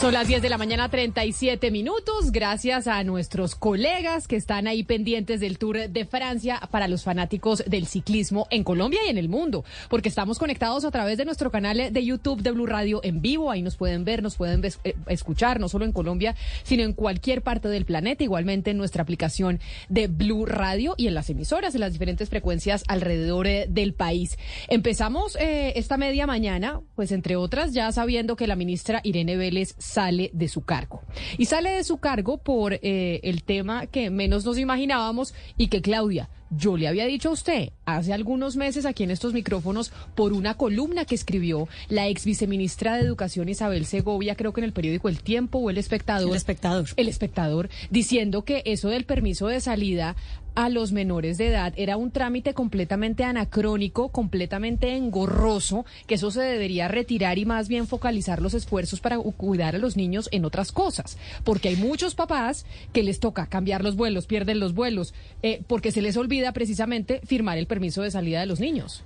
Son las 10 de la mañana, 37 minutos. Gracias a nuestros colegas que están ahí pendientes del Tour de Francia para los fanáticos del ciclismo en Colombia y en el mundo. Porque estamos conectados a través de nuestro canal de YouTube de Blue Radio en vivo. Ahí nos pueden ver, nos pueden eh, escuchar, no solo en Colombia, sino en cualquier parte del planeta. Igualmente en nuestra aplicación de Blue Radio y en las emisoras, en las diferentes frecuencias alrededor eh, del país. Empezamos eh, esta media mañana, pues entre otras, ya sabiendo que la ministra Irene Vélez sale de su cargo. Y sale de su cargo por eh, el tema que menos nos imaginábamos y que Claudia, yo le había dicho a usted hace algunos meses aquí en estos micrófonos por una columna que escribió la ex viceministra de Educación Isabel Segovia, creo que en el periódico El Tiempo o El Espectador. El Espectador. El Espectador, diciendo que eso del permiso de salida a los menores de edad era un trámite completamente anacrónico, completamente engorroso, que eso se debería retirar y más bien focalizar los esfuerzos para cuidar a los niños en otras cosas. Porque hay muchos papás que les toca cambiar los vuelos, pierden los vuelos, eh, porque se les olvida precisamente firmar el permiso de salida de los niños.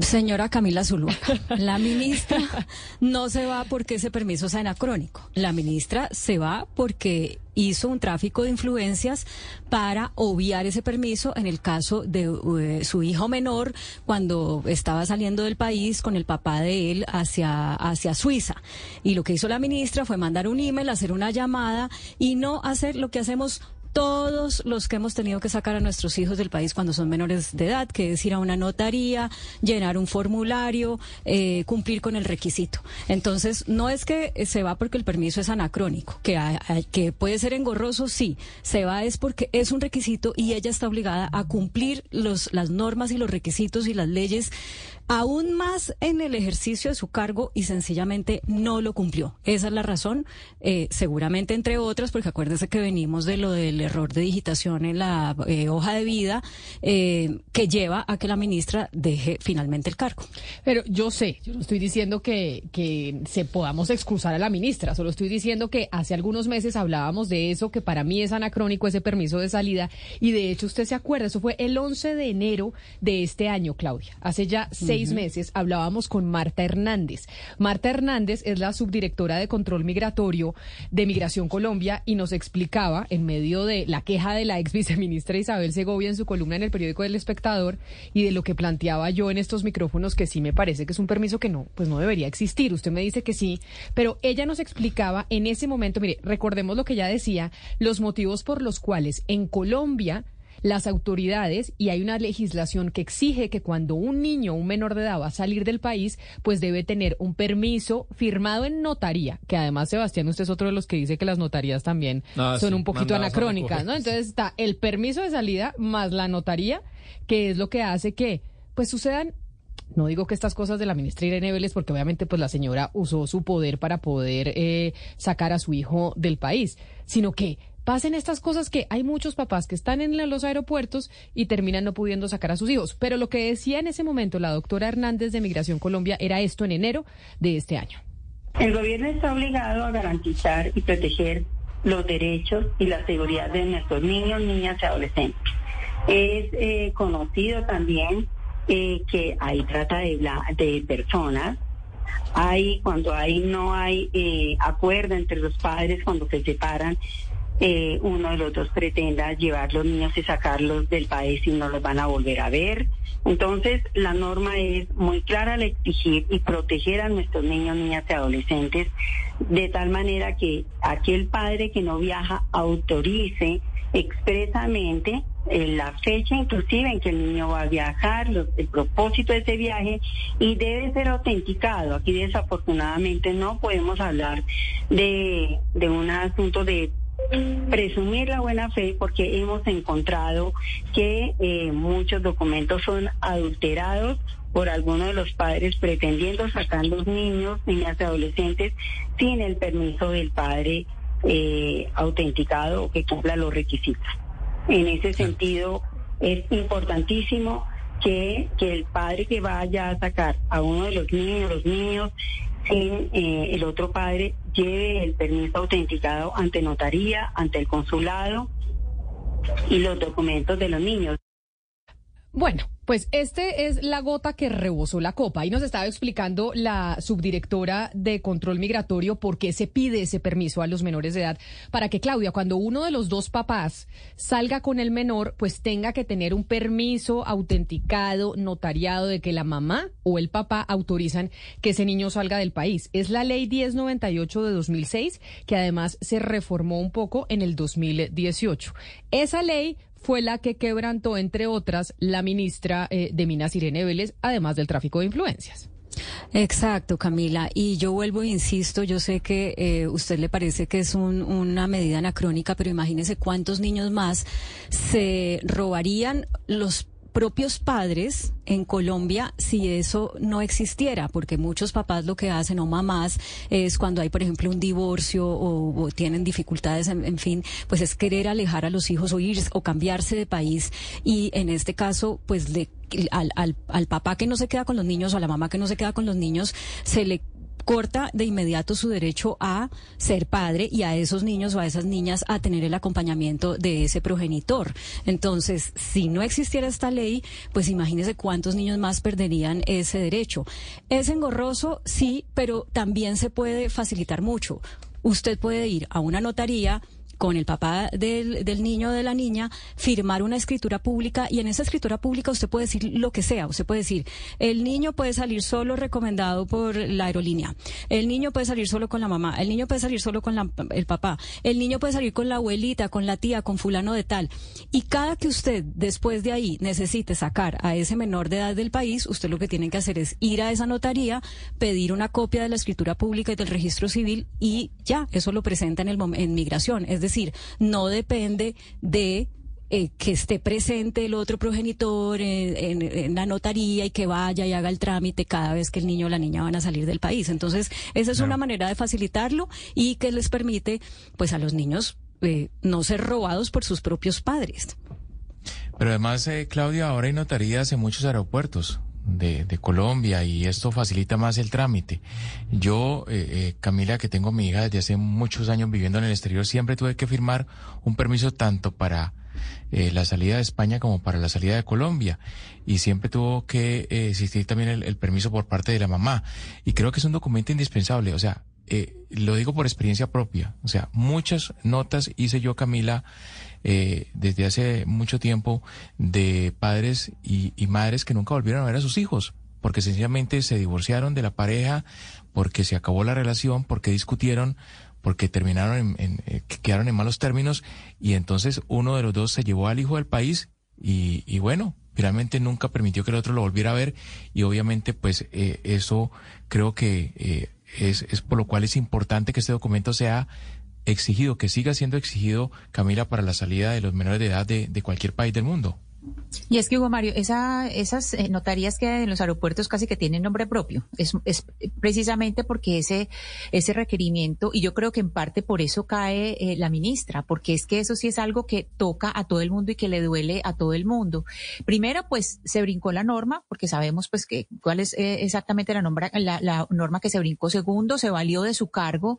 Señora Camila Zuluaga, la ministra no se va porque ese permiso es anacrónico. La ministra se va porque hizo un tráfico de influencias para obviar ese permiso en el caso de eh, su hijo menor cuando estaba saliendo del país con el papá de él hacia, hacia Suiza. Y lo que hizo la ministra fue mandar un email, hacer una llamada y no hacer lo que hacemos todos los que hemos tenido que sacar a nuestros hijos del país cuando son menores de edad, que es ir a una notaría, llenar un formulario, eh, cumplir con el requisito. Entonces, no es que se va porque el permiso es anacrónico, que, que puede ser engorroso, sí, se va es porque es un requisito y ella está obligada a cumplir los, las normas y los requisitos y las leyes aún más en el ejercicio de su cargo y sencillamente no lo cumplió. Esa es la razón, eh, seguramente entre otras, porque acuérdese que venimos de lo del error de digitación en la eh, hoja de vida eh, que lleva a que la ministra deje finalmente el cargo. Pero yo sé, yo no estoy diciendo que, que se podamos excusar a la ministra, solo estoy diciendo que hace algunos meses hablábamos de eso, que para mí es anacrónico ese permiso de salida, y de hecho usted se acuerda, eso fue el 11 de enero de este año, Claudia, hace ya seis meses hablábamos con Marta Hernández. Marta Hernández es la subdirectora de control migratorio de Migración Colombia y nos explicaba en medio de la queja de la ex viceministra Isabel Segovia en su columna en el periódico del Espectador y de lo que planteaba yo en estos micrófonos que sí me parece que es un permiso que no, pues no debería existir. Usted me dice que sí, pero ella nos explicaba en ese momento, mire, recordemos lo que ella decía, los motivos por los cuales en Colombia las autoridades y hay una legislación que exige que cuando un niño, un menor de edad va a salir del país, pues debe tener un permiso firmado en notaría, que además Sebastián, usted es otro de los que dice que las notarías también ah, son un poquito anacrónicas, ¿no? Entonces está el permiso de salida más la notaría, que es lo que hace que pues sucedan no digo que estas cosas de la ministra Irene Vélez, porque obviamente pues la señora usó su poder para poder eh, sacar a su hijo del país, sino que pasen estas cosas que hay muchos papás que están en los aeropuertos y terminan no pudiendo sacar a sus hijos. Pero lo que decía en ese momento la doctora Hernández de Migración Colombia era esto en enero de este año. El gobierno está obligado a garantizar y proteger los derechos y la seguridad de nuestros niños, niñas y adolescentes. Es eh, conocido también eh, que hay trata de, de personas hay cuando hay no hay eh, acuerdo entre los padres cuando se separan eh, uno de los dos pretenda llevar los niños y sacarlos del país y no los van a volver a ver. Entonces, la norma es muy clara al exigir y proteger a nuestros niños, niñas y adolescentes de tal manera que aquel padre que no viaja autorice expresamente eh, la fecha inclusive en que el niño va a viajar, el propósito de ese viaje y debe ser autenticado. Aquí desafortunadamente no podemos hablar de, de un asunto de presumir la buena fe porque hemos encontrado que eh, muchos documentos son adulterados por algunos de los padres pretendiendo sacar los niños, niñas y adolescentes sin el permiso del padre eh, autenticado o que cumpla los requisitos. En ese sentido, es importantísimo que, que el padre que vaya a sacar a uno de los niños, los niños, sin eh, el otro padre lleve el permiso autenticado ante notaría, ante el consulado y los documentos de los niños. Bueno, pues este es la gota que rebosó la copa. Y nos estaba explicando la subdirectora de control migratorio por qué se pide ese permiso a los menores de edad para que Claudia, cuando uno de los dos papás salga con el menor, pues tenga que tener un permiso autenticado, notariado de que la mamá o el papá autorizan que ese niño salga del país. Es la ley 1098 de 2006 que además se reformó un poco en el 2018. Esa ley fue la que quebrantó, entre otras, la ministra eh, de Minas Irene Vélez, además del tráfico de influencias. Exacto, Camila. Y yo vuelvo e insisto, yo sé que eh, usted le parece que es una medida anacrónica, pero imagínese cuántos niños más se robarían los propios padres en Colombia si eso no existiera, porque muchos papás lo que hacen o mamás es cuando hay, por ejemplo, un divorcio o, tienen dificultades, en, fin, pues es querer alejar a los hijos o ir o cambiarse de país. Y en este caso, pues le al, al, al papá que no se queda con los niños o a la mamá que no se queda con los niños, se le corta de inmediato su derecho a ser padre y a esos niños o a esas niñas a tener el acompañamiento de ese progenitor. Entonces, si no existiera esta ley, pues imagínese cuántos niños más perderían ese derecho. Es engorroso, sí, pero también se puede facilitar mucho. Usted puede ir a una notaría, con el papá del, del niño o de la niña, firmar una escritura pública y en esa escritura pública usted puede decir lo que sea. Usted puede decir, el niño puede salir solo recomendado por la aerolínea, el niño puede salir solo con la mamá, el niño puede salir solo con el papá, el niño puede salir con la abuelita, con la tía, con fulano de tal. Y cada que usted después de ahí necesite sacar a ese menor de edad del país, usted lo que tiene que hacer es ir a esa notaría, pedir una copia de la escritura pública y del registro civil y ya, eso lo presenta en, el, en migración. Es decir, decir, no depende de eh, que esté presente el otro progenitor en, la notaría y que vaya y haga el trámite cada vez que el niño o la niña van a salir del país. Entonces, esa es una manera de facilitarlo y que les permite, pues, a los niños eh, no ser robados por sus propios padres. Pero además, eh, Claudia, ahora hay notarías en muchos aeropuertos de, de, Colombia y esto facilita más el trámite. Yo, eh, eh, Camila, que tengo mi hija desde hace muchos años viviendo en el exterior, siempre tuve que firmar un permiso tanto para eh, la salida de España como para la salida de Colombia. Y siempre tuvo que existir también el, permiso por parte de la mamá. Y creo que es un documento indispensable. O sea, lo digo por experiencia propia. O sea, muchas notas hice yo, Camila, eh, desde hace mucho tiempo de padres y, madres que nunca volvieron a ver a sus hijos, porque sencillamente se divorciaron de la pareja, porque se acabó la relación, porque discutieron, porque terminaron en, eh, quedaron en malos términos y entonces uno de los dos se llevó al hijo del país y, y bueno, finalmente nunca permitió que el otro lo volviera a ver y obviamente pues eh, eso creo que es, es por lo cual es importante que este documento sea exigido, que siga siendo exigido, Camila, para la salida de los menores de edad de cualquier país del mundo. Y es que, Hugo Mario, esa, esas eh, notarías que en los aeropuertos casi que tienen nombre propio. Es, precisamente porque ese, ese requerimiento, y yo creo que en parte por eso cae eh, la ministra, porque es que eso sí es algo que toca a todo el mundo y que le duele a todo el mundo. Primero, pues se brincó la norma, porque sabemos pues que cuál es eh, exactamente la, norma, la, la norma que se brincó. Segundo, se valió de su cargo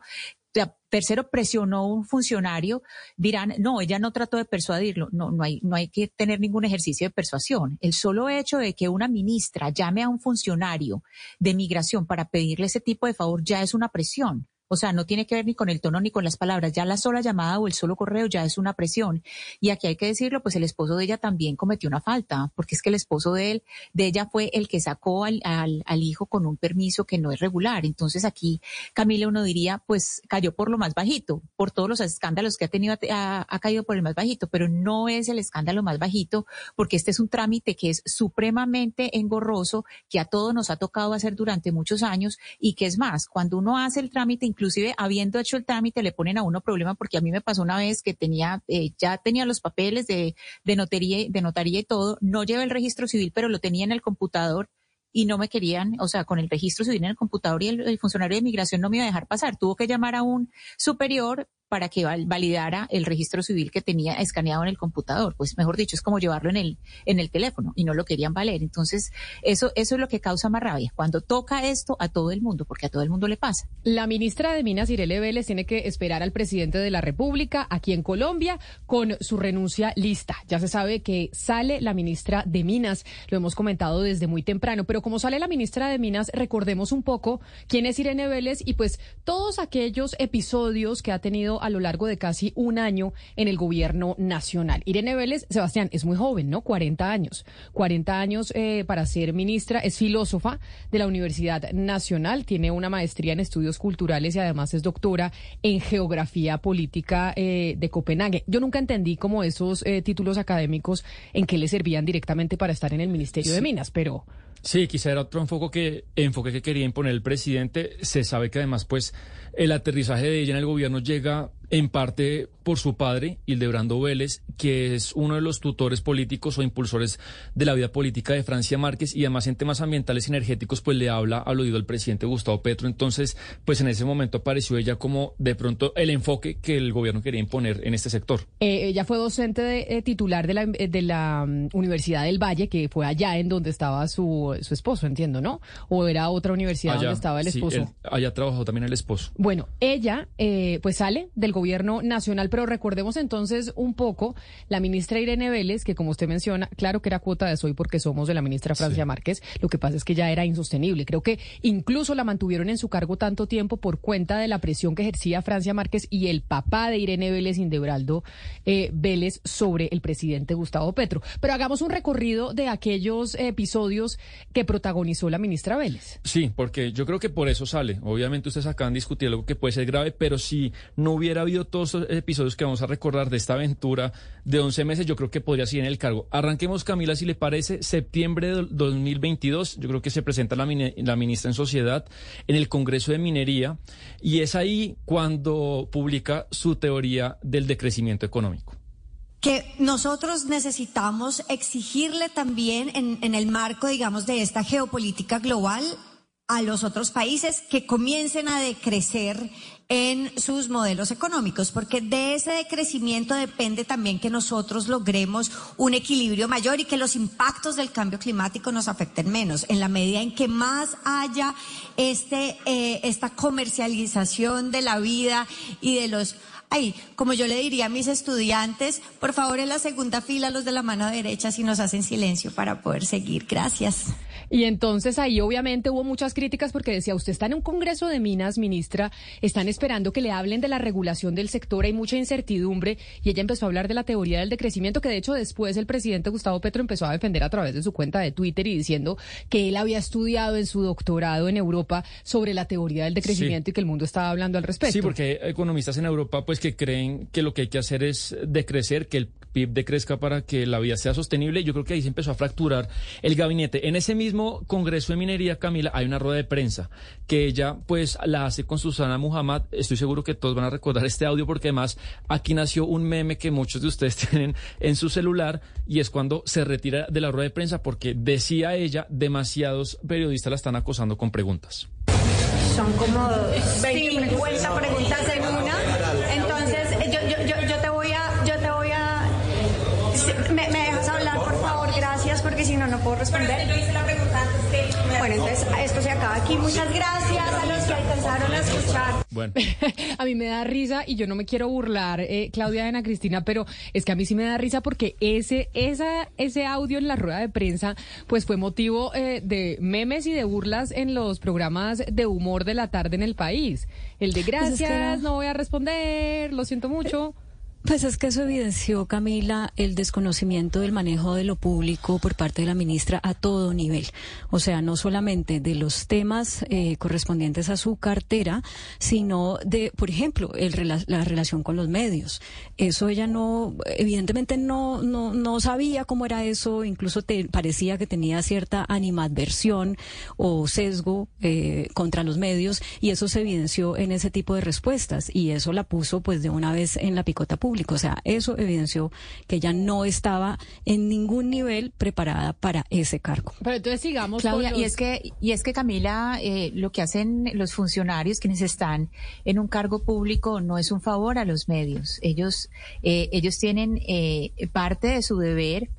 tercero, presionó un funcionario, dirán, no, ella no trató de persuadirlo. No, no hay, no hay que tener ningún ejercicio de persuasión. El solo hecho de que una ministra llame a un funcionario de migración para pedirle ese tipo de favor ya es una presión. O sea, no tiene que ver ni con el tono ni con las palabras. Ya la sola llamada o el solo correo ya es una presión. Y aquí hay que decirlo, pues el esposo de ella también cometió una falta, porque es que el esposo de él, de ella fue el que sacó al, al, hijo con un permiso que no es regular. Entonces aquí, Camila, uno diría, pues cayó por lo más bajito, por todos los escándalos que ha tenido, ha, ha caído por el más bajito, pero no es el escándalo más bajito, porque este es un trámite que es supremamente engorroso, que a todos nos ha tocado hacer durante muchos años y que es más, cuando uno hace el trámite, inclusive habiendo hecho el trámite le ponen a uno problema porque a mí me pasó una vez que tenía, eh, ya tenía los papeles de, de, notaría, de notaría y todo, no llevé el registro civil, pero lo tenía en el computador y no me querían, o sea, con el registro civil en el computador y el, el funcionario de migración no me iba a dejar pasar. Tuvo que llamar a un superior para que validara el registro civil que tenía escaneado en el computador. Pues mejor dicho, es como llevarlo en el, en el teléfono y no lo querían valer. Entonces, eso, eso es lo que causa más rabia. Cuando toca esto a todo el mundo, porque a todo el mundo le pasa. La ministra de Minas, Irele Vélez, tiene que esperar al presidente de la República aquí en Colombia con su renuncia lista. Ya se sabe que sale la ministra de Minas, lo hemos comentado desde muy temprano, pero como sale la ministra de Minas, recordemos un poco quién es Irene Vélez y pues todos aquellos episodios que ha tenido a lo largo de casi un año en el gobierno nacional. Irene Vélez, Sebastián, es muy joven, ¿no? 40 años. 40 años eh, para ser ministra, es filósofa de la Universidad Nacional, tiene una maestría en estudios culturales y además es doctora en geografía política eh, de Copenhague. Yo nunca entendí cómo esos eh, títulos académicos en qué le servían directamente para estar en el Ministerio de Minas, pero... Sí, quizá era otro enfoque que, enfoque que quería imponer el presidente. Se sabe que además, pues, el aterrizaje de ella en el gobierno llega en parte por su padre, Hildebrando Vélez, que es uno de los tutores políticos o impulsores de la vida política de Francia Márquez y además en temas ambientales y energéticos, pues le habla al oído al presidente Gustavo Petro. Entonces, pues en ese momento apareció ella como de pronto el enfoque que el gobierno quería imponer en este sector. Eh, ella fue docente de, eh, titular de la, eh, de la um, Universidad del Valle, que fue allá en donde estaba su, su esposo, entiendo, ¿no? ¿O era otra universidad donde estaba el esposo? allá trabajó también el esposo. Bueno, ella pues sale del gobierno nacional, pero recordemos entonces un poco la ministra Irene Vélez, que como usted menciona, claro que era cuota de soy porque somos de la ministra Francia Márquez, lo que pasa es que ya era insostenible. Creo que incluso la mantuvieron en su cargo tanto tiempo por cuenta de la presión que ejercía Francia Márquez y el papá de Irene Vélez, Indebraldo eh, Vélez, sobre el presidente Gustavo Petro. Pero hagamos un recorrido de aquellos episodios que protagonizó la ministra Vélez. Sí, porque yo creo que por eso sale. Obviamente ustedes acaban de discutir algo que puede ser grave, pero si no hubiera habido todos estos episodios que vamos a recordar de esta aventura de 11 meses, yo creo que podría seguir en el cargo. Arranquemos, Camila, si le parece, septiembre de 2022, yo creo que se presenta la, la ministra en sociedad en el Congreso de Minería y es ahí cuando publica su teoría del decrecimiento económico que nosotros necesitamos exigirle también en, en, el marco, digamos, de esta geopolítica global a los otros países que comiencen a decrecer en sus modelos económicos, porque de ese decrecimiento depende también que nosotros logremos un equilibrio mayor y que los impactos del cambio climático nos afecten menos. En la medida en que más haya este, eh, esta comercialización de la vida y de los Ay, como yo le diría a mis estudiantes, por favor en la segunda fila los de la mano derecha si nos hacen silencio para poder seguir. Gracias. Y entonces ahí obviamente hubo muchas críticas porque decía, usted está en un Congreso de Minas, ministra, están esperando que le hablen de la regulación del sector, hay mucha incertidumbre y ella empezó a hablar de la teoría del decrecimiento que de hecho después el presidente Gustavo Petro empezó a defender a través de su cuenta de Twitter y diciendo que él había estudiado en su doctorado en Europa sobre la teoría del decrecimiento y que el mundo estaba hablando al respecto. Sí, porque hay economistas en Europa pues que creen que lo que hay que hacer es decrecer, que el PIB decrezca para que la vida sea sostenible. Yo creo que ahí se empezó a fracturar el gabinete. En ese mismo Congreso de Minería, Camila, hay una rueda de prensa que ella pues la hace con Susana Muhammad. Estoy seguro que todos van a recordar este audio porque además aquí nació un meme que muchos de ustedes tienen en su celular y es cuando se retira de la rueda de prensa porque decía ella, demasiados periodistas la están acosando con preguntas. Son como 20, 50 preguntas una. Entonces, yo, yo, yo, yo te voy a, yo te voy a, me, me dejas hablar por favor, gracias, porque si no no puedo responder. Bueno, entonces esto se acaba aquí. Muchas gracias a los que alcanzaron a escuchar. Bueno. a mí me da risa y yo no me quiero burlar, eh, Claudia Ana Cristina, pero es que a mí sí me da risa porque ese, esa, ese audio en la rueda de prensa, pues fue motivo eh, de memes y de burlas en los programas de humor de la tarde en el país. El de pues gracias, no voy a responder, lo siento mucho. Pues es que eso evidenció, Camila, el desconocimiento del manejo de lo público por parte de la ministra a todo nivel. O sea, no solamente de los temas eh, correspondientes a su cartera, sino de, por ejemplo, el, la relación con los medios. Eso ella no, evidentemente no, no, no sabía cómo era eso, incluso te, parecía que tenía cierta animadversión o sesgo eh, contra los medios y eso se evidenció en ese tipo de respuestas y eso la puso pues de una vez en la picota pública público. O sea, eso evidenció que ella no estaba en ningún nivel preparada para ese cargo. Pero entonces sigamos. Claudia, y es que y es que Camila, eh, lo que hacen los funcionarios quienes están en un cargo público no es un favor a los medios. Ellos eh, ellos tienen eh, parte de su deber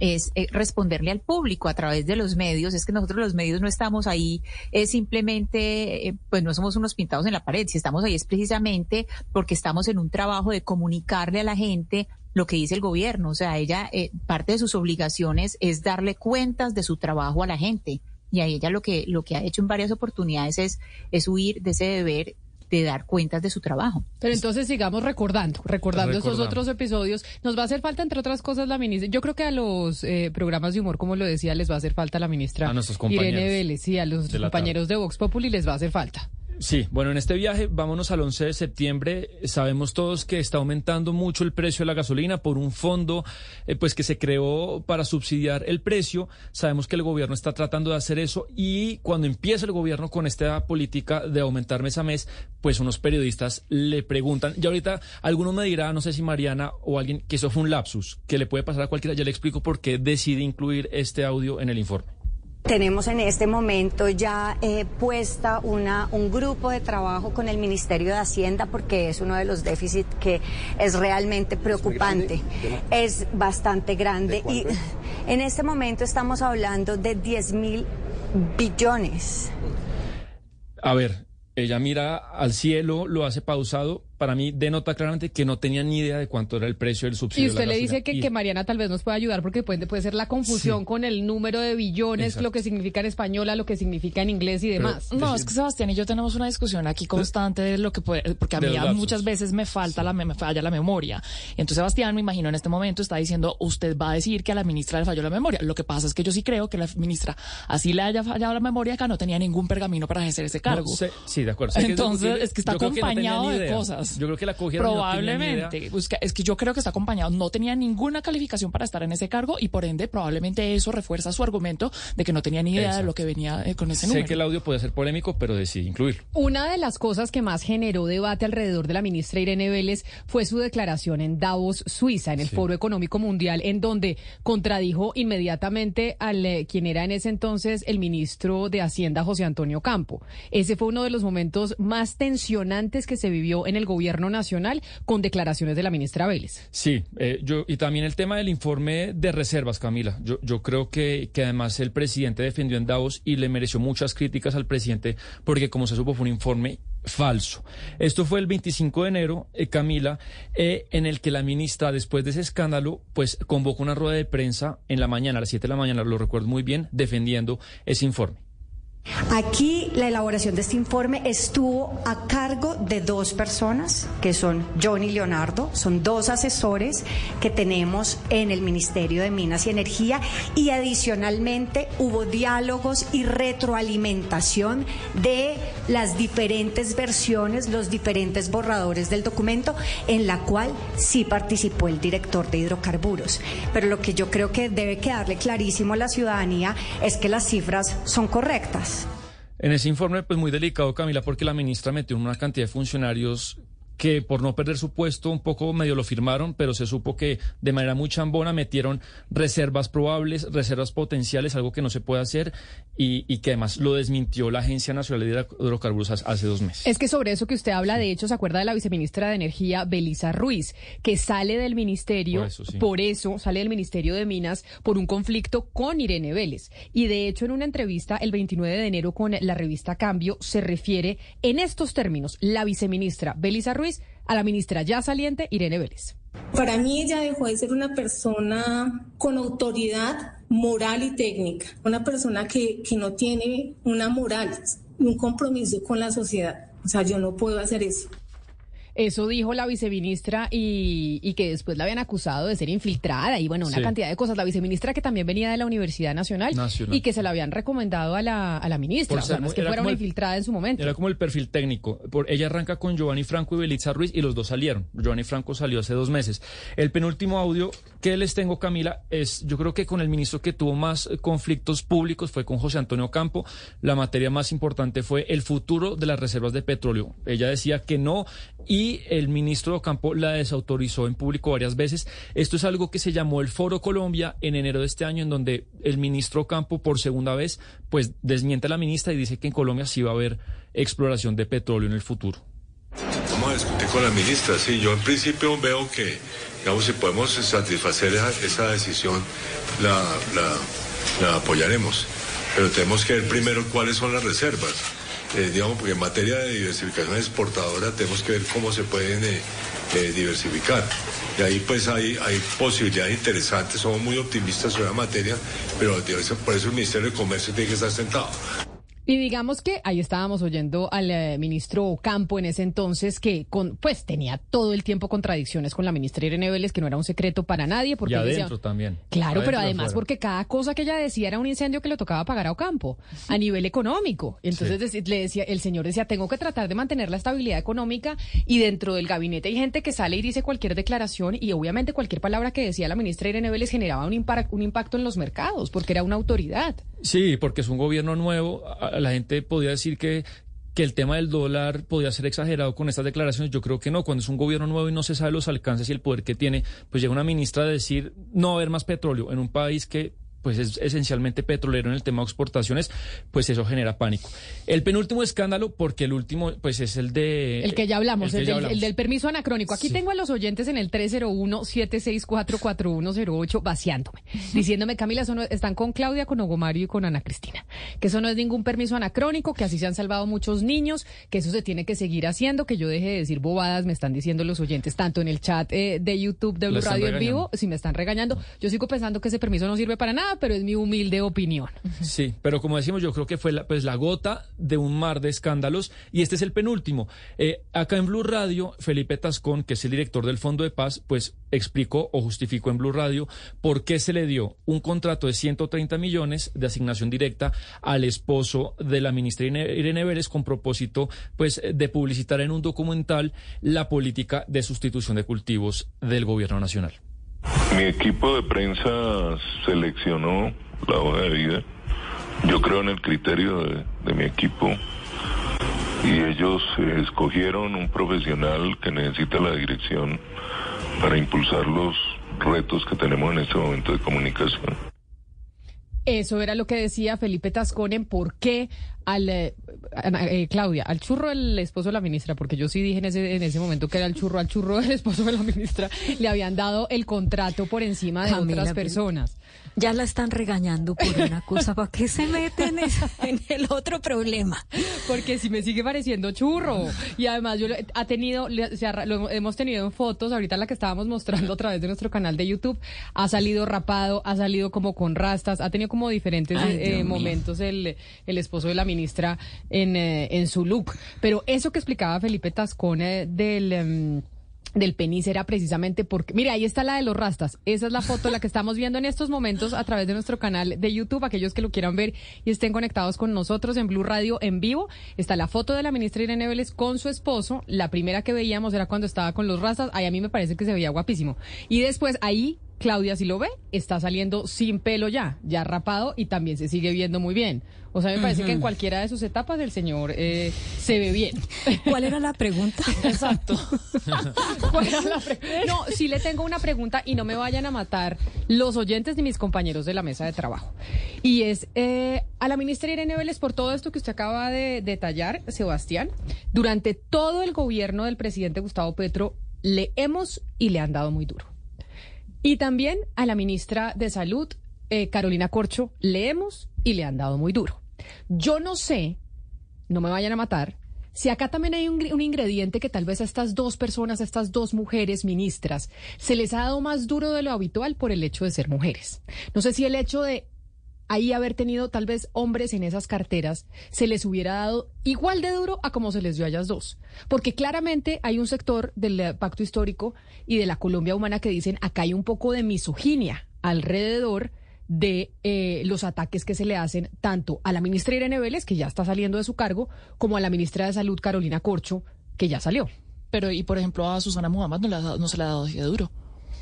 es eh, responderle al público a través de los medios. Es que nosotros los medios no estamos ahí es simplemente, eh, pues no somos unos pintados en la pared. Si estamos ahí es precisamente porque estamos en un trabajo de comunicarle a la gente lo que dice el gobierno. O sea, ella, eh, parte de sus obligaciones es darle cuentas de su trabajo a la gente. Y a ella lo que, lo que ha hecho en varias oportunidades es, es huir de ese deber de dar cuentas de su trabajo. Pero entonces sigamos recordando, recordando esos otros episodios. Nos va a hacer falta, entre otras cosas, la ministra. Yo creo que a los eh, programas de humor, como lo decía, les va a hacer falta la ministra a nuestros compañeros Irene Vélez y a los compañeros de Vox Populi les va a hacer falta. Sí, bueno, en este viaje vámonos al 11 de septiembre. Sabemos todos que está aumentando mucho el precio de la gasolina por un fondo eh, pues que se creó para subsidiar el precio. Sabemos que el gobierno está tratando de hacer eso y cuando empieza el gobierno con esta política de aumentar mes a mes, pues unos periodistas le preguntan, y ahorita alguno me dirá, no sé si Mariana o alguien, que eso fue un lapsus, que le puede pasar a cualquiera, ya le explico por qué decide incluir este audio en el informe. Tenemos en este momento ya eh, puesta una, un grupo de trabajo con el Ministerio de Hacienda porque es uno de los déficits que es realmente preocupante. Es bastante grande y en este momento estamos hablando de 10 mil billones. A ver, ella mira al cielo, lo hace pausado, para mí denota claramente que no tenía ni idea de cuánto era el precio del subsidio. Y usted le dice que, que, Mariana tal vez nos pueda ayudar porque puede, puede ser la confusión con el número de billones, lo que significa en española, lo que significa en inglés y demás. no, es que Sebastián y yo tenemos una discusión aquí constante de lo que puede, porque a mí muchas veces me falta la me falla la memoria. Entonces Sebastián, me imagino en este momento está diciendo, usted va a decir que a la ministra le falló la memoria. Lo que pasa es que yo sí creo que la ministra así le haya fallado la memoria acá no tenía ningún pergamino para ejercer ese cargo. sí, de acuerdo. Entonces es que está acompañado de cosas. Yo creo que la Probablemente. No es que yo creo que está acompañado. No tenía ninguna calificación para estar en ese cargo y por ende probablemente eso refuerza su argumento de que no tenía ni idea de lo que venía eh, con ese número. Sé que el audio puede ser polémico, pero decidí incluirlo. Una de las cosas que más generó debate alrededor de la ministra Irene Vélez fue su declaración en Davos, Suiza, en el Foro Económico Mundial, en donde contradijo inmediatamente al eh, quien era en ese entonces el ministro de Hacienda, José Antonio Campo. Ese fue uno de los momentos más tensionantes que se vivió en el gobierno nacional Nacional con declaraciones de la ministra Vélez. Sí, eh, yo, y también el tema del informe de reservas, Camila. Yo, yo creo que, que además el presidente defendió en Davos y le mereció muchas críticas al presidente porque, como se supo, fue un informe falso. Esto fue el 25 de enero, eh, Camila, eh, en el que la ministra, después de ese escándalo, pues convocó una rueda de prensa en la mañana, a las 7 de la mañana, lo recuerdo muy bien, defendiendo ese informe. Aquí la elaboración de este informe estuvo a cargo de dos personas, que son John y Leonardo, son dos asesores que tenemos en el Ministerio de Minas y Energía y adicionalmente hubo diálogos y retroalimentación de las diferentes versiones, los diferentes borradores del documento, en la cual sí participó el director de hidrocarburos. Pero lo que yo creo que debe quedarle clarísimo a la ciudadanía es que las cifras son correctas. En ese informe, pues muy delicado, Camila, porque la ministra metió una cantidad de funcionarios que por no perder su puesto un poco medio lo firmaron, pero se supo que de manera muy chambona metieron reservas probables, reservas potenciales, algo que no se puede hacer y, que además lo desmintió la Agencia Nacional de Hidrocarburos hace dos meses. Es que sobre eso que usted habla, de hecho, se acuerda de la viceministra de Energía, Belisa Ruiz, que sale del ministerio, por eso, sale del Ministerio de Minas por un conflicto con Irene Vélez. Y de hecho, en una entrevista el 29 de enero con la revista Cambio, se refiere en estos términos, la viceministra Belisa Ruiz a la ministra ya saliente Irene Vélez. Para mí ella dejó de ser una persona con autoridad moral y técnica, una persona que, que no tiene una moral, un compromiso con la sociedad. O sea, yo no puedo hacer eso. Eso dijo la viceministra y, que después la habían acusado de ser infiltrada y bueno, una cantidad de cosas. La viceministra que también venía de la Universidad Nacional, y que se la habían recomendado a la, a la ministra. o sea, no es que fuera una infiltrada en su momento. Era como el perfil técnico. Por, ella arranca con Giovanni Franco y Belitza Ruiz y los dos salieron. Giovanni Franco salió hace dos meses. El penúltimo audio que les tengo, Camila, es yo creo que con el ministro que tuvo más eh, conflictos públicos fue con José Antonio Campo. La materia más importante fue el futuro de las reservas de petróleo. Ella decía que no y el ministro de Campo la desautorizó en público varias veces. Esto es algo que se llamó el Foro Colombia en enero de este año, en donde el ministro Campo por segunda vez pues desmiente a la ministra y dice que en Colombia sí va a haber exploración de petróleo en el futuro. Vamos a discutir con la ministra, sí, yo en principio veo que, digamos, si podemos satisfacer esa, decisión, la, la apoyaremos pero tenemos que ver primero cuáles son las reservas. Eh, digamos, porque en materia de diversificación exportadora tenemos que ver cómo se pueden eh, eh, diversificar. Y ahí pues hay, hay posibilidades interesantes, somos muy optimistas sobre la materia, pero por eso el Ministerio de Comercio tiene que estar sentado. Y digamos que ahí estábamos oyendo al eh, ministro Campo en ese entonces que con pues tenía todo el tiempo contradicciones con la ministra Irene Vélez, que no era un secreto para nadie. Porque y adentro también. Claro, pero además porque cada cosa que ella decía era un incendio que le tocaba pagar a Ocampo a nivel económico. Entonces le decía, el señor decía, tengo que tratar de mantener la estabilidad económica y dentro del gabinete hay gente que sale y dice cualquier declaración y obviamente cualquier palabra que decía la ministra Irene Vélez generaba un, un impacto en los mercados porque era una autoridad. Sí, porque es un gobierno nuevo la gente podía decir que, que el tema del dólar podía ser exagerado con estas declaraciones. Yo creo que no. Cuando es un gobierno nuevo y no se sabe los alcances y el poder que tiene, pues llega una ministra a decir no va a haber más petróleo en un país que pues es esencialmente petrolero en el tema de exportaciones, pues eso genera pánico. El penúltimo escándalo, porque el último, pues es el de... El que ya hablamos, el, del, permiso anacrónico. Aquí tengo a los oyentes en el 301-764-4108 vaciándome, diciéndome, Camila, están con Claudia, con Ogomario y con Ana Cristina, que eso no es ningún permiso anacrónico, que así se han salvado muchos niños, que eso se tiene que seguir haciendo, que yo deje de decir bobadas, me están diciendo los oyentes, tanto en el chat eh, de YouTube de Blue Radio en vivo, si me están regañando, yo sigo pensando que ese permiso no sirve para nada pero es mi humilde opinión. Sí, pero como decimos, yo creo que fue la, pues, la gota de un mar de escándalos y este es el penúltimo. Eh, acá en Blue Radio, Felipe Tascón, que es el director del Fondo de Paz, pues explicó o justificó en Blue Radio por qué se le dio un contrato de 130 millones de asignación directa al esposo de la ministra Irene Vélez con propósito pues de publicitar en un documental la política de sustitución de cultivos del gobierno nacional. Mi equipo de prensa seleccionó la hoja de vida. Yo creo en el criterio de, mi equipo y ellos escogieron un profesional que necesita la dirección para impulsar los retos que tenemos en este momento de comunicación. Eso era lo que decía Felipe Tascón en por qué al eh, eh, Claudia, al churro el esposo de la ministra, porque yo sí dije en ese, en ese momento que era el churro, al churro del esposo de la ministra, le habían dado el contrato por encima de otras personas. Ya la están regañando por una cosa, ¿para qué se meten en, el otro problema? Porque si me sigue pareciendo churro. Y además yo ha tenido, lo hemos tenido en fotos, ahorita la que estábamos mostrando a través de nuestro canal de YouTube, ha salido rapado, ha salido como con rastas, ha tenido como diferentes eh, momentos el, el esposo de la ministra en, eh, en su look. Pero eso que explicaba Felipe Tascone del... Em, del penis era precisamente porque, mira, ahí está la de los rastas. Esa es la foto, la que estamos viendo en estos momentos a través de nuestro canal de YouTube. Aquellos que lo quieran ver y estén conectados con nosotros en Blue Radio en vivo. Está la foto de la ministra Irene Vélez con su esposo. La primera que veíamos era cuando estaba con los rastas. Ahí a mí me parece que se veía guapísimo. Y después ahí Claudia, si lo ve, está saliendo sin pelo ya, ya rapado y también se sigue viendo muy bien. O sea, me parece que en cualquiera de sus etapas el señor eh, se ve bien. ¿Cuál era la pregunta? Exacto. no, sí le tengo una pregunta y no me vayan a matar los oyentes ni mis compañeros de la mesa de trabajo. Y es eh, a la ministra Irene Vélez por todo esto que usted acaba de detallar, Sebastián. Durante todo el gobierno del presidente Gustavo Petro le hemos y le han dado muy duro. Y también a la ministra de Salud, eh, Carolina Corcho, leemos y le han dado muy duro. Yo no sé, no me vayan a matar, si acá también hay un, un, ingrediente que tal vez a estas dos personas, a estas dos mujeres ministras, se les ha dado más duro de lo habitual por el hecho de ser mujeres. No sé si el hecho de ahí haber tenido tal vez hombres en esas carteras, se les hubiera dado igual de duro a como se les dio a ellas dos. Porque claramente hay un sector del pacto histórico y de la Colombia humana que dicen acá hay un poco de misoginia alrededor de eh, los ataques que se le hacen tanto a la ministra Irene Vélez, que ya está saliendo de su cargo, como a la ministra de Salud Carolina Corcho, que ya salió. Pero, y por ejemplo, a Susana Muhammad no, no se le ha dado así de duro.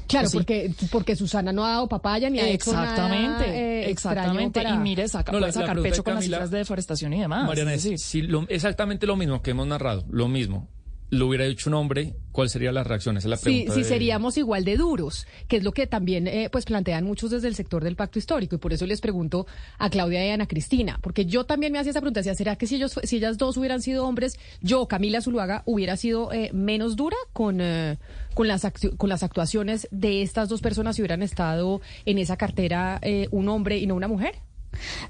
Claro, porque, porque Susana no ha dado papaya ni ha exactamente, hecho eh, Exactamente, y mire, saca, puede sacar pecho con las cifras de deforestación y demás. Mariana, es, sí, exactamente lo mismo que hemos narrado, lo mismo. Lo hubiera hecho un hombre, ¿cuál sería la reacción? Esa es la pregunta. Sí, si seríamos igual de duros, que es lo que también eh, pues plantean muchos desde el sector del pacto histórico. Y por eso les pregunto a Claudia y a Ana Cristina, porque yo también me hacía esa pregunta, ¿será que si ellos, si ellas dos hubieran sido hombres, yo, Camila Zuluaga, hubiera sido eh, menos dura con, eh, con, las con las actuaciones de estas dos personas si hubieran estado en esa cartera un hombre y no una mujer?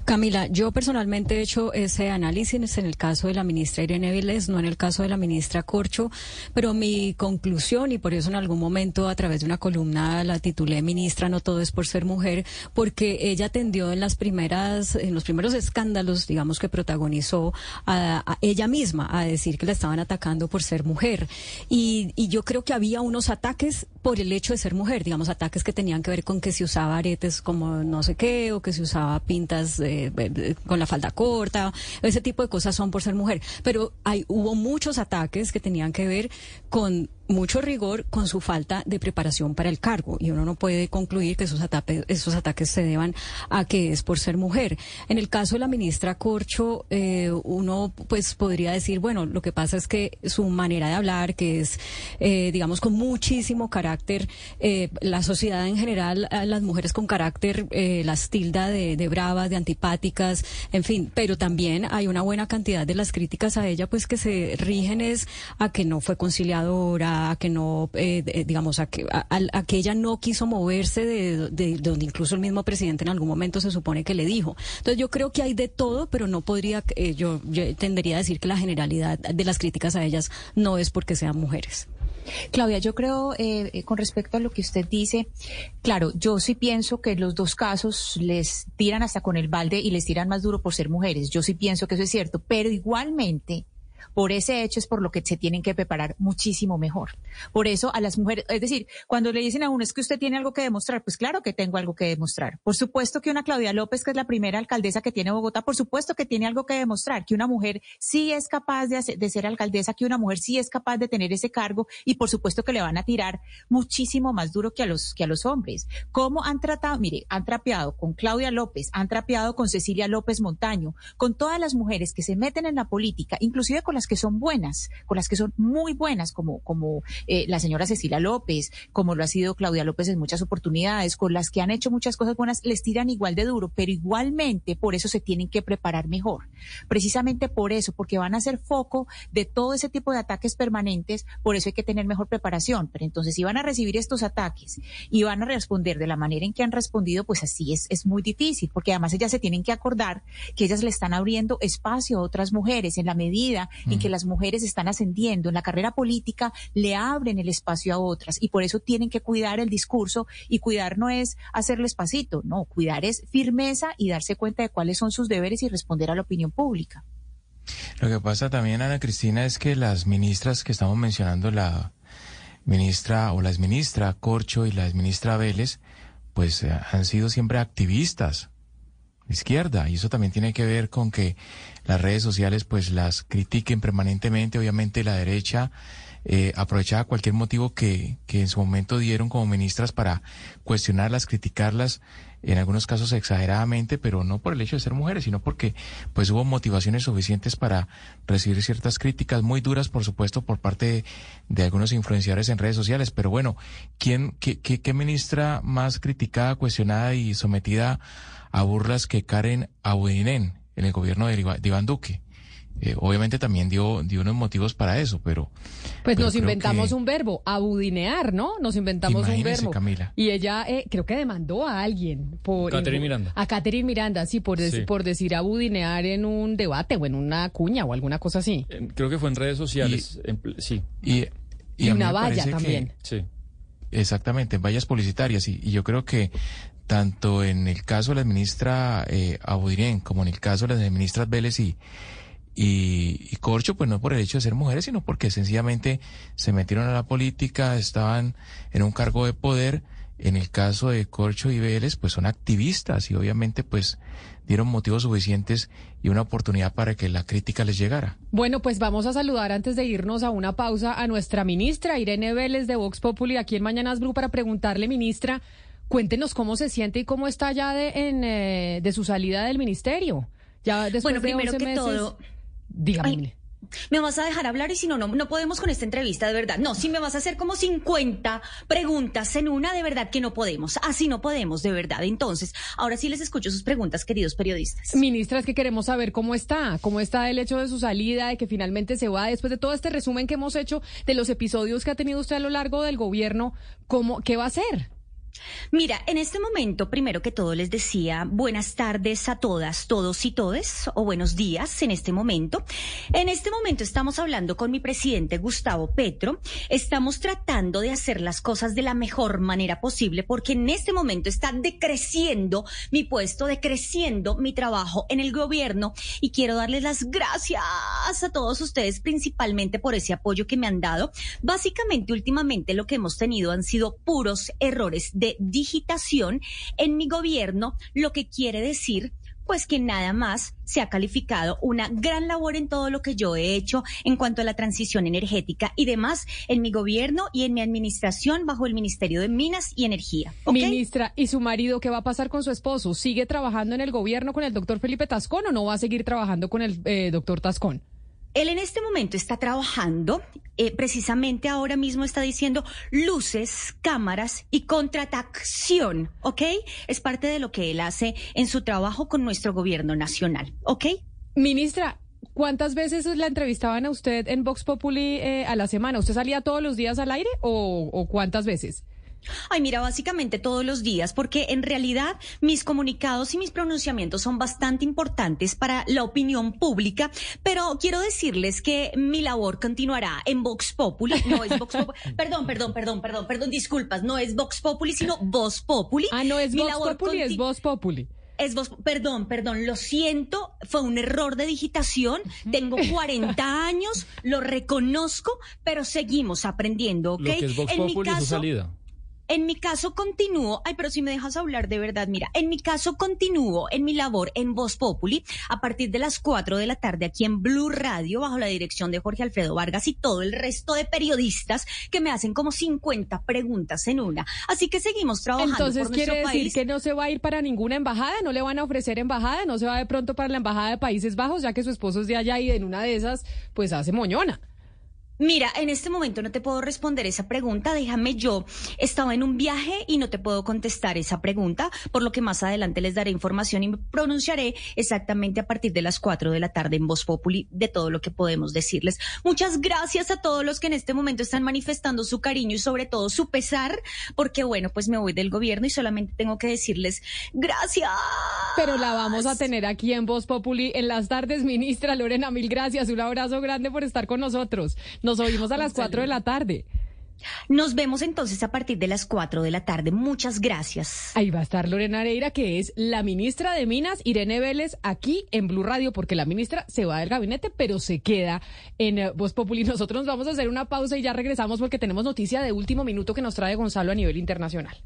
Camila, yo personalmente he hecho ese análisis en el caso de la ministra Irene Vélez, no en el caso de la ministra Corcho, pero mi conclusión, y por eso en algún momento a través de una columna la titulé Ministra, no todo es por ser mujer, porque ella tendió en las primeras, en los primeros escándalos, digamos que protagonizó a, ella misma a decir que la estaban atacando por ser mujer. Y, y yo creo que había unos ataques por el hecho de ser mujer, digamos, ataques que tenían que ver con que se usaba aretes como no sé qué, o que se usaba pinta eh, con la falda corta, ese tipo de cosas son por ser mujer. Pero hay, hubo muchos ataques que tenían que ver con mucho rigor con su falta de preparación para el cargo y uno no puede concluir que esos ataques, esos ataques se deban a que es por ser mujer. En el caso de la ministra Corcho, eh, uno pues podría decir, bueno, lo que pasa es que su manera de hablar, que es, eh, digamos, con muchísimo carácter, eh, la sociedad en general, las mujeres con carácter, las tilda de, de bravas, de antipáticas, en fin, pero también hay una buena cantidad de las críticas a ella, pues que se rigen es a que no fue conciliadora, que no, eh, digamos, a que, a, que ella no quiso moverse de, donde incluso el mismo presidente en algún momento se supone que le dijo. Entonces yo creo que hay de todo, pero no podría, eh, yo, tendería a decir que la generalidad de las críticas a ellas no es porque sean mujeres. Claudia, yo creo, eh, con respecto a lo que usted dice, claro, yo sí pienso que los dos casos les tiran hasta con el balde y les tiran más duro por ser mujeres. Yo sí pienso que eso es cierto, pero igualmente por ese hecho es por lo que se tienen que preparar muchísimo mejor. Por eso a las mujeres, es decir, cuando le dicen a uno es que usted tiene algo que demostrar, pues claro que tengo algo que demostrar. Por supuesto que una Claudia López, que es la primera alcaldesa que tiene Bogotá, por supuesto que tiene algo que demostrar, que una mujer sí es capaz de, ser alcaldesa, que una mujer sí es capaz de tener ese cargo y por supuesto que le van a tirar muchísimo más duro que a los, que a los hombres. ¿Cómo han tratado? Mire, han trapeado con Claudia López, han trapeado con Cecilia López Montaño, con todas las mujeres que se meten en la política, inclusive con que son buenas, con las que son muy buenas, como, como eh, la señora Cecilia López, como lo ha sido Claudia López en muchas oportunidades, con las que han hecho muchas cosas buenas, les tiran igual de duro, pero igualmente por eso se tienen que preparar mejor. Precisamente por eso, porque van a ser foco de todo ese tipo de ataques permanentes, por eso hay que tener mejor preparación. Pero entonces, si van a recibir estos ataques y van a responder de la manera en que han respondido, pues así es, es muy difícil, porque además ellas se tienen que acordar que ellas le están abriendo espacio a otras mujeres en la medida en que las mujeres están ascendiendo en la carrera política, le abren el espacio a otras. Y por eso tienen que cuidar el discurso y cuidar no es hacerle espacito, no, cuidar es firmeza y darse cuenta de cuáles son sus deberes y responder a la opinión pública. Lo que pasa también, Ana Cristina, es que las ministras que estamos mencionando, la ministra o la exministra Corcho y la exministra Vélez, pues eh, han sido siempre activistas izquierda. Y eso también tiene que ver con que las redes sociales pues las critiquen permanentemente. Obviamente la derecha eh, aprovechaba cualquier motivo que, que en su momento dieron como ministras para cuestionarlas criticarlas en algunos casos exageradamente pero no por el hecho de ser mujeres sino porque pues hubo motivaciones suficientes para recibir ciertas críticas muy duras por supuesto por parte de, algunos influenciadores en redes sociales. Pero bueno quién qué, qué, qué ministra más criticada cuestionada y sometida burlas que Karen Abudinen en el gobierno de Iván Duque. Eh, obviamente también dio, dio unos motivos para eso, pero... Pues nos inventamos un verbo, abudinear, ¿no? Nos inventamos un verbo. Camila. Y ella eh, creo que demandó a alguien por... Catherine Miranda. A Catherine Miranda, sí por, por decir abudinear en un debate o en una cuña o alguna cosa así. Creo que fue en redes sociales, sí. Y, y, una valla también. sí. Exactamente, en vallas publicitarias. Y, y, yo creo que tanto en el caso de la ministra eh, Abudirén como en el caso de las ministras Vélez y, y, Corcho, pues no por el hecho de ser mujeres, sino porque sencillamente se metieron a la política, estaban en un cargo de poder. En el caso de Corcho y Vélez, pues son activistas y obviamente pues dieron motivos suficientes y una oportunidad para que la crítica les llegara. Bueno, pues vamos a saludar antes de irnos a una pausa a nuestra ministra Irene Vélez de Vox Populi aquí en Mañanas Blue para preguntarle, ministra, Cuéntenos cómo se siente y cómo está ya de, en, eh, de su salida del ministerio. Ya después bueno, primero que todo, dígame. me vas a dejar hablar y si no, no, no podemos con esta entrevista, de verdad. No, si me vas a hacer como 50 preguntas en una, de verdad que no podemos. Así no podemos, de verdad. Entonces, ahora sí les escucho sus preguntas, queridos periodistas. Ministra, es que queremos saber cómo está, cómo está el hecho de su salida, de que finalmente se va, después de todo este resumen que hemos hecho de los episodios que ha tenido usted a lo largo del gobierno, ¿cómo, ¿qué va a hacer? Mira, en este momento, primero que todo, les decía buenas tardes a todas, todos y todes, o buenos días en este momento. En este momento estamos hablando con mi presidente Gustavo Petro. Estamos tratando de hacer las cosas de la mejor manera posible porque en este momento está decreciendo mi puesto, decreciendo mi trabajo en el gobierno y quiero darles las gracias a todos ustedes principalmente por ese apoyo que me han dado. Básicamente, últimamente lo que hemos tenido han sido puros errores de digitación en mi gobierno, lo que quiere decir pues que nada más se ha calificado una gran labor en todo lo que yo he hecho en cuanto a la transición energética y demás en mi gobierno y en mi administración bajo el Ministerio de Minas y Energía. Ministra, ¿y su marido qué va a pasar con su esposo? ¿Sigue trabajando en el gobierno con el doctor Felipe Tascón o no va a seguir trabajando con el eh, doctor Tascón? Él en este momento está trabajando, eh, precisamente ahora mismo está diciendo luces, cámaras y contratación, ¿ok? Es parte de lo que él hace en su trabajo con nuestro gobierno nacional, ¿ok? Ministra, ¿cuántas veces la entrevistaban a usted en Vox Populi eh, a la semana? ¿Usted salía todos los días al aire o, o cuántas veces? Ay, mira, básicamente todos los días, porque en realidad mis comunicados y mis pronunciamientos son bastante importantes para la opinión pública, pero quiero decirles que mi labor continuará en Vox Populi, no es Vox Populi, perdón, perdón, perdón, perdón, perdón, disculpas, no es Vox Populi, sino Voz Populi. Ah, no es Vox Populi, es Voz Populi es vos, perdón, perdón, lo siento, fue un error de digitación, tengo 40 años, lo reconozco, pero seguimos aprendiendo, ¿ok? Lo que es Vox Populi es su salida. En mi caso continúo, ay, pero si me dejas hablar de verdad, mira, en mi caso continúo en mi labor en Voz Populi a partir de las 4 de la tarde aquí en Blue Radio bajo la dirección de Jorge Alfredo Vargas y todo el resto de periodistas que me hacen como 50 preguntas en una. Así que seguimos trabajando. Entonces quiere decir que no se va a ir para ninguna embajada, no le van a ofrecer embajada, no se va de pronto para la embajada de Países Bajos, ya que su esposo es de allá y en una de esas pues hace moñona. Mira, en este momento no te puedo responder esa pregunta. Déjame yo. Estaba en un viaje y no te puedo contestar esa pregunta, por lo que más adelante les daré información y me pronunciaré exactamente a partir de las 4 de la tarde en Voz Populi de todo lo que podemos decirles. Muchas gracias a todos los que en este momento están manifestando su cariño y sobre todo su pesar, porque bueno, pues me voy del gobierno y solamente tengo que decirles gracias. Pero la vamos a tener aquí en Voz Populi en las tardes, ministra Lorena. Mil gracias. Un abrazo grande por estar con nosotros. Nos oímos a las 4 de la tarde. Nos vemos entonces a partir de las 4 de la tarde. Muchas gracias. Ahí va a estar Lorena Areira, que es la ministra de Minas, Irene Vélez, aquí en Blue Radio, porque la ministra se va del gabinete, pero se queda en eh, Voz Populi. Nosotros nos vamos a hacer una pausa y ya regresamos porque tenemos noticia de último minuto que nos trae Gonzalo a nivel internacional.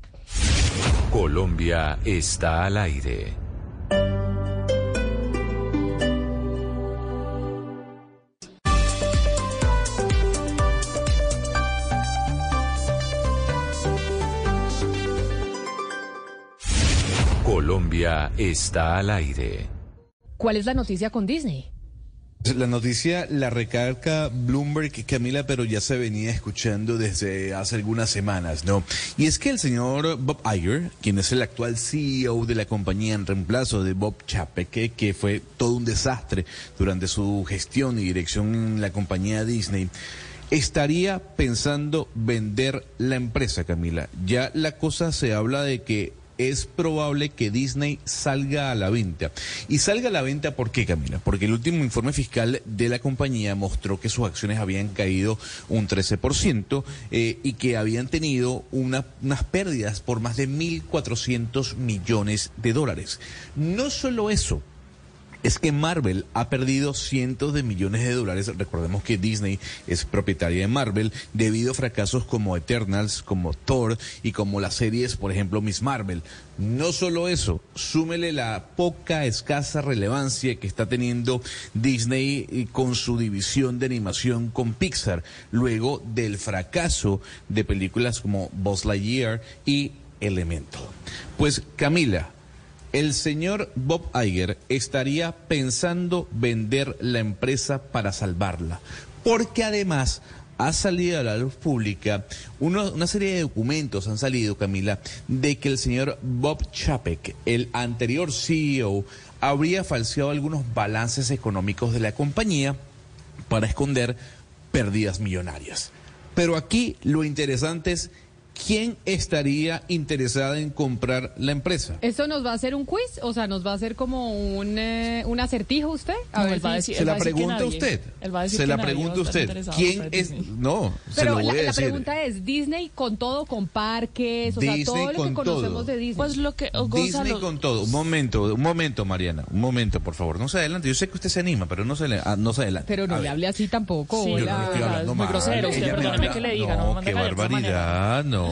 Colombia está al aire. Colombia está al aire. ¿Cuál es la noticia con Disney? La noticia la recarga Bloomberg, Camila, pero ya se venía escuchando desde hace algunas semanas, ¿no? Y es que el señor Bob Iger, quien es el actual CEO de la compañía en reemplazo de Bob Chapek, que fue todo un desastre durante su gestión y dirección en la compañía Disney, estaría pensando vender la empresa, Camila. Ya la cosa se habla de que es probable que Disney salga a la venta. Y salga a la venta, ¿por qué, Camila? Porque el último informe fiscal de la compañía mostró que sus acciones habían caído un 13% eh, y que habían tenido unas pérdidas por más de 1.400 millones de dólares. No solo eso, es que Marvel ha perdido cientos de millones de dólares. Recordemos que Disney es propietaria de Marvel debido a fracasos como Eternals, como Thor y como las series, por ejemplo, Miss Marvel. No solo eso, súmele la poca, escasa relevancia que está teniendo Disney con su división de animación con Pixar, luego del fracaso de películas como Buzz Lightyear y Elemental. Pues Camila, el señor Bob Iger estaría pensando vender la empresa para salvarla, porque además ha salido a la luz pública una serie de documentos, han salido, Camila, de que el señor Bob Chapek, el anterior CEO, habría falseado algunos balances económicos de la compañía para esconder pérdidas millonarias. Pero aquí lo interesante es ¿quién estaría interesada en comprar la empresa? ¿Esto nos va a hacer un quiz? O sea, ¿nos va a hacer como un, eh, un acertijo usted? A ver, se la pregunta usted. se la pregunta usted. ¿Quién es? No, se lo voy la, a decir. la pregunta es, ¿Disney con todo, con parques? O sea, todo lo que conocemos de Disney. Pues lo que, Disney con todo. Un momento, un momento, Mariana. Un momento, por favor. No se adelante. Yo sé que usted se anima, pero no se, le, ah, no se adelante. Pero no le hable así tampoco. Sí, yo no le estoy hablando grosero. Usted, perdóneme que le diga. No, qué barbaridad. No.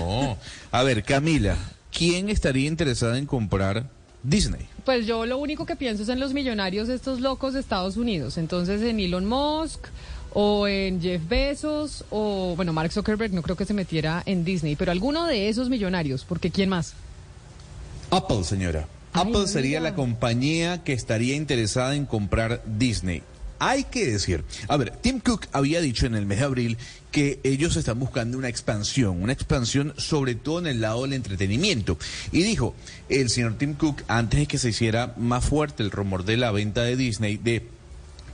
A ver, Camila, ¿quién estaría interesada en comprar Disney? Pues yo lo único que pienso es en los millonarios estos locos de Estados Unidos. Entonces en Elon Musk o en Jeff Bezos o, bueno, Mark Zuckerberg no creo que se metiera en Disney, pero alguno de esos millonarios, porque ¿quién más? Apple, señora. Apple sería la compañía que estaría interesada en comprar Disney. Hay que decir, a ver, Tim Cook había dicho en el mes de abril que ellos están buscando una expansión, una expansión sobre todo en el lado del entretenimiento. Y dijo el señor Tim Cook, antes de que se hiciera más fuerte el rumor de la venta de Disney, de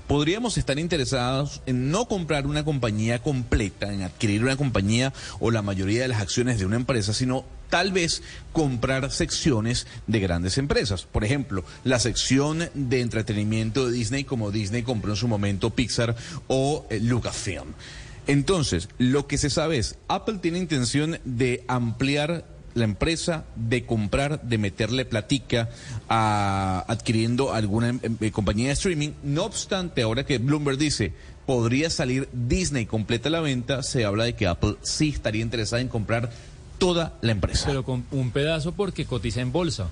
podríamos estar interesados en no comprar una compañía completa, en adquirir una compañía o la mayoría de las acciones de una empresa, sino tal vez comprar secciones de grandes empresas. Por ejemplo, la sección de entretenimiento de Disney, como Disney compró en su momento Pixar o eh, Lucasfilm. Entonces, lo que se sabe es, Apple tiene intención de ampliar la empresa de comprar, de meterle platica a adquiriendo alguna em, em, compañía de streaming. No obstante, ahora que Bloomberg dice podría salir Disney completa la venta, se habla de que Apple sí estaría interesada en comprar toda la empresa. Pero con un pedazo porque cotiza en bolsa.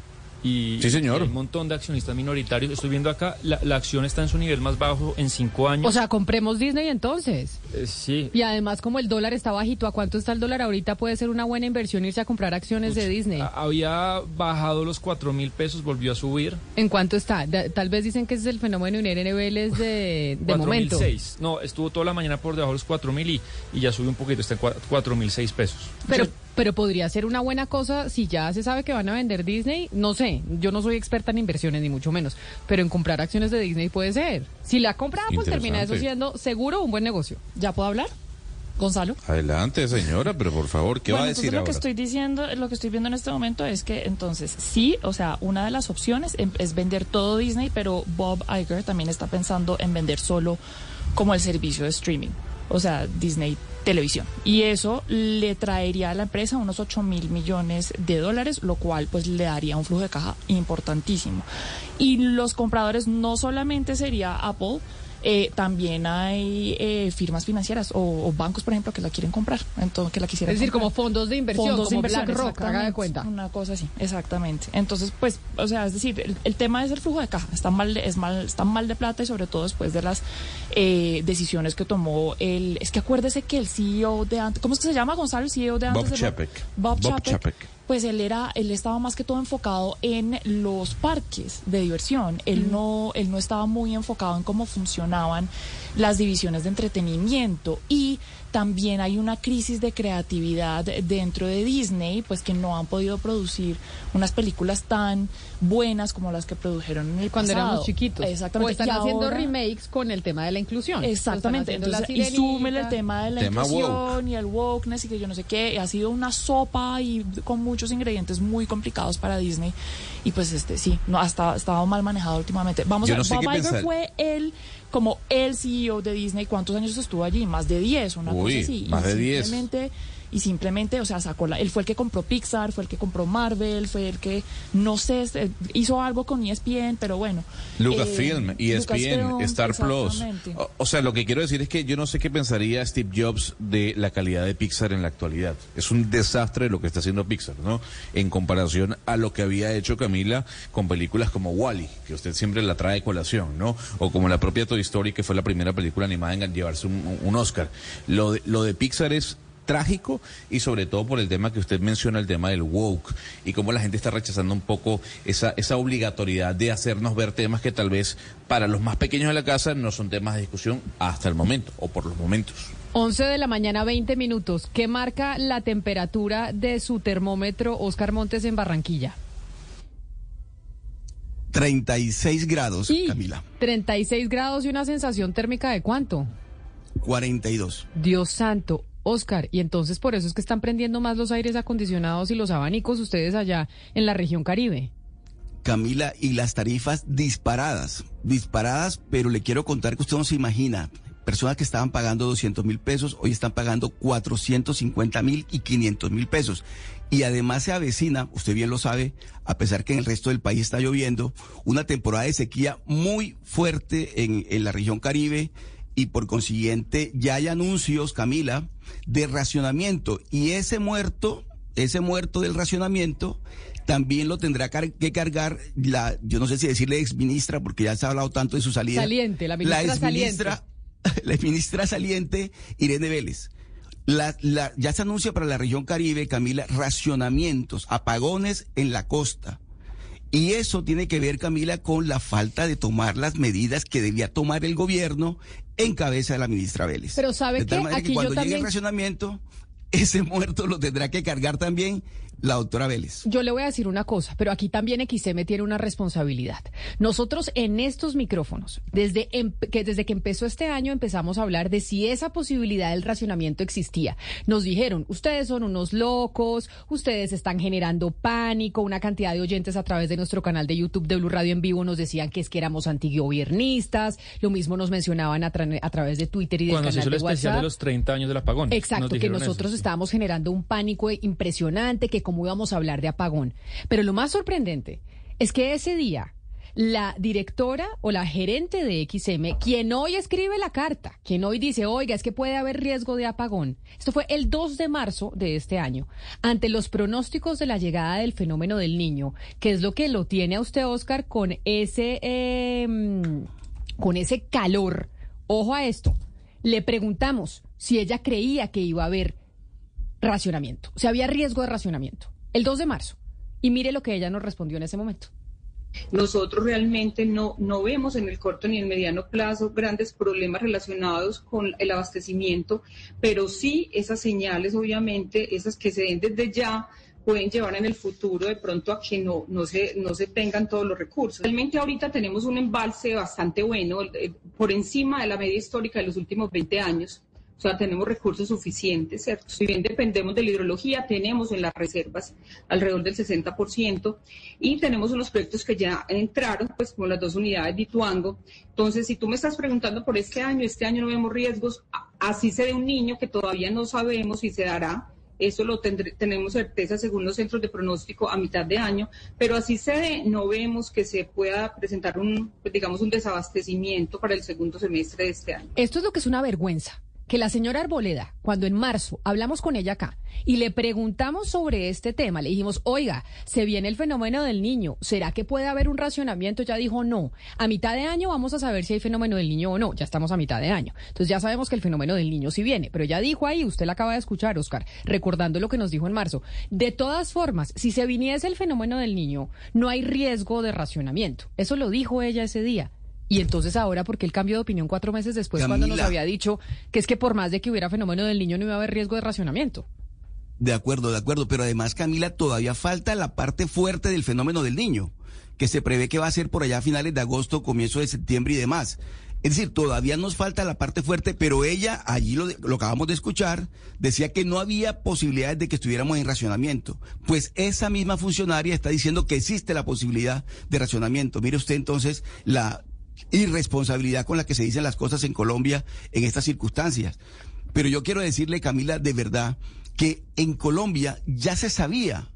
Y sí, señor. Hay un montón de accionistas minoritarios. Estoy viendo acá, la, acción está en su nivel más bajo en cinco años. O sea, compremos Disney entonces. Eh, sí. Y además, como el dólar está bajito, ¿a cuánto está el dólar ahorita? Puede ser una buena inversión irse a comprar acciones de Disney. Había bajado los cuatro mil pesos, volvió a subir. ¿En cuánto está? tal vez dicen que es el fenómeno unir niveles de, de momento. No, estuvo toda la mañana por debajo de los cuatro mil y, y ya subió un poquito, está en cuatro mil seis pesos. Pero. Pero podría ser una buena cosa si ya se sabe que van a vender Disney. No sé, yo no soy experta en inversiones ni mucho menos, pero en comprar acciones de Disney puede ser. Si la compra pues termina eso siendo seguro un buen negocio. ¿Ya puedo hablar? Gonzalo. Adelante, señora, pero por favor, ¿qué va a decir lo ahora? que estoy diciendo, lo que estoy viendo en este momento es que entonces sí, o sea, una de las opciones em, es vender todo Disney, pero Bob Iger también está pensando en vender solo como el servicio de streaming, o sea, Disney televisión. Y eso le traería a la empresa unos 8 mil millones de dólares, lo cual pues le daría un flujo de caja importantísimo. Y los compradores no solamente sería Apple, eh, también hay eh, firmas financieras o, bancos, por ejemplo, que la quieren comprar, entonces que la quisieran. Es decir, como fondos de inversión, fondos como de inversión, BlackRock, haga de cuenta. Una cosa así, exactamente. Entonces, pues, o sea, es decir, el, tema es el flujo de caja, está mal, es mal, está mal de plata y sobre todo después de las eh, decisiones que tomó el, es que acuérdese que el CEO de antes, ¿cómo es que se llama Gonzalo, el CEO de antes? Bob Chapek. Bob, Chapek pues él era, él estaba más que todo enfocado en los parques de diversión. Él no, él no estaba muy enfocado en cómo funcionaban las divisiones de entretenimiento y también hay una crisis de creatividad dentro de Disney, pues que no han podido producir unas películas tan buenas como las que produjeron en el Cuando éramos chiquitos. Exactamente. O están haciendo remakes con el tema de la inclusión. Exactamente. Entonces, y súmele el tema de la inclusión y el wokeness y que yo no sé qué. Ha sido una sopa y con muchos ingredientes muy complicados para Disney. Y pues este sí, no ha estado, mal manejado últimamente. Vamos a ver, Bob Iger fue el como el CEO de Disney, ¿cuántos años estuvo allí? Más de 10, una cosa así. Más de 10 y simplemente, o sea, sacó la, él fue el que compró Pixar, fue el que compró Marvel, fue el que, no sé, hizo algo con ESPN, pero bueno. Lucasfilm, eh, ESPN, Star Plus. O, sea, lo que quiero decir es que yo no sé qué pensaría Steve Jobs de la calidad de Pixar en la actualidad. Es un desastre lo que está haciendo Pixar, ¿no? En comparación a lo que había hecho Camila con películas como Wally, que usted siempre la trae de colación, ¿no? O como la propia Toy Story, que fue la primera película animada en llevarse un, un Oscar. Lo de, lo de Pixar es trágico y sobre todo por el tema que usted menciona, el tema del woke y cómo la gente está rechazando un poco esa, esa obligatoriedad de hacernos ver temas que tal vez para los más pequeños de la casa no son temas de discusión hasta el momento o por los momentos. 11 de la mañana, 20 minutos. ¿Qué marca la temperatura de su termómetro Oscar Montes en Barranquilla? 36 grados, Camila. 36 grados y una sensación térmica de cuánto? 42. Dios santo. Oscar, y entonces por eso es que están prendiendo más los aires acondicionados y los abanicos ustedes allá en la región Caribe. Camila, y las tarifas disparadas, disparadas, pero le quiero contar que usted no se imagina. Personas que estaban pagando 200 mil pesos, hoy están pagando 450 mil y 500 mil pesos. Y además se avecina, usted bien lo sabe, a pesar que en el resto del país está lloviendo, una temporada de sequía muy fuerte en, en la región Caribe y por consiguiente ya hay anuncios, Camila, de racionamiento y ese muerto, ese muerto del racionamiento también lo tendrá que cargar la, yo no sé si decirle ex ministra porque ya se ha hablado tanto de su salida. Saliente, la ministra la saliente. La ministra saliente Irene Vélez. La, la, ya se anuncia para la región Caribe, Camila, racionamientos, apagones en la costa. Y eso tiene que ver, Camila, con la falta de tomar las medidas que debía tomar el gobierno en cabeza de la ministra Vélez. Pero sabe que aquí cuando yo llegue el racionamiento, ese muerto lo tendrá que cargar también la doctora Vélez. Yo le voy a decir una cosa, pero aquí también XM tiene una responsabilidad. Nosotros en estos micrófonos, desde em, que, desde que empezó este año, empezamos a hablar de si esa posibilidad del racionamiento existía. Nos dijeron, ustedes son unos locos, ustedes están generando pánico, una cantidad de oyentes a través de nuestro canal de YouTube de Blue Radio en vivo nos decían que es que éramos antigobiernistas, lo mismo nos mencionaban a, a través de Twitter y de Cuando canal se hizo de el especial WhatsApp. de los 30 años del apagón. Exacto, que nosotros estábamos generando un pánico impresionante, que cómo íbamos a hablar de apagón. Pero lo más sorprendente es que ese día la directora o la gerente de XM, quien hoy escribe la carta, quien hoy dice, oiga, es que puede haber riesgo de apagón. Esto fue el 2 de marzo de este año, ante los pronósticos de la llegada del fenómeno del niño, que es lo que lo tiene a usted, Oscar, con ese, eh, con ese calor. Ojo a esto. Le preguntamos si ella creía que iba a haber racionamiento, si había riesgo de racionamiento, el 2 de marzo. Y mire lo que ella nos respondió en ese momento. Nosotros realmente no, no vemos en el corto ni en el mediano plazo grandes problemas relacionados con el abastecimiento, pero sí esas señales, obviamente, esas que se den desde ya, pueden llevar en el futuro de pronto a que no, no, se, no se tengan todos los recursos. Realmente ahorita tenemos un embalse bastante bueno, eh, por encima de la media histórica de los últimos 20 años. O sea, tenemos recursos suficientes, ¿cierto? Si bien dependemos de la hidrología, tenemos en las reservas alrededor del 60% y tenemos unos proyectos que ya entraron, pues como las dos unidades de Ituango. Entonces, si tú me estás preguntando por este año, este año no vemos riesgos, así se de un niño que todavía no sabemos si se dará, eso lo tendré, tenemos certeza según los centros de pronóstico a mitad de año, pero así se ve, no vemos que se pueda presentar un, pues, digamos, un desabastecimiento para el segundo semestre de este año. Esto es lo que es una vergüenza que la señora Arboleda, cuando en marzo hablamos con ella acá y le preguntamos sobre este tema, le dijimos, oiga, se viene el fenómeno del niño, ¿será que puede haber un racionamiento? Ya dijo, no, a mitad de año vamos a saber si hay fenómeno del niño o no, ya estamos a mitad de año. Entonces ya sabemos que el fenómeno del niño sí viene, pero ya dijo ahí, usted la acaba de escuchar, Oscar, recordando lo que nos dijo en marzo. De todas formas, si se viniese el fenómeno del niño, no hay riesgo de racionamiento. Eso lo dijo ella ese día. Y entonces ahora, ¿por qué el cambio de opinión cuatro meses después Camila. cuando nos había dicho que es que por más de que hubiera fenómeno del niño no iba a haber riesgo de racionamiento? De acuerdo, de acuerdo, pero además, Camila, todavía falta la parte fuerte del fenómeno del niño, que se prevé que va a ser por allá a finales de agosto, comienzo de septiembre y demás. Es decir, todavía nos falta la parte fuerte, pero ella, allí lo, lo acabamos de escuchar, decía que no había posibilidades de que estuviéramos en racionamiento. Pues esa misma funcionaria está diciendo que existe la posibilidad de racionamiento. Mire usted entonces la irresponsabilidad con la que se dicen las cosas en Colombia en estas circunstancias. Pero yo quiero decirle, Camila, de verdad, que en Colombia ya se sabía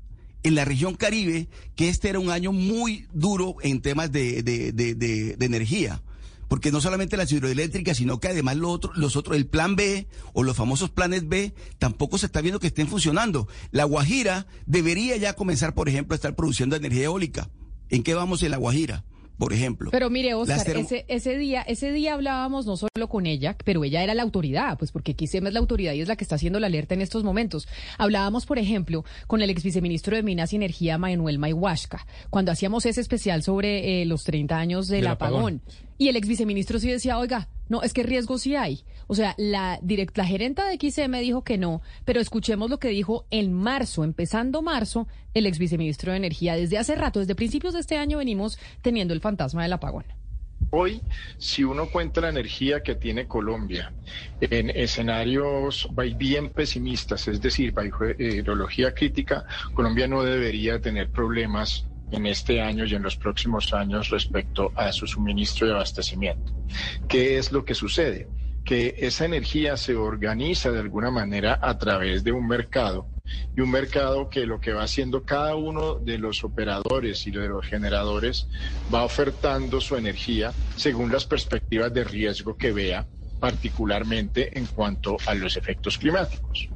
en la región Caribe que este era un año muy duro en temas de, de, de, energía. Porque no solamente las hidroeléctricas, sino que además lo otro, los otros, el plan B o los famosos planes B, tampoco se está viendo que estén funcionando. La Guajira debería ya comenzar, por ejemplo, a estar produciendo energía eólica. ¿En qué vamos en la Guajira? Por ejemplo. Pero mire, Oscar, ese, ese, día, ese día hablábamos no solo con ella, pero ella era la autoridad, pues porque XM es la autoridad y es la que está haciendo la alerta en estos momentos. Hablábamos, por ejemplo, con el ex viceministro de Minas y Energía, Manuel Mayhuasca, cuando hacíamos ese especial sobre eh, los 30 años del, apagón. Y el ex viceministro sí decía, oiga, no, es que riesgo sí hay. O sea, la, direct, la gerenta de XM dijo que no, pero escuchemos lo que dijo en marzo, empezando marzo, el ex viceministro de Energía. Desde hace rato, desde principios de este año, venimos teniendo el fantasma del apagón. Hoy, si uno cuenta la energía que tiene Colombia en escenarios bien pesimistas, es decir, bajo hidrología crítica, Colombia no debería tener problemas en este año y en los próximos años respecto a su suministro y abastecimiento. ¿Qué es lo que sucede? Que esa energía se organiza de alguna manera a través de un mercado y un mercado que lo que va haciendo cada uno de los operadores y de los generadores va ofertando su energía según las perspectivas de riesgo que vea particularmente en cuanto a los efectos climáticos.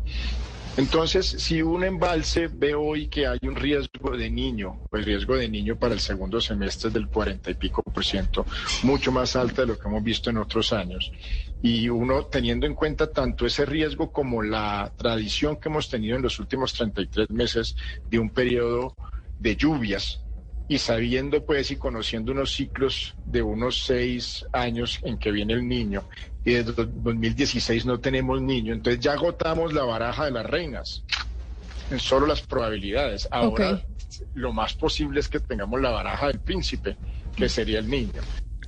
Entonces, si un embalse ve hoy que hay un riesgo de niño, pues riesgo de niño para el segundo semestre es del 40 y pico por ciento, mucho más alta de lo que hemos visto en otros años, y uno teniendo en cuenta tanto ese riesgo como la tradición que hemos tenido en los últimos 33 meses de un periodo de lluvias y sabiendo pues y conociendo unos ciclos de unos seis años en que viene el niño y desde 2016 no tenemos niño, entonces ya agotamos la baraja de las reinas en solo las probabilidades. Ahora lo más posible es que tengamos la baraja del príncipe, que sería el niño.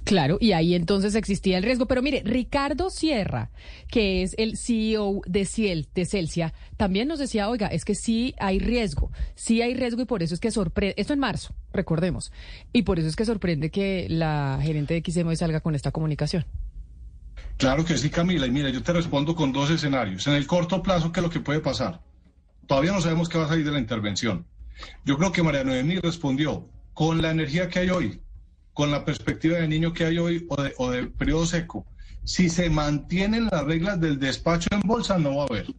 Claro, y ahí entonces existía el riesgo. Pero mire, Ricardo Sierra, que es el CEO de Ciel, de Celsia, también nos decía, oiga, es que sí hay riesgo, sí hay riesgo y por eso es que sorprende, esto en marzo, recordemos, y por eso es que sorprende que la gerente de XM salga con esta comunicación. Claro que sí, Camila, y mira, yo te respondo con dos escenarios. En el corto plazo, ¿qué es lo que puede pasar? Todavía no sabemos qué va a salir de la intervención. Yo creo que María Noemí respondió, con la energía que hay hoy, con la perspectiva del niño que hay hoy o de, periodo seco, si se mantienen las reglas del despacho en bolsa, no va a haber.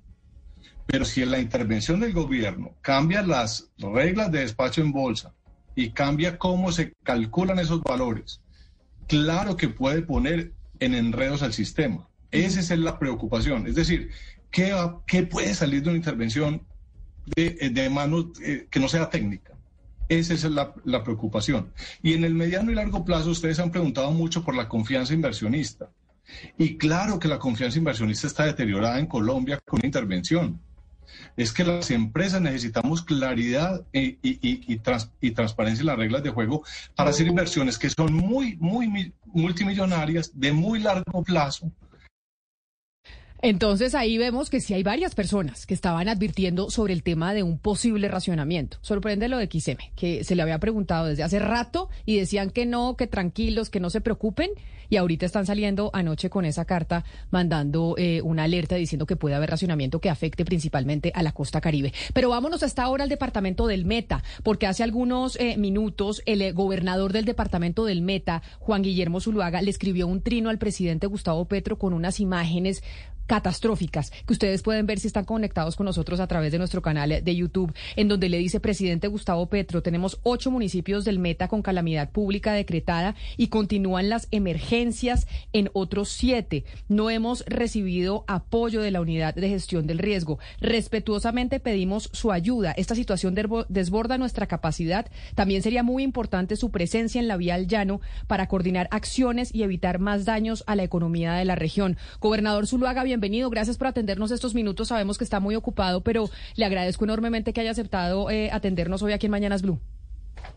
Pero si en la intervención del gobierno cambia las reglas de despacho en bolsa y cambia cómo se calculan esos valores, claro que puede poner en enredos al sistema. Esa es la preocupación. Es decir, ¿qué, qué puede salir de una intervención de, de manos eh, que no sea técnica? Esa es la, preocupación. Y en el mediano y largo plazo ustedes han preguntado mucho por la confianza inversionista. Y claro que la confianza inversionista está deteriorada en Colombia con intervención. Es que las empresas necesitamos claridad y, y, transparencia en las reglas de juego para hacer inversiones que son muy, muy multimillonarias, de muy largo plazo, entonces ahí vemos que sí hay varias personas que estaban advirtiendo sobre el tema de un posible racionamiento. Sorprende lo de XM, que se le había preguntado desde hace rato y decían que no, que tranquilos, que no se preocupen y ahorita están saliendo anoche con esa carta mandando eh, una alerta diciendo que puede haber racionamiento que afecte principalmente a la costa caribe. Pero vámonos hasta ahora al departamento del Meta, porque hace algunos eh, minutos el eh, gobernador del departamento del Meta, Juan Guillermo Zuluaga, le escribió un trino al presidente Gustavo Petro con unas imágenes catastróficas que ustedes pueden ver si están conectados con nosotros a través de nuestro canal de YouTube, en donde le dice presidente Gustavo Petro, tenemos ocho municipios del Meta con calamidad pública decretada y continúan las emergencias en otros siete. No hemos recibido apoyo de la unidad de gestión del riesgo. Respetuosamente pedimos su ayuda. Esta situación desborda nuestra capacidad. También sería muy importante su presencia en la vía al llano para coordinar acciones y evitar más daños a la economía de la región. Gobernador Zuluaga, bien bienvenido. Gracias por atendernos estos minutos. Sabemos que está muy ocupado, pero le agradezco enormemente que haya aceptado eh, atendernos hoy aquí en Mañanas Blue.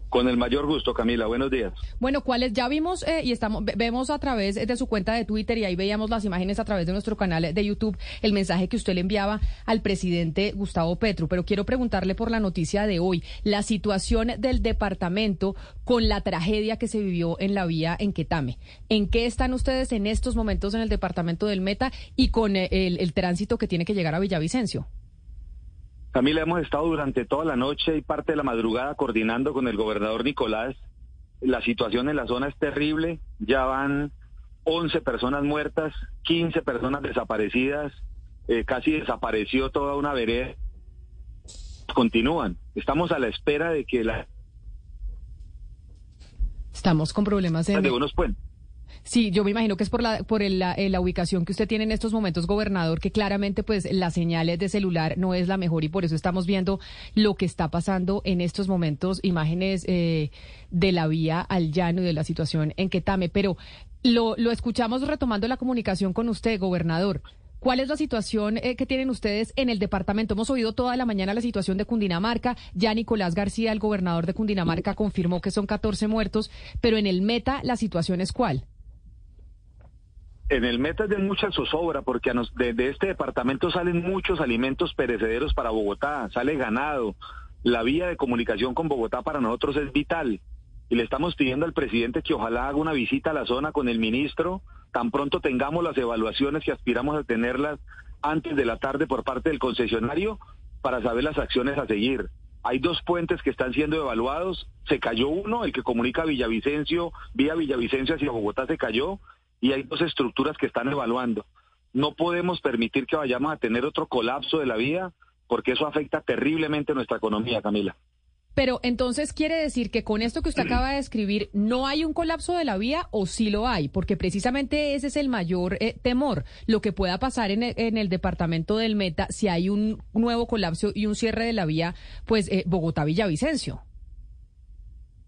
Con el mayor gusto, Camila. Buenos días. Bueno, ¿cuáles? Ya vimos eh, y estamos vemos a través de su cuenta de Twitter y ahí veíamos las imágenes a través de nuestro canal de YouTube el mensaje que usted le enviaba al presidente Gustavo Petro. Pero quiero preguntarle por la noticia de hoy, la situación del departamento con la tragedia que se vivió en la vía en Quetame. ¿En qué están ustedes en estos momentos en el departamento del Meta y con eh, el tránsito que tiene que llegar a Villavicencio? Camila, hemos estado durante toda la noche y parte de la madrugada coordinando con el gobernador Nicolás. La situación en la zona es terrible. Ya van 11 personas muertas, 15 personas desaparecidas. Eh, casi desapareció toda una vereda. Continúan. Estamos a la espera de que la Estamos con problemas en... De unos puentes. Sí, yo me imagino que es por la por la, eh, la, ubicación que usted tiene en estos momentos, gobernador, que claramente pues las señales de celular no es la mejor y por eso estamos viendo lo que está pasando en estos momentos, imágenes eh, de la vía al llano y de la situación en Quetame. Pero lo, lo escuchamos retomando la comunicación con usted, gobernador. ¿Cuál es la situación eh, que tienen ustedes en el departamento? Hemos oído toda la mañana la situación de Cundinamarca. Ya Nicolás García, el gobernador de Cundinamarca, confirmó que son 14 muertos, pero en el Meta la situación es cuál? En el Meta es de mucha zozobra porque de, este departamento salen muchos alimentos perecederos para Bogotá, sale ganado. La vía de comunicación con Bogotá para nosotros es vital y le estamos pidiendo al presidente que ojalá haga una visita a la zona con el ministro, tan pronto tengamos las evaluaciones que aspiramos a tenerlas antes de la tarde por parte del concesionario para saber las acciones a seguir. Hay dos puentes que están siendo evaluados, se cayó uno, el que comunica Villavicencio, vía Villavicencio hacia Bogotá se cayó, y hay dos estructuras que están evaluando. No podemos permitir que vayamos a tener otro colapso de la vía porque eso afecta terriblemente nuestra economía, Camila. Pero entonces quiere decir que con esto que usted acaba de describir, ¿no hay un colapso de la vía o sí lo hay? Porque precisamente ese es el mayor eh, temor, lo que pueda pasar en el, departamento del Meta si hay un nuevo colapso y un cierre de la vía, pues eh, Bogotá-Villavicencio.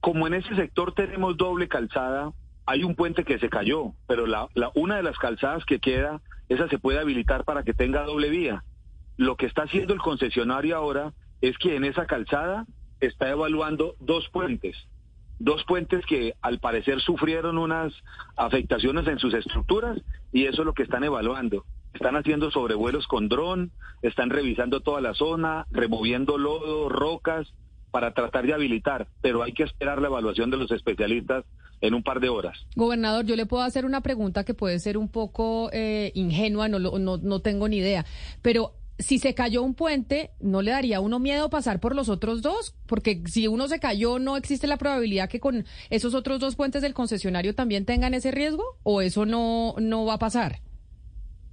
Como en ese sector tenemos doble calzada, hay un puente que se cayó, pero la, una de las calzadas que queda, esa se puede habilitar para que tenga doble vía. Lo que está haciendo el concesionario ahora es que en esa calzada está evaluando dos puentes, dos puentes que al parecer sufrieron unas afectaciones en sus estructuras y eso es lo que están evaluando. Están haciendo sobrevuelos con dron, están revisando toda la zona, removiendo lodo, rocas para tratar de habilitar, pero hay que esperar la evaluación de los especialistas en un par de horas. Gobernador, yo le puedo hacer una pregunta que puede ser un poco eh, ingenua, no, no, no tengo ni idea, pero si se cayó un puente, ¿no le daría a uno miedo pasar por los otros dos? Porque si uno se cayó, ¿no existe la probabilidad que con esos otros dos puentes del concesionario también tengan ese riesgo? ¿O eso no, no va a pasar?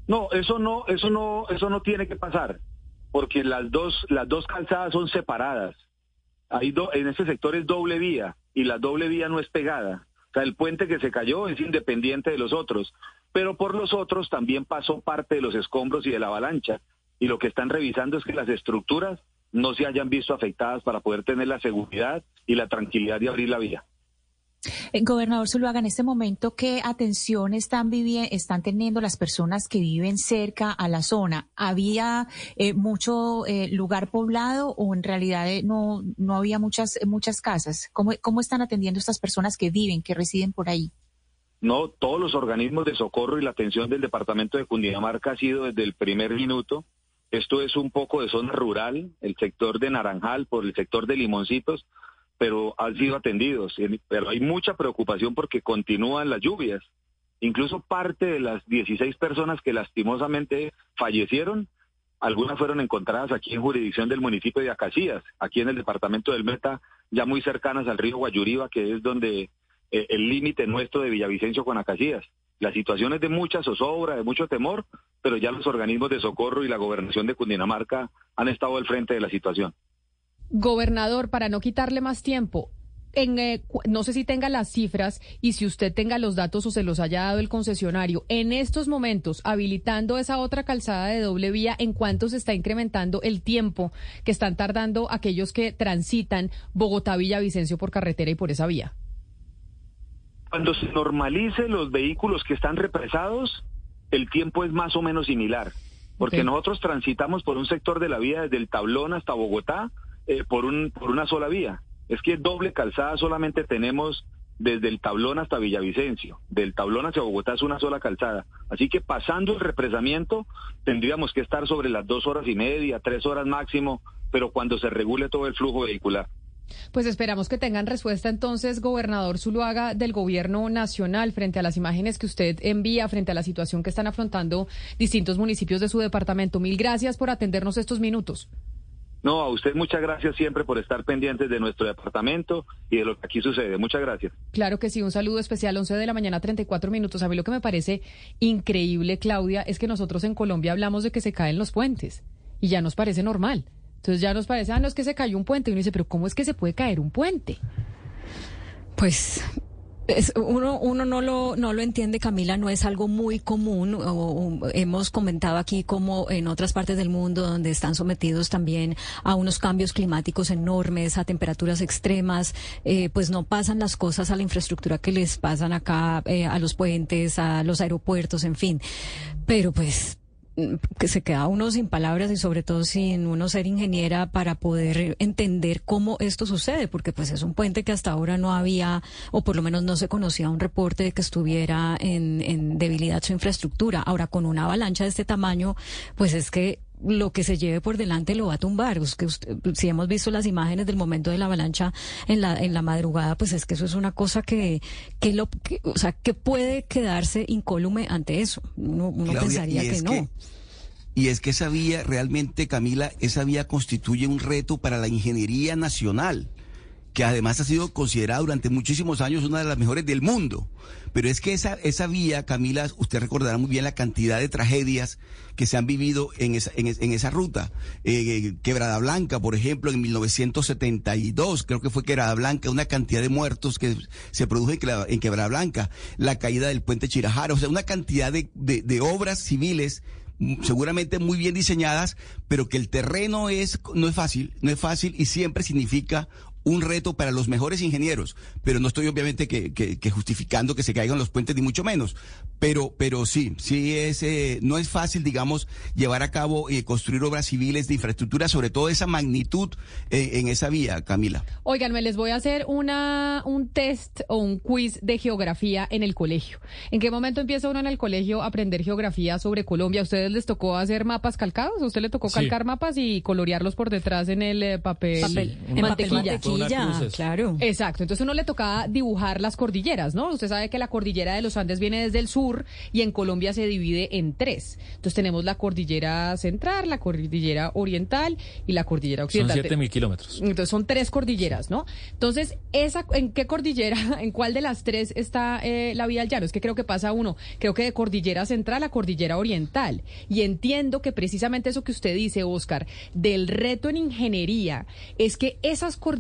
No, eso no, eso no, eso no tiene que pasar, porque las dos, las dos calzadas son separadas. Hay en ese sector es doble vía y la doble vía no es pegada. O sea, el puente que se cayó es independiente de los otros, pero por los otros también pasó parte de los escombros y de la avalancha. Y lo que están revisando es que las estructuras no se hayan visto afectadas para poder tener la seguridad y la tranquilidad de abrir la vía. Eh, gobernador Zuluaga, en este momento, ¿qué atención están, están teniendo las personas que viven cerca a la zona? ¿Había eh, mucho eh, lugar poblado o en realidad no, no había muchas, muchas casas? ¿Cómo, ¿Cómo están atendiendo estas personas que viven, que residen por ahí? No, todos los organismos de socorro y la atención del departamento de Cundinamarca ha sido desde el primer minuto. Esto es un poco de zona rural, el sector de Naranjal, por el sector de Limoncitos, pero han sido atendidos. Pero hay mucha preocupación porque continúan las lluvias. Incluso parte de las 16 personas que lastimosamente fallecieron, algunas fueron encontradas aquí en jurisdicción del municipio de Acacías, aquí en el departamento del Meta, ya muy cercanas al río Guayuriba, que es donde eh, el límite nuestro de Villavicencio con Acacías. La situación es de mucha zozobra, de mucho temor, pero ya los organismos de socorro y la gobernación de Cundinamarca han estado al frente de la situación. Gobernador, para no quitarle más tiempo, en, eh, no sé si tenga las cifras y si usted tenga los datos o se los haya dado el concesionario, en estos momentos, habilitando esa otra calzada de doble vía, ¿en cuánto se está incrementando el tiempo que están tardando aquellos que transitan Bogotá-Villavicencio por carretera y por esa vía? Cuando se normalice los vehículos que están represados, el tiempo es más o menos similar, porque nosotros transitamos por un sector de la vía desde el Tablón hasta Bogotá, eh, por, un, por una sola vía. Es que doble calzada solamente tenemos desde el tablón hasta Villavicencio. Del tablón hacia Bogotá es una sola calzada. Así que pasando el represamiento tendríamos que estar sobre las dos horas y media, tres horas máximo, pero cuando se regule todo el flujo vehicular. Pues esperamos que tengan respuesta entonces, gobernador Zuluaga, del gobierno nacional frente a las imágenes que usted envía, frente a la situación que están afrontando distintos municipios de su departamento. Mil gracias por atendernos estos minutos. No, a usted muchas gracias siempre por estar pendientes de nuestro departamento y de lo que aquí sucede. Muchas gracias. Claro que sí, un saludo especial, 11 de la mañana, 34 minutos. A mí lo que me parece increíble, Claudia, es que nosotros en Colombia hablamos de que se caen los puentes y ya nos parece normal. Entonces ya nos parece, ah, no es que se cayó un puente. Y uno dice, pero ¿cómo es que se puede caer un puente? Pues uno, uno no lo, no lo entiende, Camila, no es algo muy común. O, hemos comentado aquí como en otras partes del mundo donde están sometidos también a unos cambios climáticos enormes, a temperaturas extremas, eh, pues no pasan las cosas a la infraestructura que les pasan acá, eh, a los puentes, a los aeropuertos, en fin. Pero pues que se queda uno sin palabras y sobre todo sin uno ser ingeniera para poder entender cómo esto sucede, porque pues es un puente que hasta ahora no había, o por lo menos no se conocía un reporte de que estuviera en, en debilidad su infraestructura. Ahora, con una avalancha de este tamaño, pues es que lo que se lleve por delante lo va a tumbar. que si hemos visto las imágenes del momento de la avalancha en la en la madrugada, pues es que eso es una cosa que que lo o sea, que puede quedarse incólume ante eso. Uno, pensaría que no. y es que esa vía realmente, Camila, esa vía constituye un reto para la ingeniería nacional que además ha sido considerada durante muchísimos años una de las mejores del mundo. Pero es que esa, esa vía, Camila, usted recordará muy bien la cantidad de tragedias que se han vivido en esa, en, esa ruta. Eh, Quebrada Blanca, por ejemplo, en 1972, creo que fue Quebrada Blanca, una cantidad de muertos que se produjo en, Quebrada Blanca, la caída del puente Chirajara, o sea, una cantidad de, de obras civiles mm, seguramente muy bien diseñadas, pero que el terreno es no es fácil, no es fácil y siempre significa un reto para los mejores ingenieros, pero no estoy obviamente que, que, justificando que se caigan los puentes ni mucho menos, pero, pero sí, sí es, eh, no es fácil, digamos, llevar a cabo y construir obras civiles de infraestructura, sobre todo esa magnitud eh, en esa vía, Camila. Oigan, me les voy a hacer una, un test o un quiz de geografía en el colegio. ¿En qué momento empieza uno en el colegio a aprender geografía sobre Colombia? ¿A ustedes les tocó hacer mapas calcados? ¿A usted le tocó calcar mapas y colorearlos por detrás en el eh, papel, en mantequilla? Claro. Exacto. Entonces uno le tocaba dibujar las cordilleras, ¿no? Usted sabe que la cordillera de los Andes viene desde el sur y en Colombia se divide en tres. Entonces tenemos la cordillera central, la cordillera oriental y la cordillera occidental. Son siete mil kilómetros. Entonces son tres cordilleras, ¿no? Entonces, esa, ¿en qué cordillera, en cuál de las tres está eh, la vía al llano? Es que creo que pasa uno, creo que de cordillera central a cordillera oriental. Y entiendo que precisamente eso que usted dice, Oscar, del reto en ingeniería, es que esas cordilleras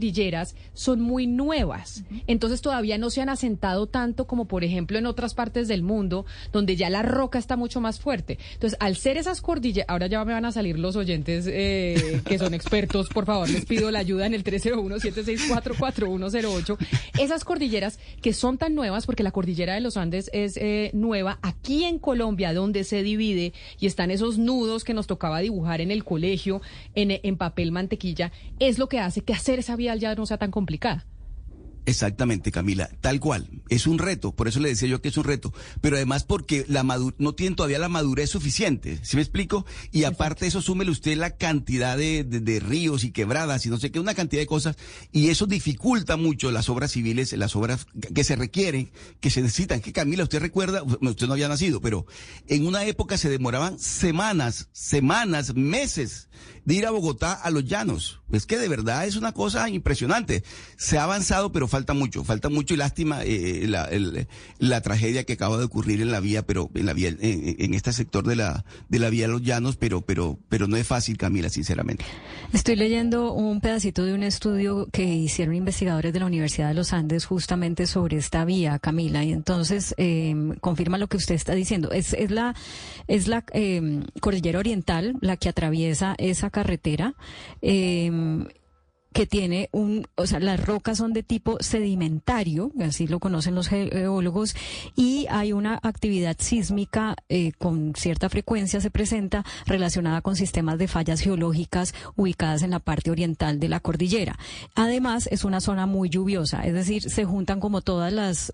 son muy nuevas. Entonces todavía no se han asentado tanto como, por ejemplo, en otras partes del mundo, donde ya la roca está mucho más fuerte. Entonces, al ser esas cordilleras, ahora ya me van a salir los oyentes eh, que son expertos, por favor, les pido la ayuda en el 301-764-4108. Esas cordilleras que son tan nuevas, porque la cordillera de los Andes es eh, nueva, aquí en Colombia, donde se divide y están esos nudos que nos tocaba dibujar en el colegio, en, en papel mantequilla, es lo que hace que hacer esa vía al no sea tan complicada. Exactamente, Camila, tal cual. Es un reto, por eso le decía yo que es un reto, pero además porque la no tienen todavía la madurez suficiente, ¿sí me explico? Y aparte de eso, súmele usted la cantidad de, ríos y quebradas y no sé qué, una cantidad de cosas, y eso dificulta mucho las obras civiles, las obras que se requieren, que se necesitan. Que Camila, usted recuerda, usted no había nacido, pero en una época se demoraban semanas, semanas, meses de ir a Bogotá a los llanos. Es que de verdad es una cosa impresionante. Se ha avanzado, pero falta mucho, falta mucho y lástima eh, la, la, tragedia que acaba de ocurrir en la vía, pero en la vía, en, este sector de la, de la vía de los llanos, pero, pero, pero no es fácil, Camila, sinceramente. Estoy leyendo un pedacito de un estudio que hicieron investigadores de la Universidad de los Andes justamente sobre esta vía, Camila, y entonces eh, confirma lo que usted está diciendo. Es, es la, es la eh, cordillera oriental la que atraviesa esa carretera. Eh, que tiene un, o sea, las rocas son de tipo sedimentario, así lo conocen los geólogos, y hay una actividad sísmica eh, con cierta frecuencia se presenta relacionada con sistemas de fallas geológicas ubicadas en la parte oriental de la cordillera. Además, es una zona muy lluviosa, es decir, se juntan como todas las,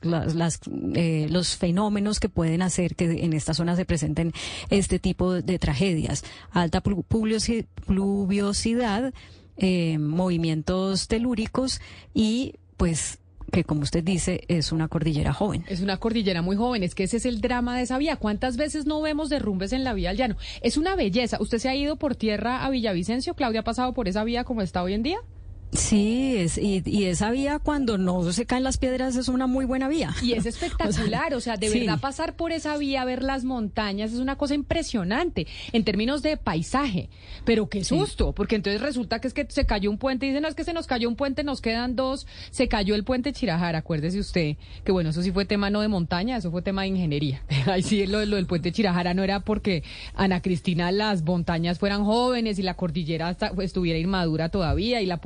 eh, los fenómenos que pueden hacer que en esta zona se presenten este tipo de tragedias. Alta pluviosidad, eh, movimientos telúricos y pues que como usted dice es una cordillera joven. Es una cordillera muy joven, es que ese es el drama de esa vía. ¿Cuántas veces no vemos derrumbes en la vía al llano? Es una belleza. ¿Usted se ha ido por tierra a Villavicencio? ¿Claudia ha pasado por esa vía como está hoy en día? Sí, es, y, esa vía cuando no se caen las piedras es una muy buena vía. Y es espectacular, o sea, de verdad pasar por esa vía, ver las montañas, es una cosa impresionante en términos de paisaje. Pero qué susto, porque entonces resulta que es que se cayó un puente, dicen, no, es que se nos cayó un puente, nos quedan dos, se cayó el puente Chirajara, acuérdese usted, que bueno, eso sí fue tema no de montaña, eso fue tema de ingeniería. Ahí sí, lo, lo del puente Chirajara no era porque Ana Cristina las montañas fueran jóvenes y la cordillera estuviera inmadura todavía y la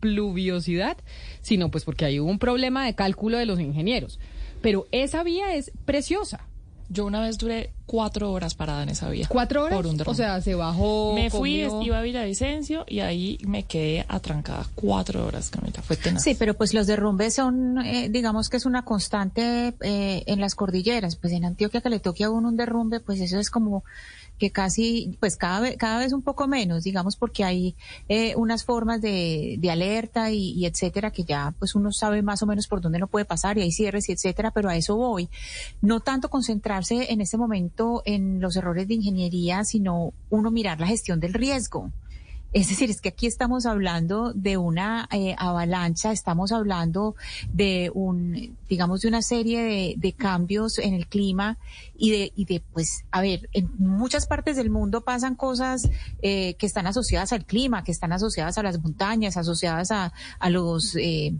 pluviosidad, sino pues porque hay un problema de cálculo de los ingenieros. Pero esa vía es preciosa. Yo una vez duré cuatro horas parada en esa vía. ¿Cuatro horas? o sea, se bajó. Me fui, iba a Villavicencio y ahí me quedé atrancada cuatro horas, Camila. Fue tenaz. Sí, pero pues los derrumbes son, eh, digamos que es una constante eh, en las cordilleras. Pues en Antioquia que le toque a uno un derrumbe, pues eso es como que casi, pues cada vez, cada vez un poco menos, digamos, porque hay eh, unas formas de, de alerta y, y, etcétera, que ya pues uno sabe más o menos por dónde no puede pasar y hay cierres y etcétera, pero a eso voy. No tanto concentrarse en este momento en los errores de ingeniería, sino uno mirar la gestión del riesgo. Es decir, es que aquí estamos hablando de una eh, avalancha, estamos hablando de un, digamos, de una serie de, de, cambios en el clima y de, y de, pues, a ver, en muchas partes del mundo pasan cosas eh, que están asociadas al clima, que están asociadas a las montañas, asociadas a, a los eh,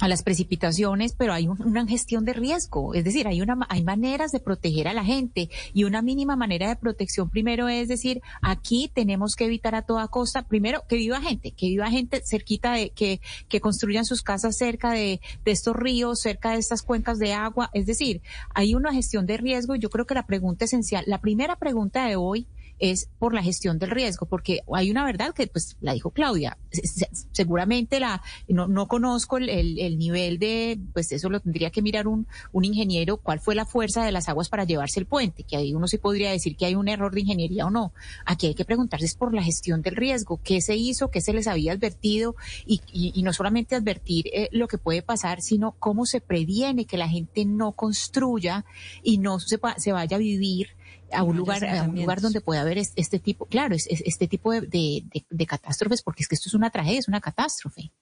a las precipitaciones, pero hay una gestión de riesgo, es decir, hay una hay maneras de proteger a la gente y una mínima manera de protección primero es decir, aquí tenemos que evitar a toda costa, primero que viva gente, que viva gente cerquita de que que construyan sus casas cerca de, de estos ríos, cerca de estas cuencas de agua, es decir, hay una gestión de riesgo. Y yo creo que la pregunta esencial, la primera pregunta de hoy es por la gestión del riesgo, porque hay una verdad que pues la dijo Claudia, seguramente la no, no conozco el, el, nivel de, pues eso lo tendría que mirar un, un ingeniero, cuál fue la fuerza de las aguas para llevarse el puente, que ahí uno sí podría decir que hay un error de ingeniería o no. Aquí hay que preguntarse es por la gestión del riesgo, qué se hizo, qué se les había advertido y, y, no solamente advertir eh, lo que puede pasar, sino cómo se previene que la gente no construya y no se, se vaya a vivir a un lugar, a un lugar donde puede haber este, tipo, claro, es, este tipo de, de, catástrofes, porque es que esto es una tragedia, es una catástrofe.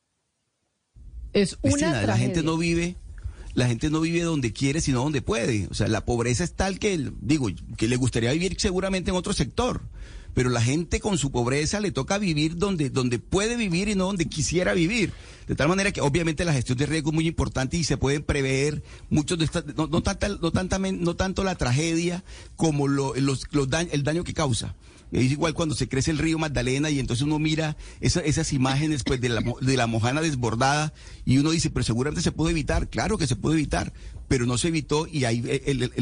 Es una tragedia. La gente no vive, la gente no vive donde quiere, sino donde puede. O sea, la pobreza es tal que, digo, que le gustaría vivir seguramente en otro sector pero la gente con su pobreza le toca vivir donde, donde puede vivir y no donde quisiera vivir. De tal manera que obviamente la gestión de riesgo es muy importante y se pueden prever muchos de estas, no, no, no, tanta, no tanto la tragedia como lo, los, los el daño que causa. Es igual cuando se crece el río Magdalena y entonces uno mira esas imágenes pues de la, de la mojana desbordada y uno dice, pero seguramente se puede evitar. Claro que se puede evitar, pero no se evitó y ahí el,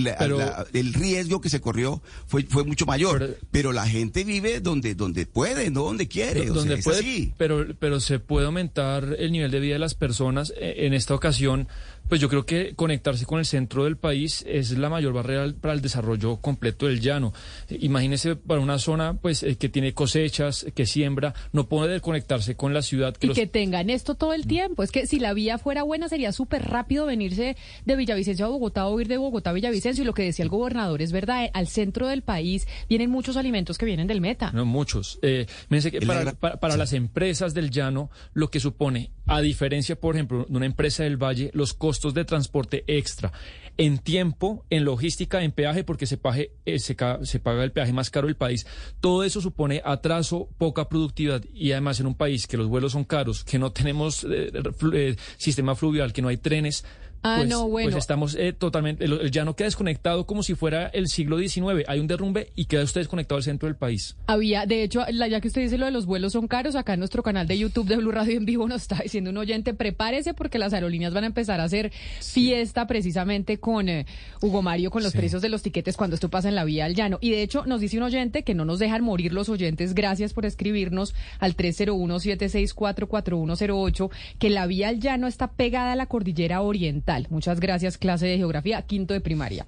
el, riesgo que se corrió fue, fue mucho mayor. Pero, la gente vive donde, donde puede, no donde quiere. Donde puede, Pero, pero se puede aumentar el nivel de vida de las personas. E, en esta ocasión pues yo creo que conectarse con el centro del país es la mayor barrera para el desarrollo completo del llano. Imagínese para una zona pues eh, que tiene cosechas, que siembra, no puede conectarse con la ciudad. Que y que tengan esto todo el tiempo. Es que si la vía fuera buena sería súper rápido venirse de Villavicencio a Bogotá o ir de Bogotá a Villavicencio. Y lo que decía el gobernador es verdad, al centro del país vienen muchos alimentos que vienen del meta. No, muchos. Eh, que para, para las empresas del llano, lo que supone, a diferencia, por ejemplo, de una empresa del Valle, los costos de transporte extra en tiempo, en logística, en peaje, porque se, pague, eh, se, paga el peaje más caro del país. Todo eso supone atraso, poca productividad y además en un país que los vuelos son caros, que no tenemos eh, eh, sistema fluvial, que no hay trenes, Ah, pues, no, pues bueno. estamos eh, totalmente, el, llano queda desconectado como si fuera el siglo XIX. Hay un derrumbe y queda usted desconectado al centro del país. Había, de hecho, ya que usted dice lo de los vuelos son caros, acá en nuestro canal de YouTube de Blue Radio en vivo nos está diciendo un oyente, prepárese porque las aerolíneas van a empezar a hacer fiesta precisamente con eh, Hugo Mario, con los precios de los tiquetes cuando esto pasa en la vía al llano. Y de hecho, nos dice un oyente que no nos dejan morir los oyentes, gracias por escribirnos al 301-764-4108, que la vía al llano está pegada a la cordillera oriental Muchas gracias, clase de geografía, quinto de primaria.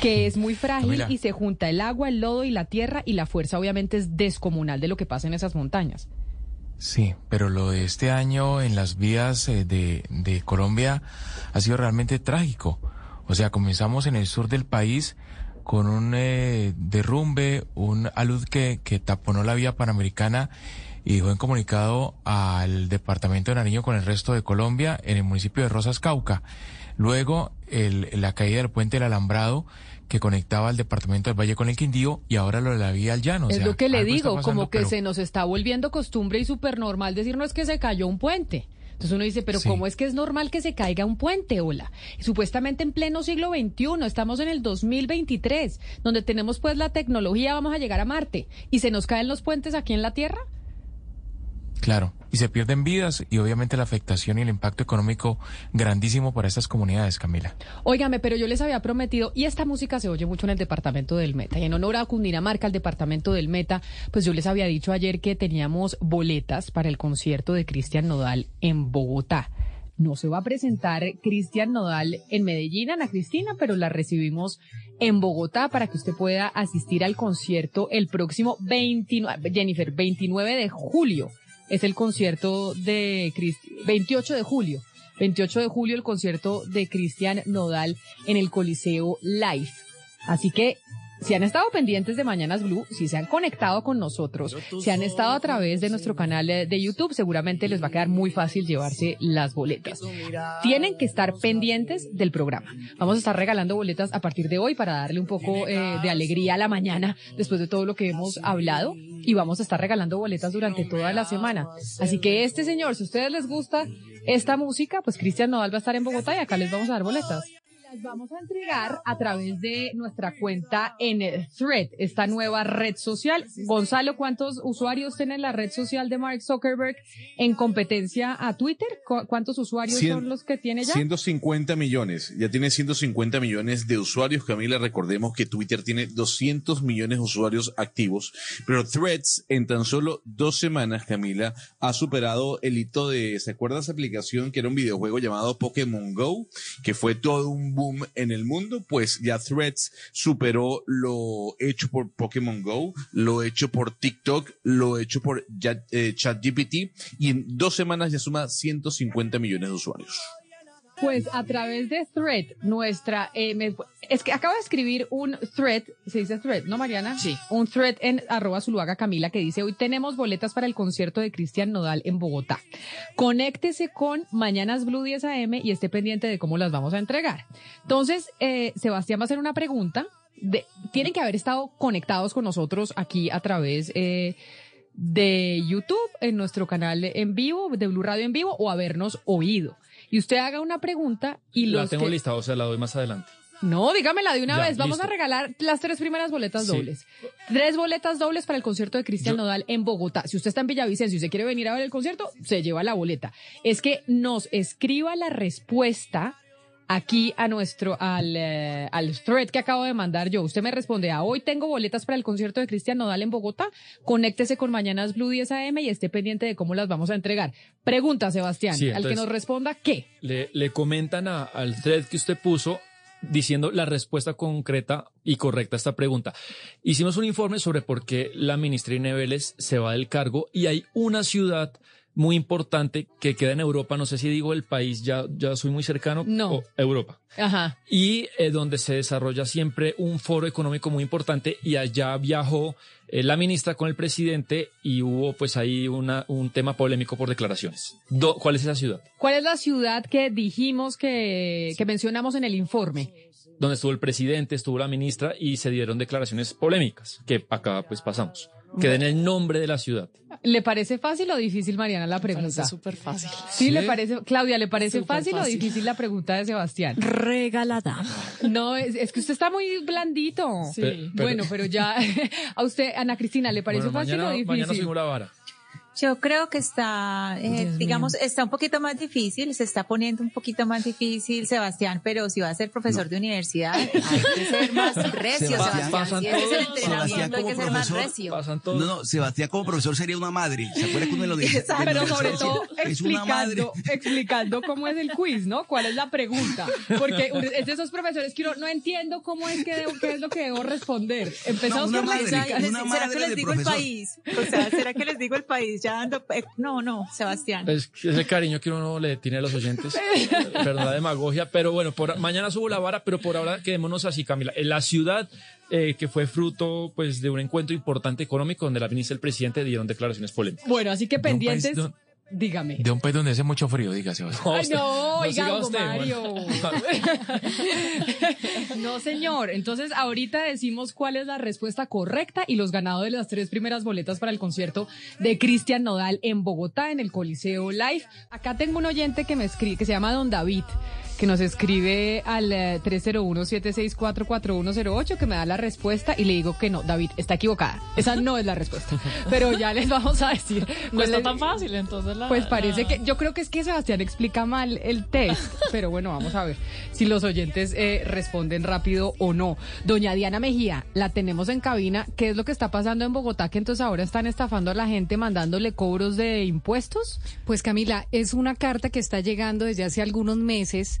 Que es muy frágil y se junta el agua, el lodo y la tierra y la fuerza obviamente es descomunal de lo que pasa en esas montañas. Sí, pero lo de este año en las vías eh, de, de Colombia ha sido realmente trágico. O sea, comenzamos en el sur del país con un eh, derrumbe, un alud que, que taponó la vía panamericana y dejó en comunicado al departamento de Nariño con el resto de Colombia en el municipio de Rosas Cauca. Luego, el, la caída del puente del Alambrado que conectaba al departamento del Valle con el Quindío y ahora lo de la vía al llano. Es lo que le digo, como que se nos está volviendo costumbre y súper normal decir no es que se cayó un puente. Entonces uno dice, pero ¿cómo es que es normal que se caiga un puente, hola? supuestamente en pleno siglo XXI, estamos en el 2023, donde tenemos pues la tecnología, vamos a llegar a Marte, y se nos caen los puentes aquí en la Tierra. Claro, y se pierden vidas y obviamente la afectación y el impacto económico grandísimo para estas comunidades, Camila. Óigame, pero yo les había prometido, y esta música se oye mucho en el departamento del Meta, y en honor a Cundinamarca, el departamento del Meta, pues yo les había dicho ayer que teníamos boletas para el concierto de Cristian Nodal en Bogotá. No se va a presentar Cristian Nodal en Medellín, Ana Cristina, pero la recibimos en Bogotá para que usted pueda asistir al concierto el próximo 29, Jennifer, 29 de julio es el concierto de 28 de julio. 28 de julio el concierto de Cristian Nodal en el Coliseo Live. Así que si han estado pendientes de Mañanas Blue, si se han conectado con nosotros, si han estado a través de nuestro canal de YouTube, seguramente les va a quedar muy fácil llevarse las boletas. Tienen que estar pendientes del programa. Vamos a estar regalando boletas a partir de hoy para darle un poco eh, de alegría a la mañana después de todo lo que hemos hablado y vamos a estar regalando boletas durante toda la semana. Así que este señor, si a ustedes les gusta esta música, pues Cristian Nodal va a estar en Bogotá y acá les vamos a dar boletas las vamos a entregar a través de nuestra cuenta en Thread, esta nueva red social. Gonzalo, ¿cuántos usuarios tiene la red social de Mark Zuckerberg en competencia a Twitter? ¿Cuántos usuarios son los que tiene ya? 150 millones. Ya tiene 150 millones de usuarios. Camila, recordemos que Twitter tiene 200 millones de usuarios activos, pero Threads en tan solo dos semanas, Camila, ha superado el hito de, ¿se acuerda esa aplicación que era un videojuego llamado Pokémon Go? Que fue todo un en el mundo, pues ya Threads superó lo hecho por Pokémon Go, lo hecho por TikTok, lo hecho por eh, ChatGPT y en dos semanas ya suma 150 millones de usuarios. Pues a través de Thread, nuestra... Eh, es que acabo de escribir un thread, se dice thread, ¿no, Mariana? Sí. Un thread en arroba Zuluaga Camila que dice, hoy tenemos boletas para el concierto de Cristian Nodal en Bogotá. Conéctese con Mañanas Blue 10 AM y esté pendiente de cómo las vamos a entregar. Entonces, eh, Sebastián va a hacer una pregunta. De, tienen que haber estado conectados con nosotros aquí a través... Eh, de YouTube, en nuestro canal en vivo, de Blue Radio en vivo, o habernos oído y usted haga una pregunta y los La tengo lista, o sea, la doy más adelante. No, dígamela de una vez. Vamos a regalar las tres primeras boletas dobles. Tres boletas dobles para el concierto de Cristian Nodal en Bogotá. Si usted está en Villavicencio y se quiere venir a ver el concierto, se lleva la boleta. Es que nos escriba la respuesta aquí a nuestro, al, eh, al thread que acabo de mandar yo. Usted me responde a hoy tengo boletas para el concierto de Cristian Nodal en Bogotá. Conéctese con Mañanas Blue 10 AM y esté pendiente de cómo las vamos a entregar. Pregunta, Sebastián, al que nos responda, ¿qué? Le, le comentan al thread que usted puso diciendo la respuesta concreta y correcta a esta pregunta. Hicimos un informe sobre por qué la ministra Ineveles se va del cargo y hay una ciudad muy importante que queda en Europa, no sé si digo el país, ya, ya soy muy cercano, no. Europa. Ajá. Y eh, donde se desarrolla siempre un foro económico muy importante y allá viajó eh, la ministra con el presidente y hubo pues ahí una, un tema polémico por declaraciones. ¿Cuál es esa ciudad? ¿Cuál es la ciudad que dijimos que, que mencionamos en el informe? Donde estuvo el presidente, estuvo la ministra y se dieron declaraciones polémicas que acá pues pasamos que den el nombre de la ciudad. ¿Le parece fácil o difícil, Mariana, la pregunta? súper fácil. ¿Sí? le parece, Claudia, ¿le parece fácil, o difícil la pregunta de Sebastián? Regalada. No, es, que usted está muy blandito. Sí. bueno, pero ya, a usted, Ana Cristina, ¿le parece fácil o difícil? Mañana soy una vara. Yo creo que está, eh, digamos, está un poquito más difícil, se está poniendo un poquito más difícil, Sebastián, pero si va a ser profesor de universidad, hay que ser más recio, Sebastián. Sebastián hay que ser más recio. No, no, Sebastián como profesor sería una madre. ¿Se acuerda que uno lo dice? Pero sobre todo explicando, explicando cómo es el quiz, ¿no? ¿Cuál es la pregunta? Porque es de esos profesores que no entiendo cómo es que qué es lo que debo responder. Empezamos por la ¿Será que les digo el país? O sea, ¿será que les digo el país? ya eh, no, no, Sebastián. Es, es, el cariño que uno le tiene a los oyentes, perdón la demagogia, pero bueno, por, mañana subo la vara, pero por ahora quedémonos así, Camila. En la ciudad eh, que fue fruto pues de un encuentro importante económico donde la ministra y el presidente dieron declaraciones polémicas. Bueno, así que pendientes. Dígame. De un país donde hace mucho frío, dígase. Ay, no, oiga, Mario. no, señor. Entonces, ahorita decimos cuál es la respuesta correcta y los ganadores de las tres primeras boletas para el concierto de Cristian Nodal en Bogotá, en el Coliseo Live. Acá tengo un oyente que me escribe, que se llama Don David que nos escribe al 301-764-4108, eh, que me da la respuesta y le digo que no, David, está equivocada. Esa no es la respuesta. Pero ya les vamos a decir. No está tan fácil, entonces. La, pues parece que, yo creo que es que Sebastián explica mal el test, pero bueno, vamos a ver si los oyentes eh, responden rápido o no. Doña Diana Mejía, la tenemos en cabina. ¿Qué es lo que está pasando en Bogotá? Que entonces ahora están estafando a la gente mandándole cobros de impuestos. Pues Camila, es una carta que está llegando desde hace algunos meses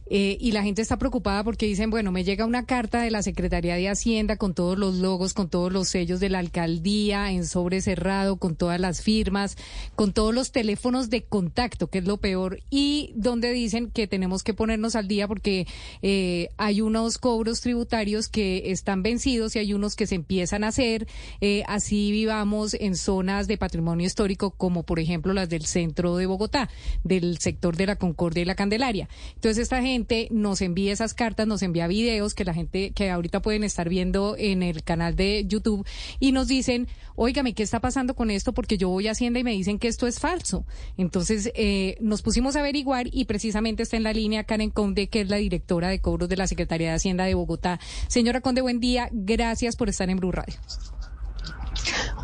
eh, y la gente está preocupada porque dicen, bueno, me llega una carta de la Secretaría de Hacienda con todos los logos, con todos los sellos de la alcaldía, en sobre cerrado, con todas las firmas, con todos los teléfonos de contacto, que es lo peor, y donde dicen que tenemos que ponernos al día porque eh, hay unos cobros tributarios que están vencidos y hay unos que se empiezan a hacer, eh, así vivamos en zonas de patrimonio histórico como por ejemplo las del centro de Bogotá, del sector de la Concordia y la Candelaria. Entonces esta gente nos envía esas cartas, nos envía videos que la gente que ahorita pueden estar viendo en el canal de YouTube y nos dicen, óigame, ¿qué está pasando con esto? Porque yo voy a Hacienda y me dicen que esto es falso. Entonces eh, nos pusimos a averiguar y precisamente está en la línea Karen Conde, que es la directora de cobros de la Secretaría de Hacienda de Bogotá. Señora Conde, buen día. Gracias por estar en Blue Radio.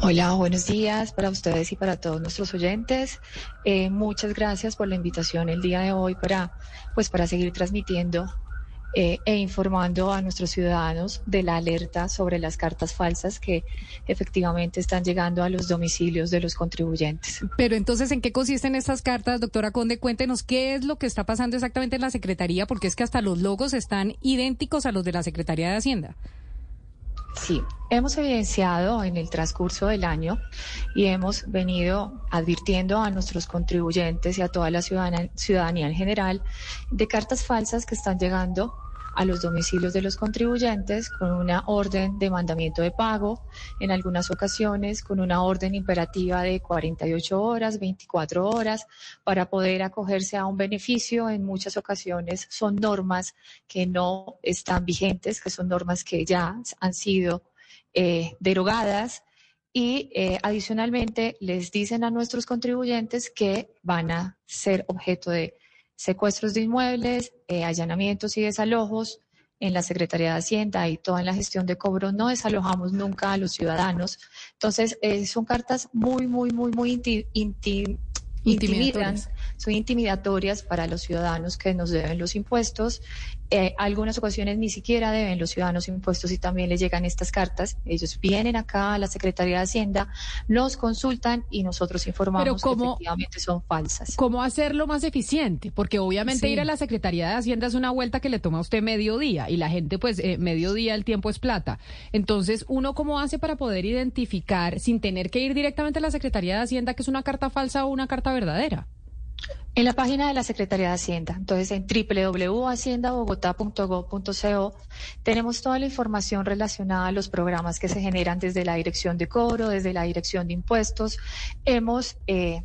Hola, buenos días para ustedes y para todos nuestros oyentes. Eh, muchas gracias por la invitación el día de hoy para, pues, para seguir transmitiendo eh, e informando a nuestros ciudadanos de la alerta sobre las cartas falsas que efectivamente están llegando a los domicilios de los contribuyentes. Pero entonces, ¿en qué consisten estas cartas, doctora Conde? Cuéntenos qué es lo que está pasando exactamente en la Secretaría, porque es que hasta los logos están idénticos a los de la Secretaría de Hacienda. Sí, hemos evidenciado en el transcurso del año y hemos venido advirtiendo a nuestros contribuyentes y a toda la ciudadanía en general de cartas falsas que están llegando a los domicilios de los contribuyentes con una orden de mandamiento de pago, en algunas ocasiones con una orden imperativa de 48 horas, 24 horas, para poder acogerse a un beneficio. En muchas ocasiones son normas que no están vigentes, que son normas que ya han sido eh, derogadas y eh, adicionalmente les dicen a nuestros contribuyentes que van a ser objeto de secuestros de inmuebles, eh, allanamientos y desalojos en la Secretaría de Hacienda y toda en la gestión de cobro no desalojamos nunca a los ciudadanos. Entonces, eh, son cartas muy, muy, muy, muy intimidantes son intimidatorias para los ciudadanos que nos deben los impuestos. Eh, algunas ocasiones ni siquiera deben los ciudadanos impuestos y también les llegan estas cartas. Ellos vienen acá a la Secretaría de Hacienda, nos consultan y nosotros informamos que efectivamente son falsas. ¿Cómo hacerlo más eficiente? Porque obviamente ir a la Secretaría de Hacienda es una vuelta que le toma a usted medio día y la gente pues eh, medio día el tiempo es plata. Entonces, ¿uno cómo hace para poder identificar sin tener que ir directamente a la Secretaría de Hacienda que es una carta falsa o una carta verdadera? En la página de la Secretaría de Hacienda, entonces en www.haciendabogotá.gov.co, tenemos toda la información relacionada a los programas que se generan desde la Dirección de Cobro, desde la Dirección de Impuestos. Hemos eh,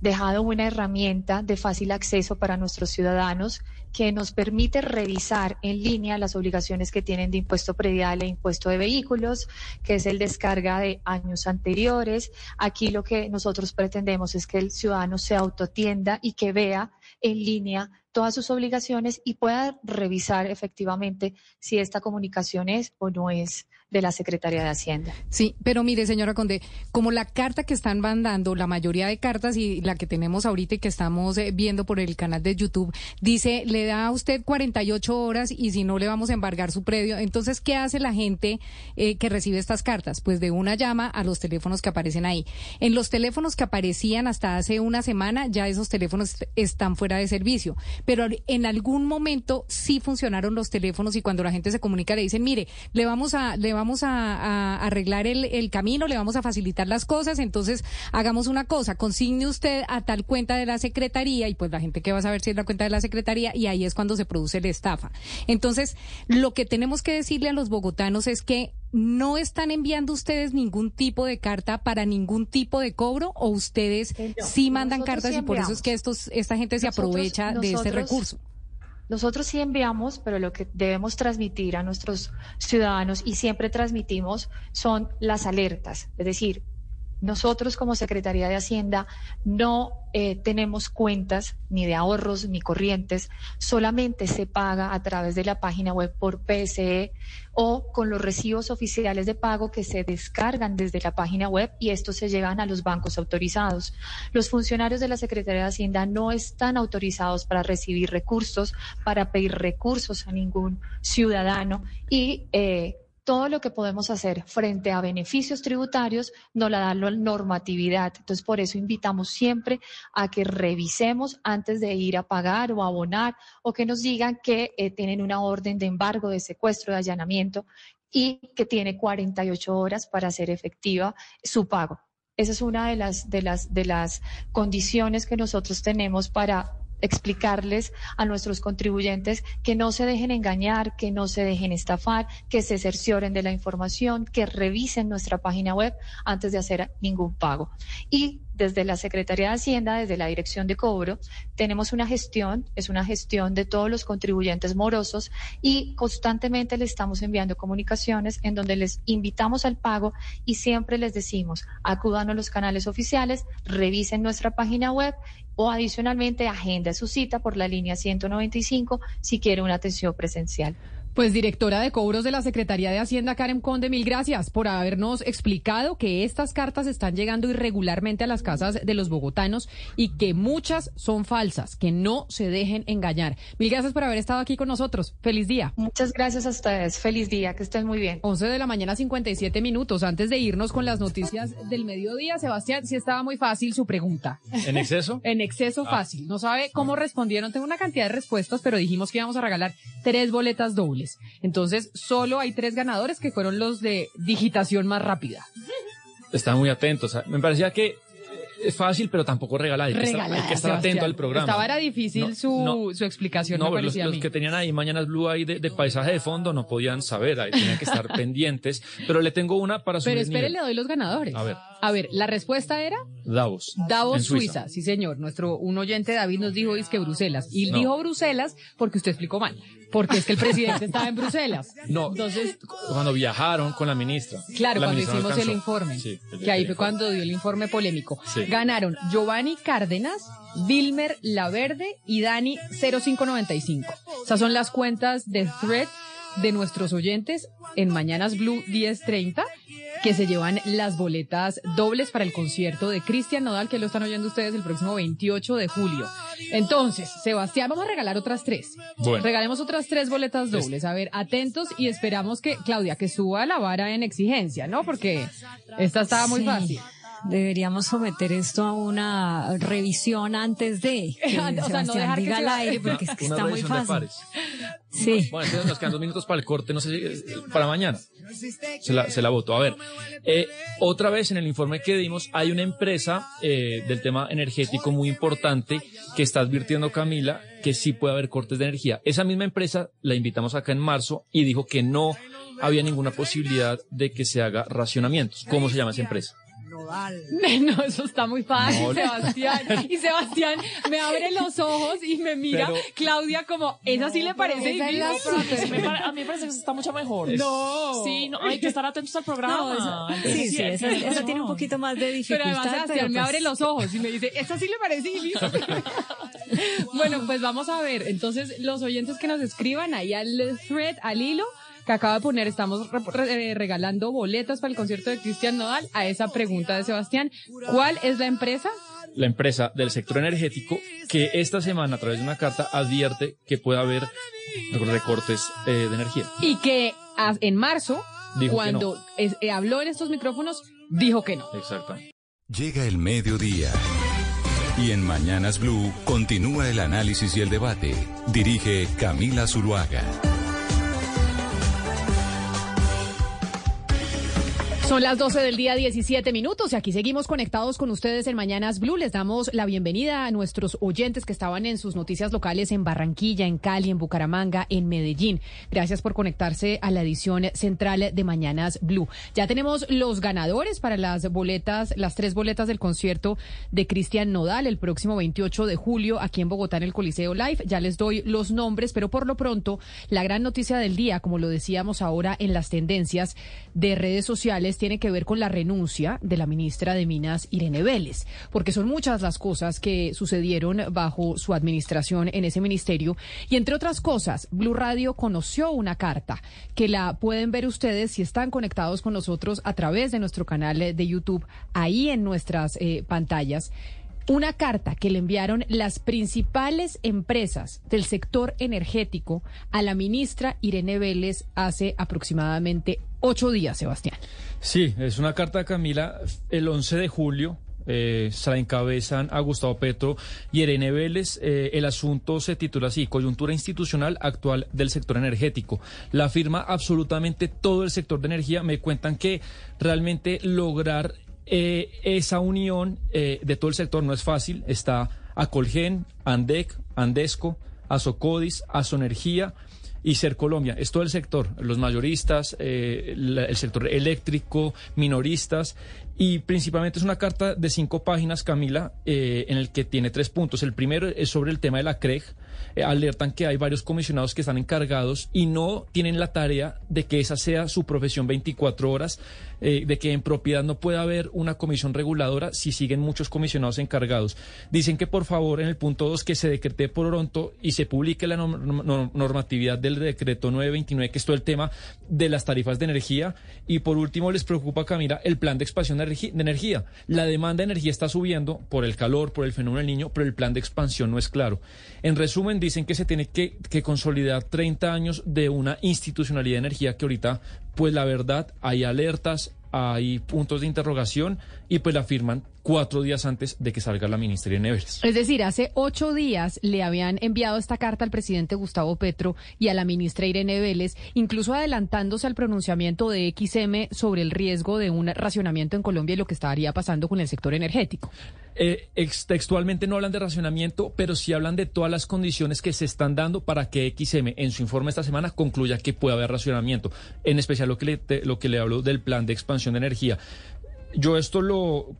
dejado una herramienta de fácil acceso para nuestros ciudadanos que nos permite revisar en línea las obligaciones que tienen de impuesto predial e impuesto de vehículos, que es el descarga de años anteriores. Aquí lo que nosotros pretendemos es que el ciudadano se autotienda y que vea en línea todas sus obligaciones y pueda revisar efectivamente si esta comunicación es o no es de la Secretaría de Hacienda. Sí, pero mire, señora Conde, como la carta que están mandando, la mayoría de cartas y la que tenemos ahorita y que estamos eh, viendo por el canal de YouTube, dice, le da a usted 48 horas y si no le vamos a embargar su predio. Entonces, ¿qué hace la gente eh, que recibe estas cartas? Pues de una llama a los teléfonos que aparecen ahí. En los teléfonos que aparecían hasta hace una semana, ya esos teléfonos están fuera de servicio. Pero en algún momento sí funcionaron los teléfonos y cuando la gente se comunica le dicen, mire, le vamos a, le vamos a, arreglar el, el camino, le vamos a facilitar las cosas, entonces hagamos una cosa, consigne usted a tal cuenta de la secretaría y pues la gente que va a saber si es la cuenta de la secretaría y ahí es cuando se produce la estafa. Entonces, lo que tenemos que decirle a los bogotanos es que no están enviando ustedes ningún tipo de carta para ningún tipo de cobro o ustedes sí mandan cartas y por eso es que estos esta gente se aprovecha de este recurso. Nosotros sí enviamos, pero lo que debemos transmitir a nuestros ciudadanos y siempre transmitimos son las alertas, es decir, nosotros como Secretaría de Hacienda no eh, tenemos cuentas ni de ahorros ni corrientes, solamente se paga a través de la página web por PSE o con los recibos oficiales de pago que se descargan desde la página web y estos se llevan a los bancos autorizados. Los funcionarios de la Secretaría de Hacienda no están autorizados para recibir recursos, para pedir recursos a ningún ciudadano y eh, todo lo que podemos hacer frente a beneficios tributarios nos la da la normatividad. Entonces, por eso invitamos siempre a que revisemos antes de ir a pagar o abonar o que nos digan que eh, tienen una orden de embargo, de secuestro, de allanamiento y que tiene 48 horas para hacer efectiva su pago. Esa es una de las, de las, de las condiciones que nosotros tenemos para explicarles a nuestros contribuyentes que no se dejen engañar, que no se dejen estafar, que se cercioren de la información, que revisen nuestra página web antes de hacer ningún pago. Y desde la Secretaría de Hacienda, desde la Dirección de Cobro, tenemos una gestión, es una gestión de todos los contribuyentes morosos y constantemente le estamos enviando comunicaciones en donde les invitamos al pago y siempre les decimos, acudan a los canales oficiales, revisen nuestra página web o adicionalmente agenda su cita por la línea 195 si quiere una atención presencial. Pues directora de cobros de la Secretaría de Hacienda, Karen Conde, mil gracias por habernos explicado que estas cartas están llegando irregularmente a las casas de los bogotanos y que muchas son falsas, que no se dejen engañar. Mil gracias por haber estado aquí con nosotros. Feliz día. Muchas gracias a ustedes. Feliz día. Que estén muy bien. 11 de la mañana, 57 minutos. Antes de irnos con las noticias del mediodía, Sebastián, si estaba muy fácil su pregunta. ¿En exceso? en exceso ah. fácil. No sabe cómo respondieron. Tengo una cantidad de respuestas, pero dijimos que íbamos a regalar tres boletas dobles. Entonces, solo hay tres ganadores que fueron los de digitación más rápida. Están muy atentos. Me parecía que es fácil, pero tampoco regalar. Hay, que estar, atento al programa. Estaba era difícil su, su, explicación. No, los, que tenían ahí Mañanas Blue ahí de, paisaje de fondo no podían saber, ahí tenían que estar pendientes. Pero le tengo una para su Pero espere, le doy los ganadores. A ver. A ver, la respuesta era Davos. Davos, Suiza. Sí, señor. Nuestro un oyente David nos dijo es que Bruselas. Y dijo Bruselas porque usted explicó mal. Porque es que el presidente estaba en Bruselas. No. Entonces, cuando viajaron con la ministra. Claro, cuando hicimos el informe. Sí, que ahí fue cuando dio el informe polémico. Ganaron Giovanni Cárdenas, Vilmer Laverde y Dani 0595. Esas son las cuentas de Thread de nuestros oyentes en Mañanas Blue 1030 que se llevan las boletas dobles para el concierto de Cristian Nodal, que lo están oyendo ustedes el próximo 28 de julio. Entonces, Sebastián, vamos a regalar otras tres. Regalemos otras tres boletas dobles. A ver, atentos y esperamos que, Claudia, que suba la vara en exigencia, ¿no? Porque esta estaba muy fácil. Deberíamos someter esto a una revisión antes de que o sea, no dejar diga que al aire porque es que está muy fácil. Sí. Bueno, entonces nos quedan dos minutos para el corte, no sé si eh, para mañana. Se la, se la voto. A ver, eh, otra vez en el informe que dimos hay una empresa eh, del tema energético muy importante que está advirtiendo Camila que sí puede haber cortes de energía. Esa misma empresa la invitamos acá en marzo y dijo que no había ninguna posibilidad de que se haga racionamientos. ¿Cómo se llama esa empresa? No, eso está muy fácil, Sebastián. Y Sebastián me abre los ojos y me mira, Claudia, como, ¿esa sí le parece difícil? a mí me parece que está mucho mejor. No. Sí, no, hay que estar atentos al programa. sí, sí, esa, tiene un poquito más de dificultad. Pero además Sebastián me abre pues los ojos y me dice, ¿esa sí le parece difícil? bueno, pues vamos a ver. Entonces, los oyentes que nos escriban ahí al thread, al hilo, que acaba de poner, estamos eh, regalando boletas para el concierto de Cristian Nodal a esa pregunta de Sebastián. ¿Cuál es la empresa la empresa del sector energético, que esta semana a través de una carta advierte que puede haber recortes eh, de energía. Y que en marzo, Dijo cuando es- eh, habló en estos micrófonos, dijo que no. Exacto. Llega el mediodía. Y en Mañanas Blue continúa el análisis y el debate. Dirige Camila Zuluaga. Son las 12 del día 17 minutos y aquí seguimos conectados con ustedes en Mañanas Blue. Les damos la bienvenida a nuestros oyentes que estaban en sus noticias locales en Barranquilla, en Cali, en Bucaramanga, en Medellín. Gracias por conectarse a la edición central de Mañanas Blue. Ya tenemos los ganadores para las boletas, las tres boletas del concierto de Cristian Nodal el próximo 28 de julio aquí en Bogotá en el Coliseo Live. Ya les doy los nombres, pero por lo pronto la gran noticia del día, como lo decíamos ahora en las tendencias de redes sociales, tiene que ver con la renuncia de la ministra de Minas, Irene Vélez, porque son muchas las cosas que sucedieron bajo su administración en ese ministerio. Y entre otras cosas, Blue Radio conoció una carta que la pueden ver ustedes si están conectados con nosotros a través de nuestro canal de YouTube, ahí en nuestras eh, pantallas una carta que le enviaron las principales empresas del sector energético a la ministra Irene Vélez hace aproximadamente ocho días, Sebastián. Sí, es una carta, Camila, el 11 de julio. Eh, se la encabezan a Gustavo Petro y Irene Vélez. Eh, el asunto se titula así, coyuntura institucional actual del sector energético. La firma absolutamente todo el sector de energía. Me cuentan que realmente lograr eh, esa unión eh, de todo el sector no es fácil. Está Acolgen, Andec, Andesco, Asocodis, Asoenergía y Ser Colombia. Es todo el sector, los mayoristas, eh, el sector eléctrico, minoristas. Y principalmente es una carta de cinco páginas, Camila, eh, en el que tiene tres puntos. El primero es sobre el tema de la CREG. Eh, alertan que hay varios comisionados que están encargados y no tienen la tarea de que esa sea su profesión 24 horas, eh, de que en propiedad no pueda haber una comisión reguladora si siguen muchos comisionados encargados. Dicen que por favor en el punto 2 que se decrete por pronto y se publique la norm- norm- normatividad del decreto 929, que es todo el tema de las tarifas de energía. Y por último les preocupa, Camila, el plan de expansión de energía. La demanda de energía está subiendo por el calor, por el fenómeno del niño, pero el plan de expansión no es claro. En resumen, dicen que se tiene que, que consolidar 30 años de una institucionalidad de energía que ahorita, pues la verdad, hay alertas, hay puntos de interrogación y pues la firman cuatro días antes de que salga la ministra Irene Vélez. Es decir, hace ocho días le habían enviado esta carta al presidente Gustavo Petro y a la ministra Irene Vélez, incluso adelantándose al pronunciamiento de XM sobre el riesgo de un racionamiento en Colombia y lo que estaría pasando con el sector energético. Eh, ex- textualmente no hablan de racionamiento, pero sí hablan de todas las condiciones que se están dando para que XM en su informe esta semana concluya que puede haber racionamiento, en especial lo que le, te- lo que le hablo del plan de expansión de energía. Yo esto lo,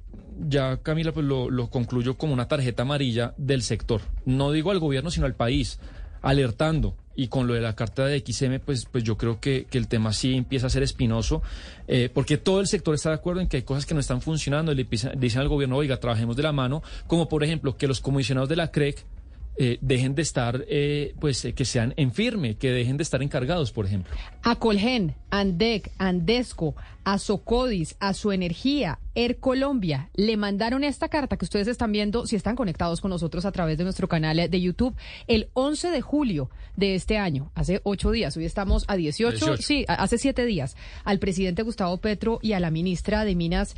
ya Camila, pues lo, lo concluyo como una tarjeta amarilla del sector. No digo al gobierno, sino al país, alertando. Y con lo de la carta de XM, pues, pues yo creo que, que el tema sí empieza a ser espinoso, eh, porque todo el sector está de acuerdo en que hay cosas que no están funcionando. Le dicen al gobierno, oiga, trabajemos de la mano, como por ejemplo que los comisionados de la CREC eh, dejen de estar, eh, pues eh, que sean en firme, que dejen de estar encargados, por ejemplo. A Colgen, Andec, Andesco, a Socodis, a su energía, Air Colombia, le mandaron esta carta que ustedes están viendo si están conectados con nosotros a través de nuestro canal de YouTube el 11 de julio de este año, hace ocho días, hoy estamos a 18, 18. sí, hace siete días, al presidente Gustavo Petro y a la ministra de Minas,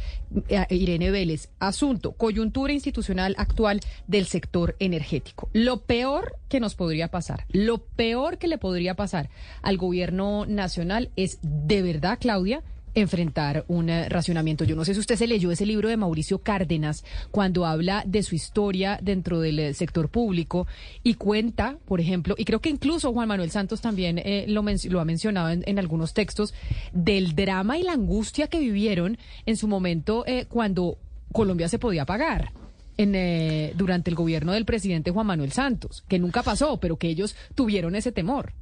eh, Irene Vélez. Asunto, coyuntura institucional actual del sector energético. Lo peor que nos podría pasar, lo peor que le podría pasar al gobierno nacional es de verdad, Claudia, enfrentar un eh, racionamiento. Yo no sé si usted se leyó ese libro de Mauricio Cárdenas cuando habla de su historia dentro del eh, sector público y cuenta, por ejemplo, y creo que incluso Juan Manuel Santos también eh, lo, lo ha mencionado en, en algunos textos, del drama y la angustia que vivieron en su momento eh, cuando Colombia se podía pagar. En, eh, durante el gobierno del presidente Juan Manuel Santos, que nunca pasó, pero que ellos tuvieron ese temor.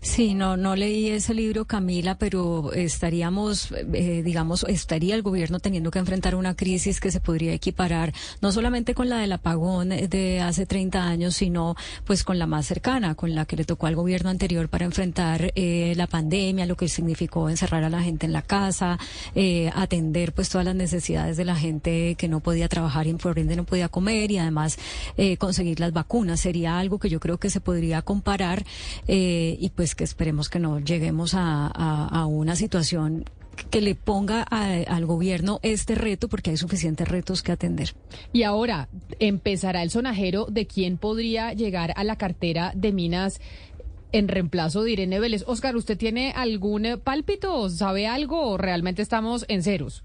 Sí, no, no leí ese libro, Camila, pero estaríamos, eh, digamos, estaría el gobierno teniendo que enfrentar una crisis que se podría equiparar no solamente con la del apagón de hace 30 años, sino pues con la más cercana, con la que le tocó al gobierno anterior para enfrentar eh, la pandemia, lo que significó encerrar a la gente en la casa, eh, atender pues todas las necesidades de la gente que no podía trabajar y por ende no podía comer y además conseguir las vacunas. Sería algo que yo creo que se podría comparar y pues que esperemos que no lleguemos a, una situación que le ponga al gobierno este reto porque hay suficientes retos que atender. Y ahora empezará el sonajero de quién podría llegar a la cartera de minas en reemplazo de Irene Vélez. Oscar, ¿usted tiene algún pálpito? ¿Sabe algo o realmente estamos en ceros?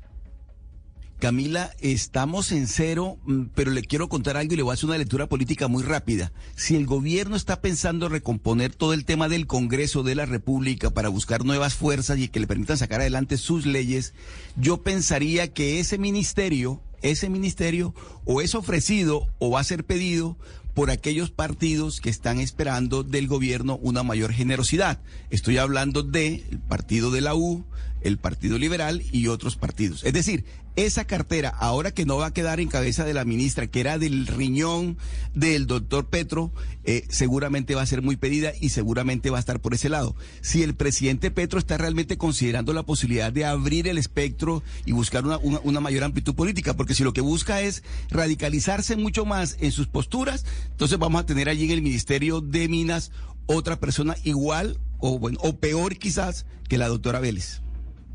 Camila, estamos en cero, mm, pero le quiero contar algo y le voy a hacer una lectura política muy rápida. Si el gobierno está pensando recomponer todo el tema del Congreso de la República para buscar nuevas fuerzas y que le permitan sacar adelante sus leyes, yo pensaría que ese ministerio, ese ministerio o es ofrecido o va a ser pedido por aquellos partidos que están esperando del gobierno una mayor generosidad. Estoy hablando del partido de la U, el Partido Liberal y otros partidos. Es decir, esa cartera, ahora que no va a quedar en cabeza de la ministra, que era del riñón del doctor Petro, eh, seguramente va a ser muy pedida y seguramente va a estar por ese lado. Si el presidente Petro está realmente considerando la posibilidad de abrir el espectro y buscar una mayor amplitud política, porque si lo que busca es radicalizarse mucho más en sus posturas, entonces vamos a tener allí en el Ministerio de Minas otra persona igual o, bueno, o peor quizás que la doctora Vélez.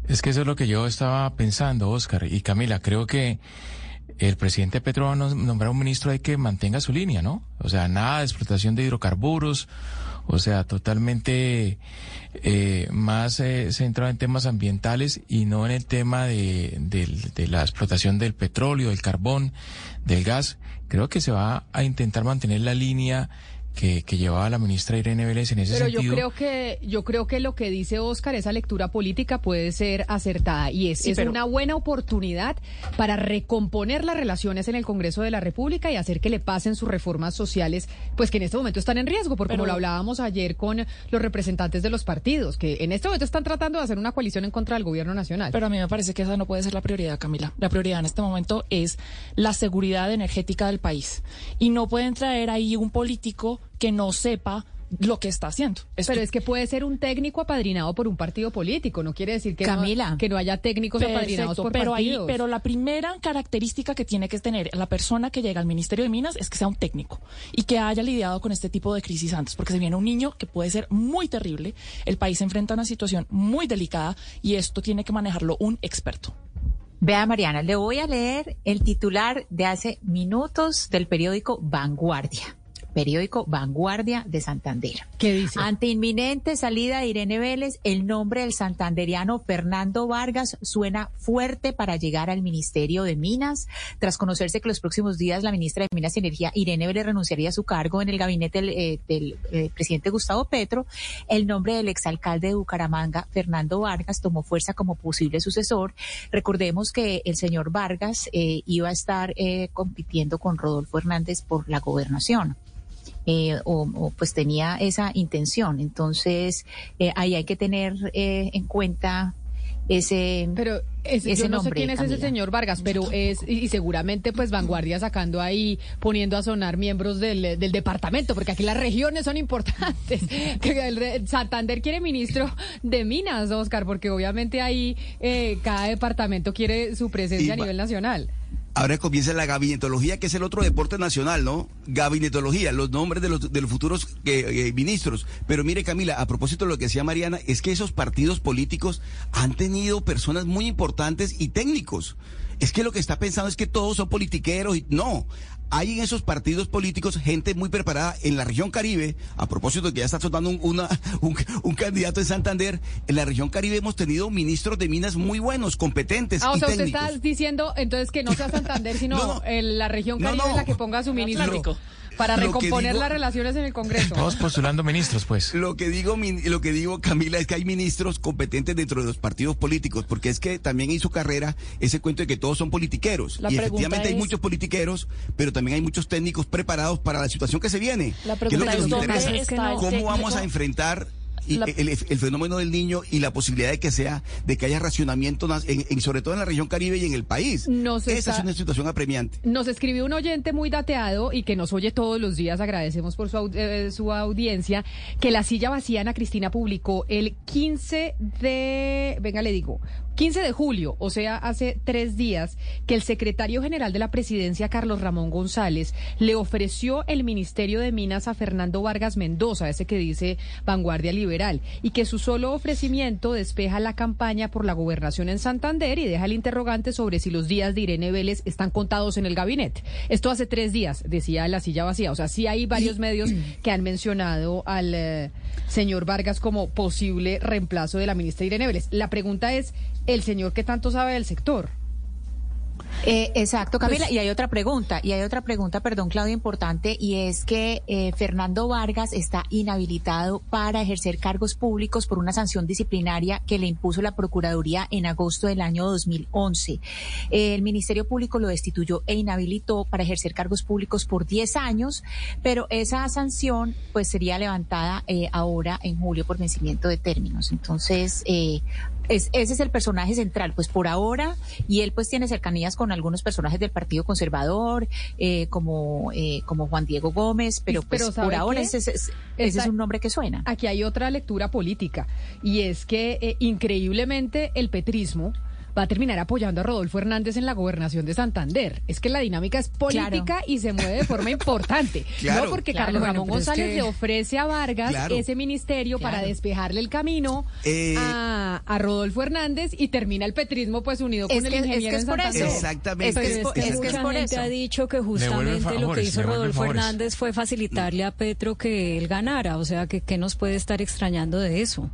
Es que eso es lo que yo estaba pensando, Oscar y Camila. Creo que el presidente Petro va a nombrar un ministro hay que mantenga su línea, ¿no? O sea, nada de explotación de hidrocarburos, o sea, totalmente eh, más eh, centrado en temas ambientales y no en el tema de, de, la explotación del petróleo, del carbón, del gas. Creo que se va a intentar mantener la línea que, llevaba la ministra Irene Vélez en ese sentido. Pero yo creo que yo creo que lo que dice Oscar, esa lectura política puede ser acertada y es, es una buena oportunidad para recomponer las relaciones en el Congreso de la República y hacer que le pasen sus reformas sociales, pues que en este momento están en riesgo, porque como lo hablábamos ayer con los representantes de los partidos, que en este momento están tratando de hacer una coalición en contra del gobierno nacional. Pero a mí me parece que esa no puede ser la prioridad, Camila. La prioridad en este momento es la seguridad energética del país y no pueden traer ahí un político que no sepa lo que está haciendo. Pero es que puede ser un técnico apadrinado por un partido político, no quiere decir que, No, que no haya técnicos apadrinados por pero partidos. pero la primera característica que tiene que tener la persona que llega al Ministerio de Minas es que sea un técnico y que haya lidiado con este tipo de crisis antes, porque se viene un niño que puede ser muy terrible, el país se enfrenta a una situación muy delicada y esto tiene que manejarlo un experto. Vea, Mariana, le voy a leer el titular de hace minutos del periódico Vanguardia periódico Vanguardia de Santander. ¿Qué dice? Ante inminente salida de Irene Vélez, el nombre del santanderiano Fernando Vargas suena fuerte para llegar al Ministerio de Minas. Tras conocerse que los próximos días la ministra de Minas y Energía, Irene Vélez, renunciaría a su cargo en el gabinete del, eh, eh, presidente Gustavo Petro, el nombre del exalcalde de Bucaramanga, Fernando Vargas, tomó fuerza como posible sucesor. Recordemos que el señor Vargas eh, iba a estar compitiendo con Rodolfo Hernández por la gobernación. Eh, o, pues tenía esa intención. Entonces, eh, ahí hay que tener eh, en cuenta ese pero ese yo no sé quién es ese señor Vargas pero es y, seguramente pues vanguardia sacando ahí poniendo a sonar miembros del, del departamento porque aquí las regiones son importantes. Que Santander quiere ministro de minas Oscar porque obviamente ahí cada departamento quiere su presencia a nivel nacional Ahora comienza la gabinetología, que es el otro deporte nacional, ¿no? Gabinetología, los nombres de los, de los futuros eh, ministros. Pero mire, Camila, a propósito de lo que decía Mariana, es que esos partidos políticos han tenido personas muy importantes y técnicos. Es que lo que está pensando es que todos son politiqueros y no hay en esos partidos políticos gente muy preparada en la región Caribe, a propósito de que ya está soltando un, una, un, candidato en Santander, en la región Caribe hemos tenido ministros de minas muy buenos, competentes. Ah, o sea, usted está diciendo entonces que no sea Santander, sino en la región Caribe la que ponga su ministro para recomponer las relaciones en el Congreso. Todos postulando ministros, pues. Lo que digo, lo que digo, Camila, es que hay ministros competentes dentro de los partidos políticos, porque es que también en su carrera ese cuento de que todos son politiqueros. y efectivamente hay muchos politiqueros, pero también hay muchos técnicos preparados para la situación que se viene. La pregunta es, ¿Cómo vamos a enfrentar el, fenómeno del niño y la posibilidad de que sea, de que haya racionamiento, en, sobre todo en la región Caribe y en el país. Esa es una situación apremiante. Nos escribió un oyente muy dateado y que nos oye todos los días, agradecemos por su, eh, su audiencia, que la silla vacía Ana Cristina publicó el 15 de, venga le digo, 15 de julio, o sea, hace tres días, que el secretario general de la presidencia, Carlos Ramón González, le ofreció el Ministerio de Minas a Fernando Vargas Mendoza, ese que dice Vanguardia Liberal, y que su solo ofrecimiento despeja la campaña por la gobernación en Santander y deja el interrogante sobre si los días de Irene Vélez están contados en el gabinete. Esto hace tres días, decía la silla vacía. O sea, sí hay varios medios que han mencionado al eh, señor Vargas como posible reemplazo de la ministra Irene Vélez. La pregunta es, el señor que tanto sabe del sector. Eh, exacto, Camila. Pues y hay otra pregunta, y hay otra pregunta, perdón, Claudia, importante, y es que eh, Fernando Vargas está inhabilitado para ejercer cargos públicos por una sanción disciplinaria que le impuso la Procuraduría en agosto del año 2011. el Ministerio Público lo destituyó e inhabilitó para ejercer cargos públicos por 10 años, pero esa sanción pues sería levantada eh, ahora en julio por vencimiento de términos. Entonces, ese es el personaje central, pues por ahora, y él pues tiene cercanías con algunos personajes del Partido Conservador, eh, como, eh, como Juan Diego Gómez, pero pues por ahora ese, es un nombre que suena. Aquí hay otra lectura política, y es que eh, increíblemente el petrismo va a terminar apoyando a Rodolfo Hernández en la gobernación de Santander. Es que la dinámica es política y se mueve de forma importante. no porque Carlos Ramón González le ofrece a Vargas ese ministerio para despejarle el camino eh, a, Rodolfo Hernández y termina el petrismo pues unido con el ingeniero en Santander. Exactamente. Es que, gente ha dicho que justamente lo que hizo Rodolfo Hernández fue facilitarle a Petro que él ganara. O sea, que ¿qué nos puede estar extrañando de eso?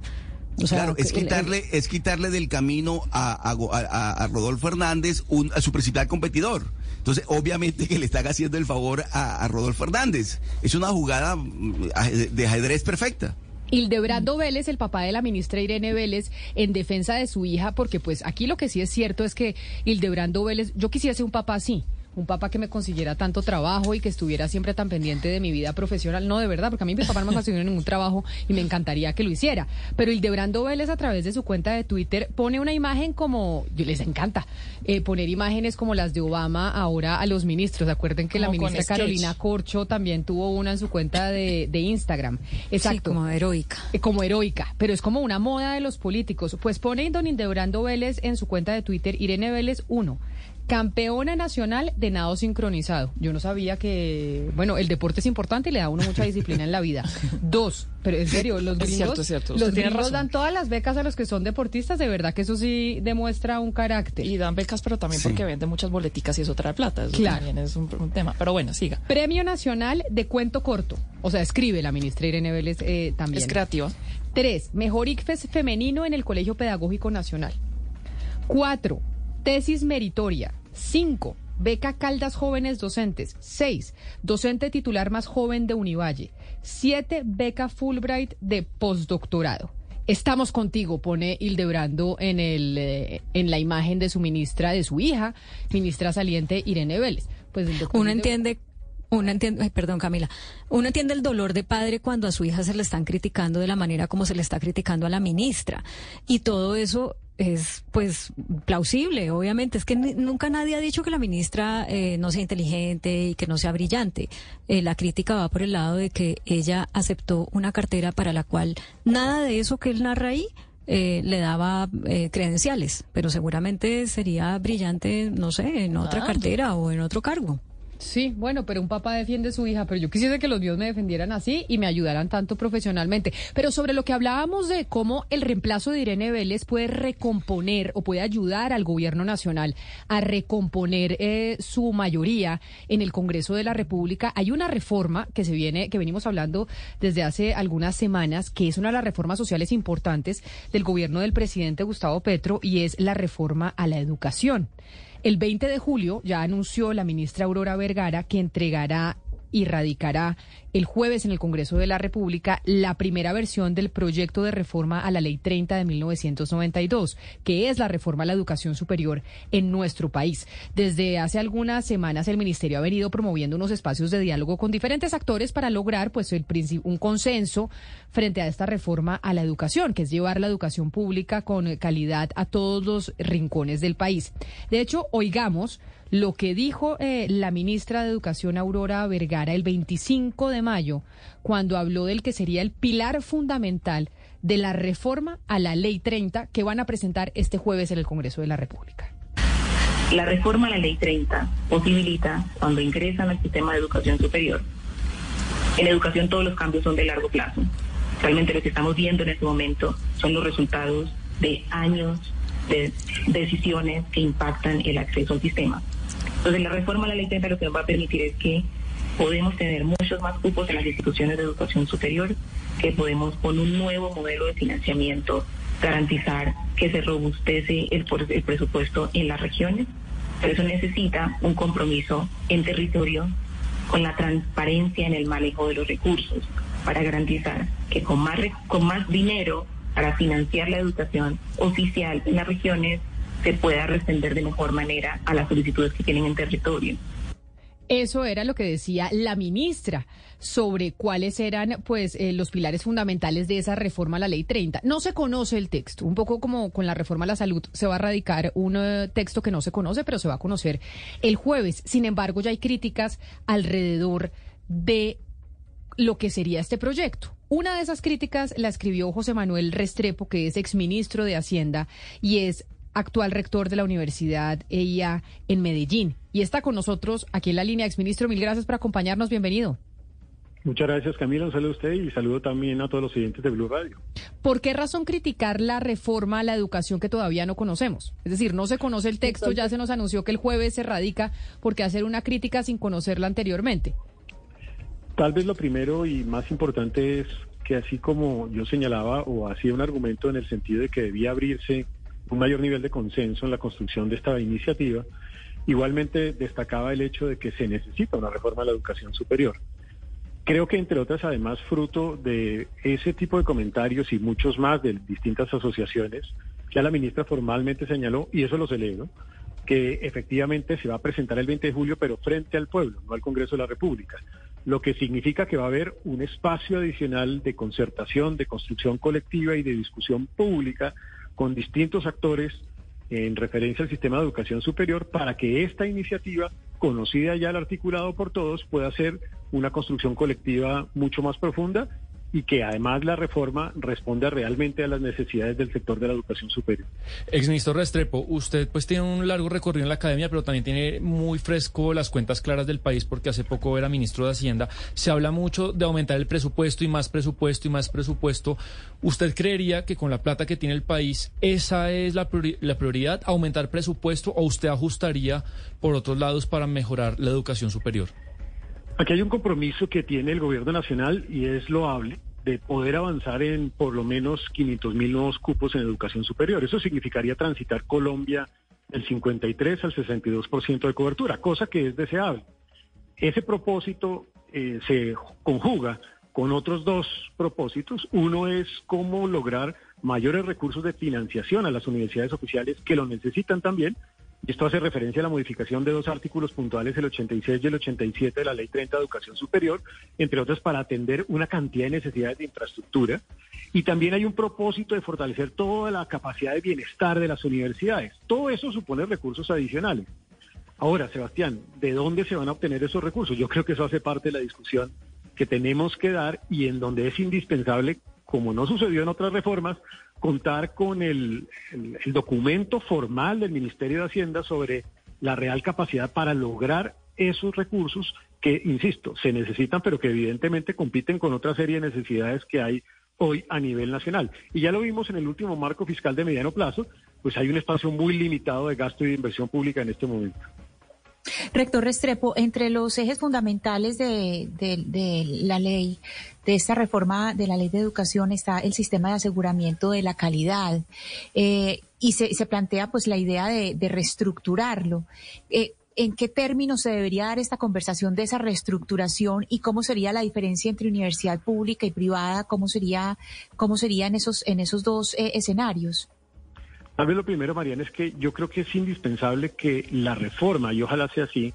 Claro, es quitarle, es quitarle del camino a, Rodolfo Hernández a su principal competidor. Entonces, obviamente que le están haciendo el favor a, Rodolfo Hernández. Es una jugada mm, de ajedrez perfecta. Hildebrando Vélez, el papá de la ministra Irene Vélez, en defensa de su hija, porque pues aquí lo que sí es cierto es que Hildebrando Vélez, yo quisiera ser un papá así un papá que me consiguiera tanto trabajo y que estuviera siempre tan pendiente de mi vida profesional. No, de verdad, porque a mí mi papá no me consiguió ningún trabajo y me encantaría que lo hiciera. Pero Hildebrando Vélez a través de su cuenta de Twitter pone una imagen como, les encanta, eh, poner imágenes como las de Obama ahora a los ministros. Acuerden que la ministra Carolina Corcho también tuvo una en su cuenta de, Instagram. Exacto. como heroica. Eh, como heroica, pero es como una moda de los políticos. Pues pone don Hildebrando Vélez en su cuenta de Twitter, Irene Vélez 1 campeona nacional de nado sincronizado. Yo no sabía que, bueno, el deporte es importante y le da a uno mucha disciplina en la vida. Dos, pero en serio, los gringos, los gringos dan todas las becas a los que son deportistas, de verdad que eso sí demuestra un carácter. Y dan becas, pero también porque venden muchas boleticas y eso trae plata. Eso claro. también es un, tema. Pero bueno, siga. Premio Nacional de Cuento Corto. O sea, escribe la ministra Irene Vélez eh, también. Es creativa. Tres, mejor ICFES femenino en el Colegio Pedagógico Nacional. Cuatro, Tesis meritoria. 5. Beca Caldas Jóvenes Docentes. 6. Docente titular más joven de Univalle. 7. Beca Fulbright de postdoctorado. Estamos contigo, pone Hildebrando en, el, eh, en la imagen de su ministra, de su hija, ministra saliente Irene Vélez. Pues Uno entiende uno entiende, perdón Camila, uno entiende el dolor de padre cuando a su hija se le están criticando de la manera como se le está criticando a la ministra. Y todo eso es pues plausible, obviamente. Es que nunca nadie ha dicho que la ministra eh, no sea inteligente y que no sea brillante. Eh, la crítica va por el lado de que ella aceptó una cartera para la cual nada de eso que él narra ahí eh, le daba credenciales, pero seguramente sería brillante, no sé, en otra cartera o en otro cargo. Sí, bueno, pero un papá defiende a su hija, pero yo quisiera que los dios me defendieran así y me ayudaran tanto profesionalmente. Pero sobre lo que hablábamos de cómo el reemplazo de Irene Vélez puede recomponer o puede ayudar al gobierno nacional a recomponer eh, su mayoría en el Congreso de la República, hay una reforma que se viene, que venimos hablando desde hace algunas semanas, que es una de las reformas sociales importantes del gobierno del presidente Gustavo Petro y es la reforma a la educación. El 20 de julio ya anunció la ministra Aurora Vergara que entregará y radicará el jueves en el Congreso de la República la primera versión del proyecto de reforma a la Ley 30 de 1992, que es la reforma a la educación superior en nuestro país. Desde hace algunas semanas el Ministerio ha venido promoviendo unos espacios de diálogo con diferentes actores para lograr pues el un consenso frente a esta reforma a la educación, que es llevar la educación pública con calidad a todos los rincones del país. De hecho, oigamos lo que dijo eh, la ministra de Educación Aurora Vergara el 25 de mayo, cuando habló del que sería el pilar fundamental de la reforma a la Ley 30 que van a presentar este jueves en el Congreso de la República. La reforma a la Ley 30 posibilita, cuando ingresan al sistema de educación superior, en educación todos los cambios son de largo plazo. Realmente lo que estamos viendo en este momento son los resultados de años de decisiones que impactan el acceso al sistema. Entonces, la reforma a la ley 30 lo que va a permitir es que podemos tener muchos más cupos en las instituciones de educación superior, que podemos con un nuevo modelo de financiamiento garantizar que se robustece el, el presupuesto en las regiones. Pero eso necesita un compromiso en territorio con la transparencia en el manejo de los recursos para garantizar que con más, con más dinero para financiar la educación oficial en las regiones se pueda responder de mejor manera a las solicitudes que tienen en territorio. Eso era lo que decía la ministra sobre cuáles eran pues eh, los pilares fundamentales de esa reforma a la ley 30. No se conoce el texto, un poco como con la reforma a la salud se va a radicar un eh, texto que no se conoce, pero se va a conocer el jueves. Sin embargo, ya hay críticas alrededor de lo que sería este proyecto. Una de esas críticas la escribió José Manuel Restrepo, que es exministro de Hacienda y es actual rector de la Universidad EIA en Medellín. Y está con nosotros aquí en la línea, exministro. Mil gracias por acompañarnos. Bienvenido. Muchas gracias, Camila. Un saludo a usted y saludo también a todos los oyentes de Blue Radio. ¿Por qué razón criticar la reforma a la educación que todavía no conocemos? Es decir, no se conoce el texto, ya se nos anunció que el jueves se radica, ¿por qué hacer una crítica sin conocerla anteriormente? Tal vez lo primero y más importante es que así como yo señalaba o hacía un argumento en el sentido de que debía abrirse un mayor nivel de consenso en la construcción de esta iniciativa. Igualmente destacaba el hecho de que se necesita una reforma a la educación superior. Creo que entre otras, además, fruto de ese tipo de comentarios y muchos más de distintas asociaciones, ya la ministra formalmente señaló, y eso lo celebro, que efectivamente se va a presentar el 20 de julio, pero frente al pueblo, no al Congreso de la República, lo que significa que va a haber un espacio adicional de concertación, de construcción colectiva y de discusión pública con distintos actores en referencia al sistema de educación superior para que esta iniciativa, conocida ya el articulado por todos, pueda ser una construcción colectiva mucho más profunda y que además la reforma responda realmente a las necesidades del sector de la educación superior. Exministro Restrepo, usted pues tiene un largo recorrido en la academia, pero también tiene muy fresco las cuentas claras del país porque hace poco era ministro de Hacienda. Se habla mucho de aumentar el presupuesto y más presupuesto y más presupuesto. ¿Usted creería que con la plata que tiene el país esa es la, la prioridad, aumentar presupuesto o usted ajustaría por otros lados para mejorar la educación superior? Aquí hay un compromiso que tiene el gobierno nacional y es loable de poder avanzar en por lo menos 500 mil nuevos cupos en educación superior. Eso significaría transitar Colombia del 53 al 62% de cobertura, cosa que es deseable. Ese propósito eh, se conjuga con otros dos propósitos. Uno es cómo lograr mayores recursos de financiación a las universidades oficiales que lo necesitan también, esto hace referencia a la modificación de dos artículos puntuales, el 86 y el 87 de la Ley 30 de Educación Superior, entre otras para atender una cantidad de necesidades de infraestructura. Y también hay un propósito de fortalecer toda la capacidad de bienestar de las universidades. Todo eso supone recursos adicionales. Ahora, Sebastián, ¿de dónde se van a obtener esos recursos? Yo creo que eso hace parte de la discusión que tenemos que dar y en donde es indispensable, como no sucedió en otras reformas, contar con el, documento formal del Ministerio de Hacienda sobre la real capacidad para lograr esos recursos que, insisto, se necesitan, pero que evidentemente compiten con otra serie de necesidades que hay hoy a nivel nacional. Y ya lo vimos en el último marco fiscal de mediano plazo, pues hay un espacio muy limitado de gasto y de inversión pública en este momento. Rector Restrepo, entre los ejes fundamentales de, la ley, de esta reforma de la ley de educación, está el sistema de aseguramiento de la calidad eh, y se, plantea pues la idea de, reestructurarlo. Eh, ¿En qué términos se debería dar esta conversación de esa reestructuración y cómo sería la diferencia entre universidad pública y privada? ¿Cómo sería, cómo serían esos, en esos dos eh, escenarios? A ver, lo primero, Mariana, es que yo creo que es indispensable que la reforma, y ojalá sea así,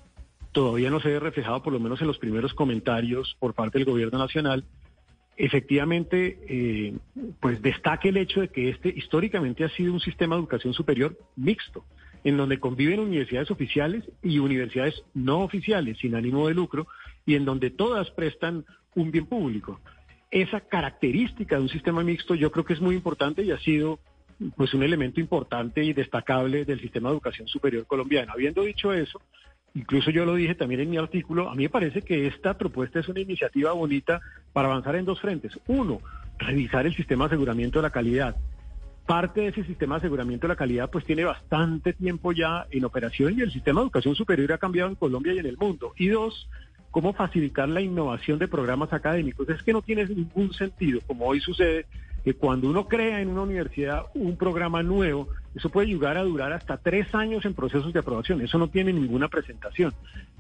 todavía no se ve reflejado, por lo menos en los primeros comentarios por parte del gobierno nacional, efectivamente, eh, pues destaque el hecho de que este históricamente ha sido un sistema de educación superior mixto, en donde conviven universidades oficiales y universidades no oficiales, sin ánimo de lucro, y en donde todas prestan un bien público. Esa característica de un sistema mixto yo creo que es muy importante y ha sido pues un elemento importante y destacable del sistema de educación superior colombiano. Habiendo dicho eso, incluso yo lo dije también en mi artículo, a mí me parece que esta propuesta es una iniciativa bonita para avanzar en dos frentes. Uno, revisar el sistema de aseguramiento de la calidad. Parte de ese sistema de aseguramiento de la calidad pues tiene bastante tiempo ya en operación y el sistema de educación superior ha cambiado en Colombia y en el mundo. Y dos, cómo facilitar la innovación de programas académicos. Es que no tiene ningún sentido, como hoy sucede, que cuando uno crea en una universidad un programa nuevo, eso puede llegar a durar hasta tres años en procesos de aprobación. Eso no tiene ninguna presentación.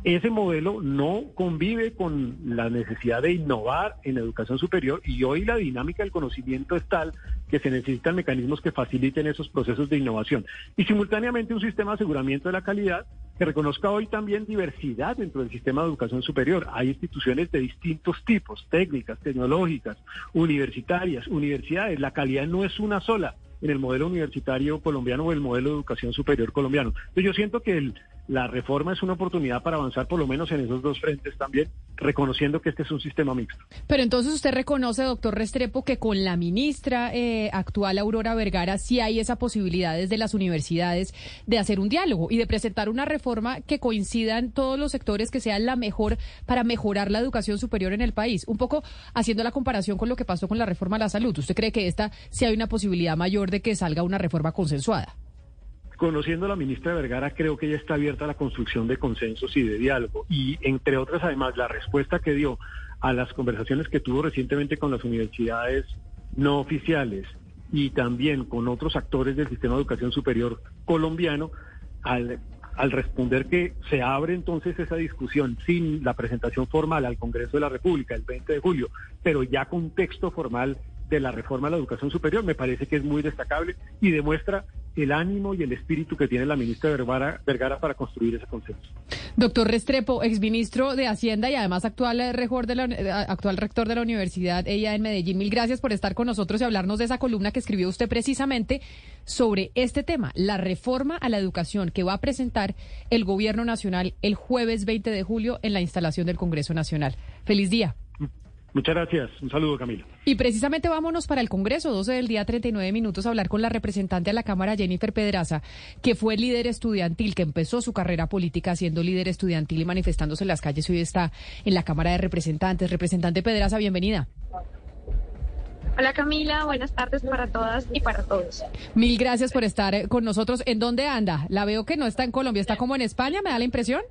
Ese modelo no convive con la necesidad de innovar en educación superior y hoy la dinámica del conocimiento es tal que se necesitan mecanismos que faciliten esos procesos de innovación. Y simultáneamente un sistema de aseguramiento de la calidad que reconozca hoy también diversidad dentro del sistema de educación superior. Hay instituciones de distintos tipos, técnicas, tecnológicas, universitarias, universidades. La calidad no es una sola en el modelo universitario colombiano o el modelo de educación superior colombiano. Entonces yo siento que el, la reforma es una oportunidad para avanzar por lo menos en esos dos frentes también, reconociendo que este es un sistema mixto. Pero entonces usted reconoce, doctor Restrepo, que con la ministra eh, actual, Aurora Vergara, sí hay esa posibilidad desde las universidades de hacer un diálogo y de presentar una reforma que coincidan todos los sectores que sea la mejor para mejorar la educación superior en el país. Un poco haciendo la comparación con lo que pasó con la reforma a la salud. ¿Usted cree que esta sí hay una posibilidad mayor de que salga una reforma consensuada? Conociendo a la ministra Vergara, creo que ella está abierta a la construcción de consensos y de diálogo. Y entre otras, además, la respuesta que dio a las conversaciones que tuvo recientemente con las universidades no oficiales y también con otros actores del sistema de educación superior colombiano, al, al responder que se abre entonces esa discusión sin la presentación formal al Congreso de la República el 20 de julio, pero ya con texto formal de la reforma a la educación superior, me parece que es muy destacable y demuestra el ánimo y el espíritu que tiene la ministra Vergara, Vergara para construir ese consenso. Doctor Restrepo, exministro de Hacienda y además actual, eh, de la, eh, actual rector de la universidad, ella en Medellín, mil gracias por estar con nosotros y hablarnos de esa columna que escribió usted precisamente sobre este tema, la reforma a la educación que va a presentar el gobierno nacional el jueves 20 de julio en la instalación del Congreso Nacional. Feliz día. Muchas gracias. Un saludo, Camila. Y precisamente vámonos para el Congreso, 12 del día, 39 minutos, a hablar con la representante a la Cámara, Jennifer Pedraza, que fue líder estudiantil, que empezó su carrera política siendo líder estudiantil y manifestándose en las calles. Hoy está en la Cámara de Representantes. Representante Pedraza, bienvenida. Hola Camila, buenas tardes para todas y para todos. Mil gracias por estar con nosotros. ¿En dónde anda? La veo que no está en Colombia, está como en España, ¿me da la impresión?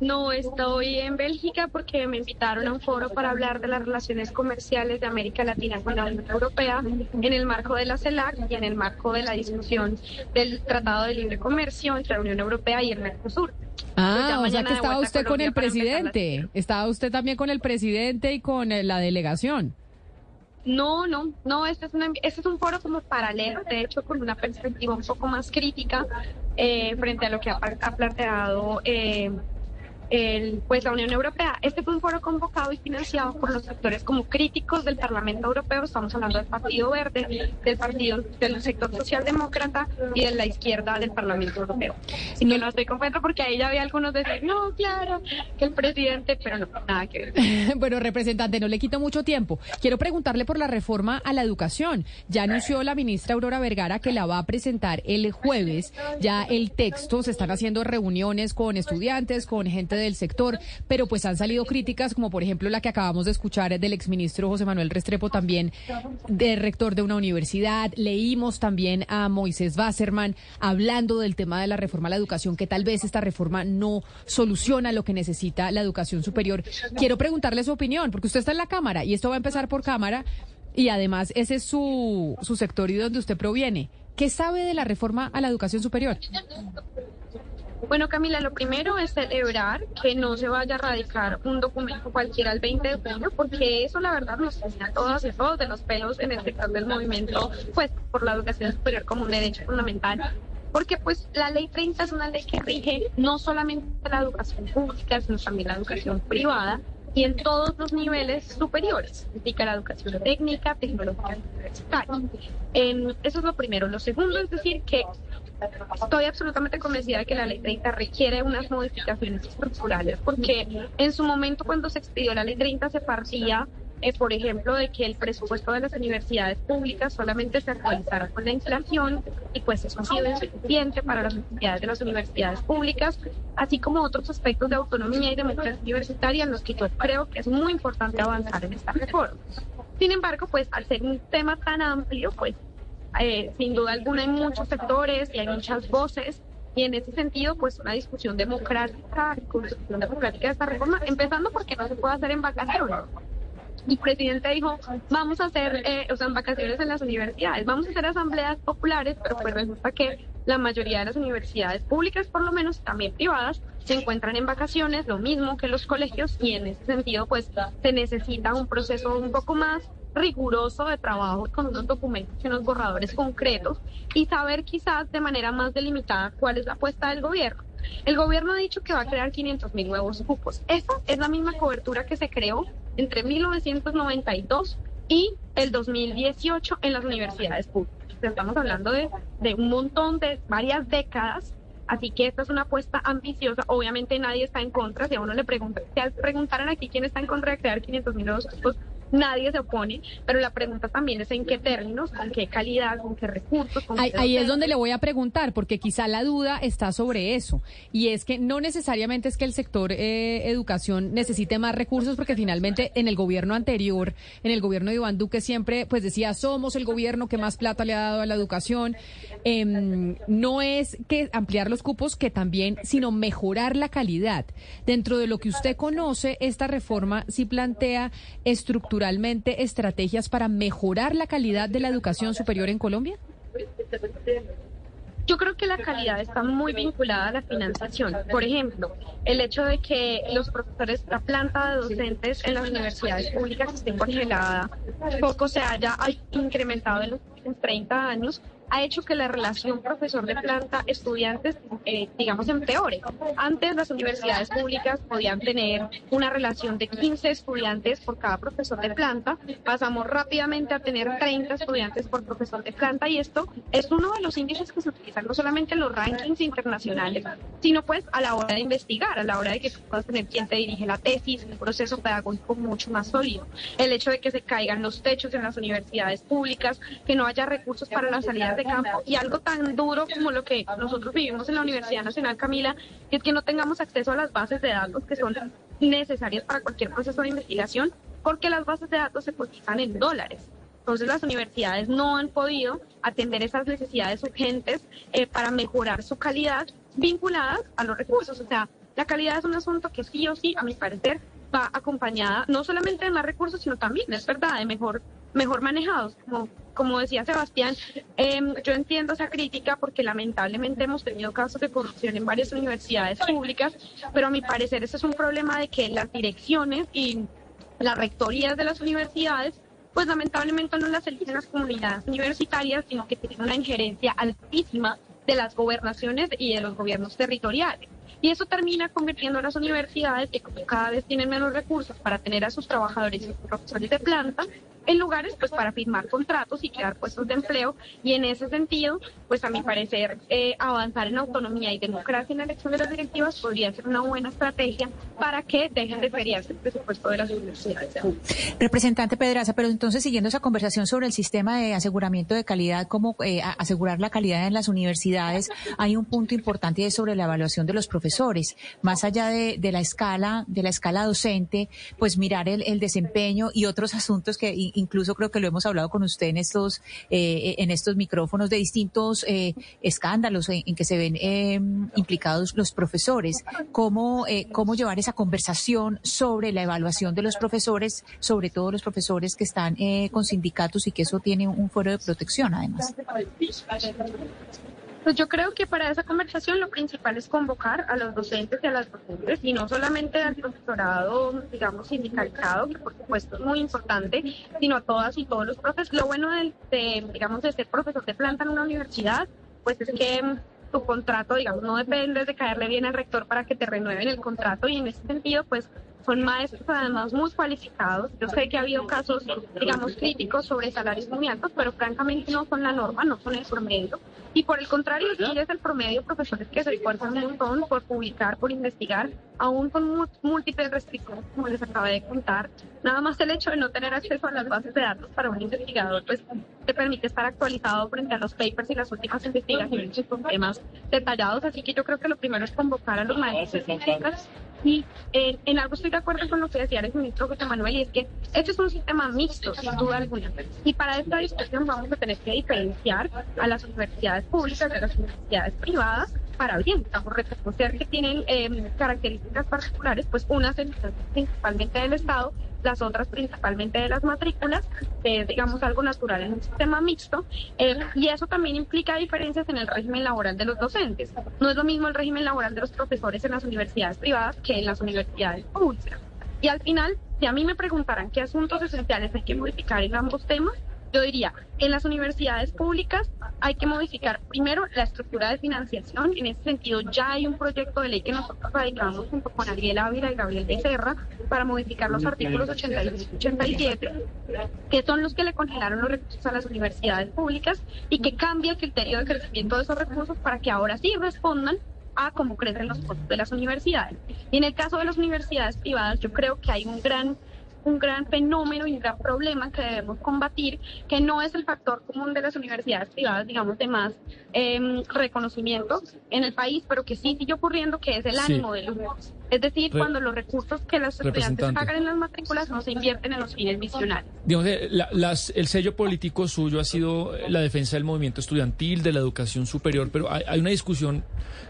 No, estoy en Bélgica porque me invitaron a un foro para hablar de las relaciones comerciales de América Latina con la Unión Europea en el marco de la CELAC y en el marco de la discusión del Tratado de Libre Comercio entre la Unión Europea y el Mercosur. Ah, o sea que estaba usted con el presidente, estaba usted también con el presidente y con eh, la delegación. No, no, no, este es, este es un foro como paralelo, de hecho con una perspectiva un poco más crítica eh, frente a lo que ha, planteado eh, el, pues la Unión Europea. Este fue un foro convocado y financiado por los sectores como críticos del Parlamento Europeo, estamos hablando del Partido Verde, del Partido del sector socialdemócrata y de la izquierda del Parlamento Europeo. Y no, no estoy confusa porque ahí ya había algunos decir, no, claro, que el presidente, pero no, nada que ver. bueno, representante, no le quito mucho tiempo. Quiero preguntarle por la reforma a la educación. Ya anunció la ministra Aurora Vergara que la va a presentar el jueves. Ya el texto, se están haciendo reuniones con estudiantes, con gente de del sector, pero pues han salido críticas como por ejemplo la que acabamos de escuchar del exministro José Manuel Restrepo también, de rector de una universidad. Leímos también a Moisés Wasserman hablando del tema de la reforma a la educación, que tal vez esta reforma no soluciona lo que necesita la educación superior. Quiero preguntarle su opinión, porque usted está en la Cámara y esto va a empezar por Cámara y además ese es su, su sector y donde usted proviene. ¿Qué sabe de la reforma a la educación superior? Bueno, Camila, lo primero es celebrar que no se vaya a radicar un documento cualquiera el 20 de junio, porque eso la verdad nos enseña a todos y todos de los pelos en el sector del movimiento, pues por la educación superior como un derecho fundamental porque pues la ley 30 es una ley que rige no solamente la educación pública, sino también la educación privada y en todos los niveles superiores, indica la educación técnica, tecnológica universitaria. eso es lo primero. Lo segundo es decir que estoy absolutamente convencida de que la ley 30 requiere unas modificaciones estructurales, porque en su momento cuando se expidió la ley 30 se partía eh, por ejemplo, de que el presupuesto de las universidades públicas solamente se actualizara con la inflación y pues eso ha sido insuficiente para las necesidades de las universidades públicas, así como otros aspectos de autonomía y democracia universitaria en los que yo creo que es muy importante avanzar en esta reforma. Sin embargo, pues al ser un tema tan amplio, pues eh, sin duda alguna hay muchos sectores y hay muchas voces y en ese sentido, pues una discusión democrática, construcción democrática de esta reforma, empezando porque no se puede hacer en vacaciones. El presidente dijo, vamos a hacer, eh, o sea, vacaciones en las universidades, vamos a hacer asambleas populares, pero pues resulta que la mayoría de las universidades públicas, por lo menos también privadas, se encuentran en vacaciones, lo mismo que los colegios, y en ese sentido, pues se necesita un proceso un poco más riguroso de trabajo con unos documentos y unos borradores concretos y saber quizás de manera más delimitada cuál es la apuesta del gobierno. El gobierno ha dicho que va a crear 500 mil nuevos cupos. Esa es la misma cobertura que se creó entre 1992 y el 2018 en las universidades públicas. Estamos hablando de, de un montón de varias décadas Así que esta es una apuesta ambiciosa. Obviamente nadie está en contra. Si a uno le preguntan, si preguntaran aquí quién está en contra de crear 500 mil nuevos cupos, nadie se opone, pero la pregunta también es en qué términos, con qué calidad, con qué recursos. ahí, es donde le voy a preguntar, porque quizá la duda está sobre eso, y es que no necesariamente es que el sector eh, educación necesite más recursos, porque finalmente en el gobierno anterior, en el gobierno de Iván Duque siempre pues decía, somos el gobierno que más plata le ha dado a la educación. Em, no es que ampliar los cupos, que también, sino mejorar la calidad. Dentro de lo que usted conoce, esta reforma sí plantea estructuras estrategias para mejorar la calidad de la educación superior en Colombia? Yo creo que la calidad está muy vinculada a la financiación. Por ejemplo, el hecho de que los profesores, la planta de docentes en las universidades públicas esté congelada, poco se haya incrementado en los últimos 30 años, ha hecho que la relación profesor de planta estudiantes, eh, digamos, empeore. Antes las universidades públicas podían tener una relación de 15 estudiantes por cada profesor de planta. Pasamos rápidamente a tener 30 estudiantes por profesor de planta y esto es uno de los índices que se utilizan no solamente en los rankings internacionales, sino pues a la hora de investigar, a la hora de que tú puedas tener quien te dirige la tesis, un proceso pedagógico mucho más sólido. El hecho de que se caigan los techos en las universidades públicas, que no haya recursos para las salidas de campo y algo tan duro como lo que nosotros vivimos en la Universidad Nacional Camila, es que no tengamos acceso a las bases de datos que son necesarias para cualquier proceso de investigación, porque las bases de datos se cotizan en dólares. Entonces las universidades no han podido atender esas necesidades urgentes eh, para mejorar su calidad vinculadas a los recursos. O sea, la calidad es un asunto que sí o sí, a mi parecer, va acompañada no solamente de más recursos, sino también, es verdad, de mejor, mejor manejados, como como decía Sebastián, em, yo entiendo esa crítica porque lamentablemente hemos tenido casos de corrupción en varias universidades públicas, pero a mi parecer ese es un problema de que las direcciones y las rectorías de las universidades pues lamentablemente no las eligen las comunidades universitarias, sino que tienen una injerencia altísima de las gobernaciones y de los gobiernos territoriales. Y eso termina convirtiendo a las universidades, que cada vez tienen menos recursos para tener a sus trabajadores y profesores de planta, en lugares pues para firmar contratos y crear puestos de empleo. Y en ese sentido pues a mi parecer eh, avanzar en autonomía y democracia en la elección de las directivas podría ser una buena estrategia para que dejen de feriarse el presupuesto de las universidades. Representante Pedraza, pero entonces siguiendo esa conversación sobre el sistema de aseguramiento de calidad, cómo eh, asegurar la calidad en las universidades, hay un punto importante sobre la evaluación de los profesores, más allá de, la escala, de la escala docente, pues mirar el, el desempeño y otros asuntos que incluso creo que lo hemos hablado con usted en estos, eh, en estos micrófonos de distintos eh, escándalos en, que se ven eh, implicados los profesores. ¿Cómo, ¿Cómo llevar esa conversación sobre la evaluación de los profesores, sobre todo los profesores que están con sindicatos y que eso tiene un fuero de protección además? Pues yo creo que para esa conversación lo principal es convocar a los docentes y a las docentes y no solamente al profesorado, digamos, sindicalizado, que por supuesto es muy importante, sino a todas y todos los profesores. Lo bueno de, de, digamos, de ser profesor de planta en una universidad, pues es que tu contrato, digamos, no depende de caerle bien al rector para que te renueven el contrato y en ese sentido, pues son maestros además muy cualificados. Yo sé que ha habido casos, digamos, críticos sobre salarios muy altos, pero francamente no son la norma, no son el promedio. Y por el contrario, sí es el promedio profesores que se esfuerzan un montón por publicar, por investigar, aún con múltiples restricciones, como les acaba de contar. Nada más el hecho de no tener acceso a las bases de datos para un investigador, pues te permite estar actualizado frente a los papers y las últimas investigaciones con temas detallados. Así que yo creo que lo primero es convocar a los maestros científicos y en, en, algo estoy de acuerdo con lo que decía el ministro José Manuel, y es que este es un sistema mixto, sin duda alguna. Y para esta discusión vamos a tener que diferenciar a las universidades públicas de las universidades privadas para bien, a reconocer que tienen eh, características particulares, pues unas principalmente del Estado las otras principalmente de las matrículas, es, digamos, algo natural en un sistema mixto, eh, y eso también implica diferencias en el régimen laboral de los docentes. No es lo mismo el régimen laboral de los profesores en las universidades privadas que en las universidades públicas. Y al final, si a mí me preguntaran qué asuntos esenciales hay que modificar en ambos temas, yo diría, en las universidades públicas hay que modificar primero la estructura de financiación. En ese sentido, ya hay un proyecto de ley que nosotros radicamos junto con Ariel Ávila y Gabriel Becerra para modificar los artículos 86 y 87, que son los que le congelaron los recursos a las universidades públicas y que cambia el criterio de crecimiento de esos recursos para que ahora sí respondan a cómo crecen los costos de las universidades. Y en el caso de las universidades privadas, yo creo que hay un gran un gran fenómeno y un gran problema que debemos combatir, que no es el factor común de las universidades privadas, digamos, de más eh, reconocimiento en el país, pero que sí sigue ocurriendo, que es el ánimo de los es decir, cuando los recursos que los estudiantes pagan en las matrículas no se invierten en los fines misionales. Digamos, las, el sello político suyo ha sido la defensa del movimiento estudiantil, de la educación superior, pero hay, hay, una discusión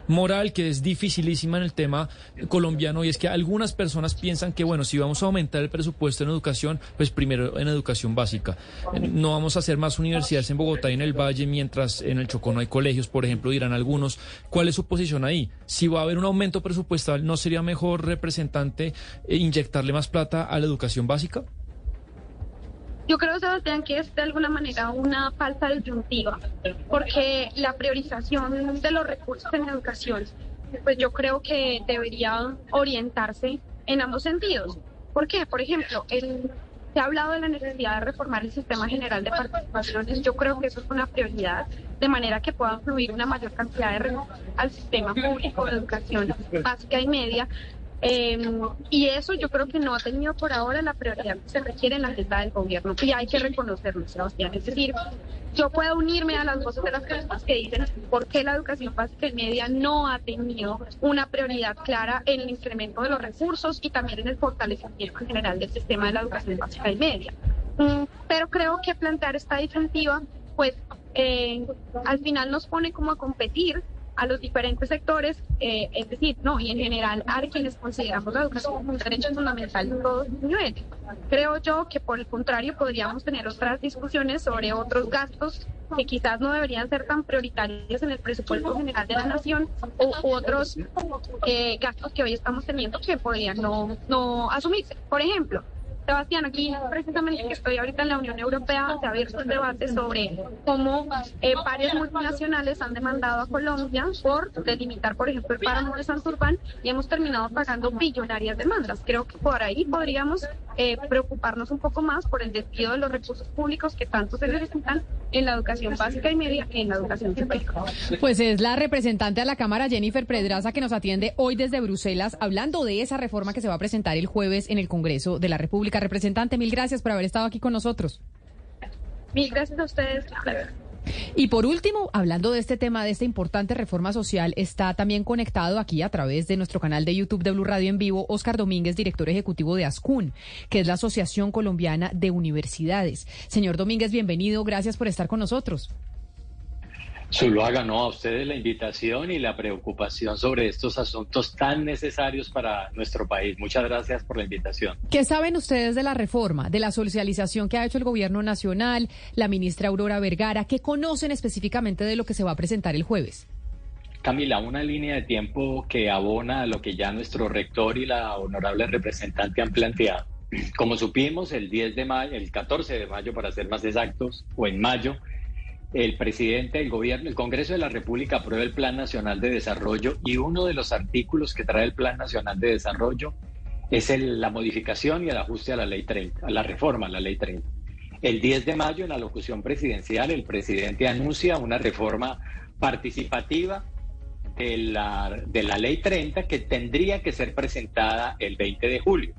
moral que es dificilísima en el tema colombiano y es que algunas personas piensan que, bueno, si vamos a aumentar el presupuesto en educación, pues primero en educación básica. No vamos a hacer más universidades en Bogotá y en el Valle, mientras en el Chocó no hay colegios, por ejemplo, dirán algunos. ¿Cuál es su posición ahí? Si va a haber un aumento presupuestal, ¿no sería mejor mejor representante eh, inyectarle más plata a la educación básica? Yo creo, Sebastián, que es de alguna manera una falta disyuntiva, porque la priorización de los recursos en educación, pues yo creo que debería orientarse en ambos sentidos. ¿Por qué? Por ejemplo, el, se ha hablado de la necesidad de reformar el sistema general de participaciones. Yo creo que eso es una prioridad, de manera que pueda fluir una mayor cantidad de recursos al sistema público de educación básica y media. Eh, y eso yo creo que no ha tenido por ahora la prioridad que se requiere en la agenda del gobierno. Y hay que reconocerlo, Sebastián. Es decir, yo puedo unirme a las voces de las personas que dicen por qué la educación básica y media no ha tenido una prioridad clara en el incremento de los recursos y también en el fortalecimiento en general del sistema de la educación básica y media. Mm, pero creo que plantear esta disyuntiva, pues eh, al final nos pone como a competir a los diferentes sectores, eh, es decir, no, y en general a quienes consideramos la educación como un derecho fundamental en todos los niveles. Creo yo que por el contrario podríamos tener otras discusiones sobre otros gastos que quizás no deberían ser tan prioritarios en el presupuesto general de la nación u otros eh, gastos que hoy estamos teniendo que podrían no, no asumirse. Por ejemplo, Sebastián, aquí precisamente que estoy ahorita en la Unión Europea, se ha abierto un debate sobre cómo eh, multinacionales han demandado a Colombia por delimitar, por ejemplo, el páramo de Santurbán y hemos terminado pagando billonarias demandas. Creo que por ahí podríamos eh, preocuparnos un poco más por el desvío de los recursos públicos que tanto se necesitan en la educación básica y media en la educación superior. Pues es la representante a la Cámara, Jennifer Pedraza, que nos atiende hoy desde Bruselas, hablando de esa reforma que se va a presentar el jueves en el Congreso de la República. Representante, mil gracias por haber estado aquí con nosotros. Mil gracias a ustedes. Y por último, hablando de este tema, de esta importante reforma social, está también conectado aquí a través de nuestro canal de YouTube de Blue Radio en vivo, Oscar Domínguez, director ejecutivo de ASCUN, que es la Asociación Colombiana de Universidades. Señor Domínguez, bienvenido, gracias por estar con nosotros. Zuluaga, no, a ustedes la invitación y la preocupación sobre estos asuntos tan necesarios para nuestro país. Muchas gracias por la invitación. ¿Qué saben ustedes de la reforma, de la socialización que ha hecho el gobierno nacional, la ministra Aurora Vergara? ¿Qué conocen específicamente de lo que se va a presentar el jueves? Camila, una línea de tiempo que abona a lo que ya nuestro rector y la honorable representante han planteado. Como supimos, el 10 de mayo, el 14 de mayo para ser más exactos, o en mayo, el presidente del gobierno, el Congreso de la República aprueba el Plan Nacional de Desarrollo y uno de los artículos que trae el Plan Nacional de Desarrollo es la modificación y el ajuste a la Ley 30, a la reforma a la Ley 30. El 10 de mayo, en la locución presidencial, el presidente anuncia una reforma participativa de la, de la Ley 30 que tendría que ser presentada el 20 de julio.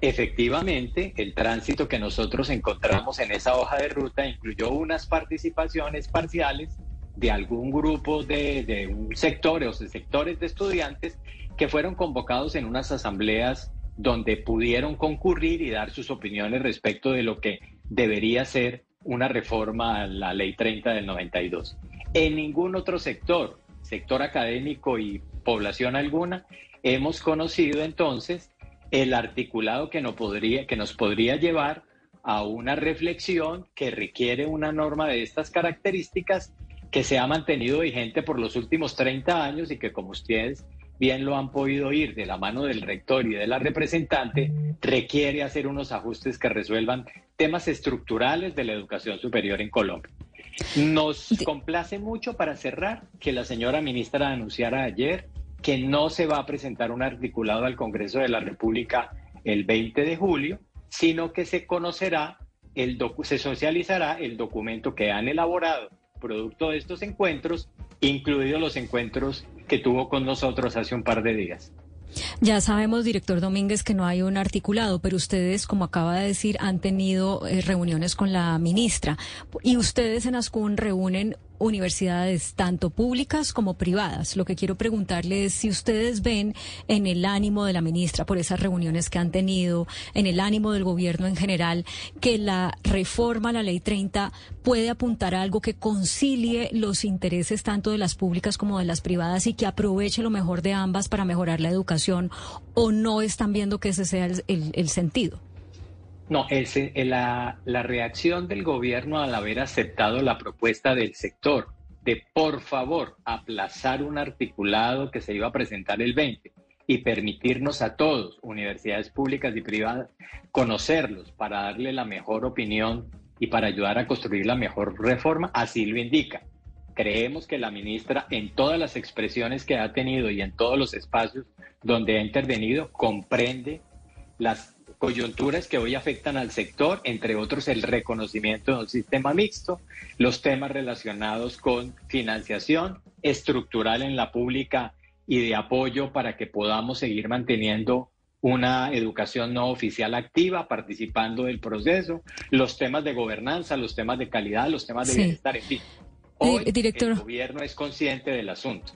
Efectivamente, el tránsito que nosotros encontramos en esa hoja de ruta incluyó unas participaciones parciales de algún grupo de, un sector o de sectores de estudiantes que fueron convocados en unas asambleas donde pudieron concurrir y dar sus opiniones respecto de lo que debería ser una reforma a la ley 30 del 92. En ningún otro sector, sector académico y población alguna, hemos conocido entonces el articulado que, no podría, que nos podría llevar a una reflexión que requiere una norma de estas características que se ha mantenido vigente por los últimos 30 años y que como ustedes bien lo han podido oír de la mano del rector y de la representante, requiere hacer unos ajustes que resuelvan temas estructurales de la educación superior en Colombia. Nos complace mucho para cerrar que la señora ministra anunciara ayer que no se va a presentar un articulado al Congreso de la República el 20 de julio, sino que se conocerá, el se socializará el documento que han elaborado producto de estos encuentros, incluidos los encuentros que tuvo con nosotros hace un par de días. Ya sabemos, director Domínguez, que no hay un articulado, pero ustedes, como acaba de decir, han tenido eh, reuniones con la ministra y ustedes en Ascun reúnen universidades tanto públicas como privadas. Lo que quiero preguntarle es si ustedes ven en el ánimo de la ministra por esas reuniones que han tenido, en el ánimo del gobierno en general, que la reforma a la ley 30 puede apuntar a algo que concilie los intereses tanto de las públicas como de las privadas y que aproveche lo mejor de ambas para mejorar la educación o no están viendo que ese sea el, sentido. No, ese, la, la reacción del gobierno al haber aceptado la propuesta del sector de por favor aplazar un articulado que se iba a presentar el 20 y permitirnos a todos, universidades públicas y privadas, conocerlos para darle la mejor opinión y para ayudar a construir la mejor reforma, así lo indica. Creemos que la ministra en todas las expresiones que ha tenido y en todos los espacios donde ha intervenido comprende las coyunturas que hoy afectan al sector, entre otros el reconocimiento de un sistema mixto, los temas relacionados con financiación estructural en la pública y de apoyo para que podamos seguir manteniendo una educación no oficial activa, participando del proceso, los temas de gobernanza, los temas de calidad, los temas de bienestar, en fin. Hoy el gobierno es consciente del asunto.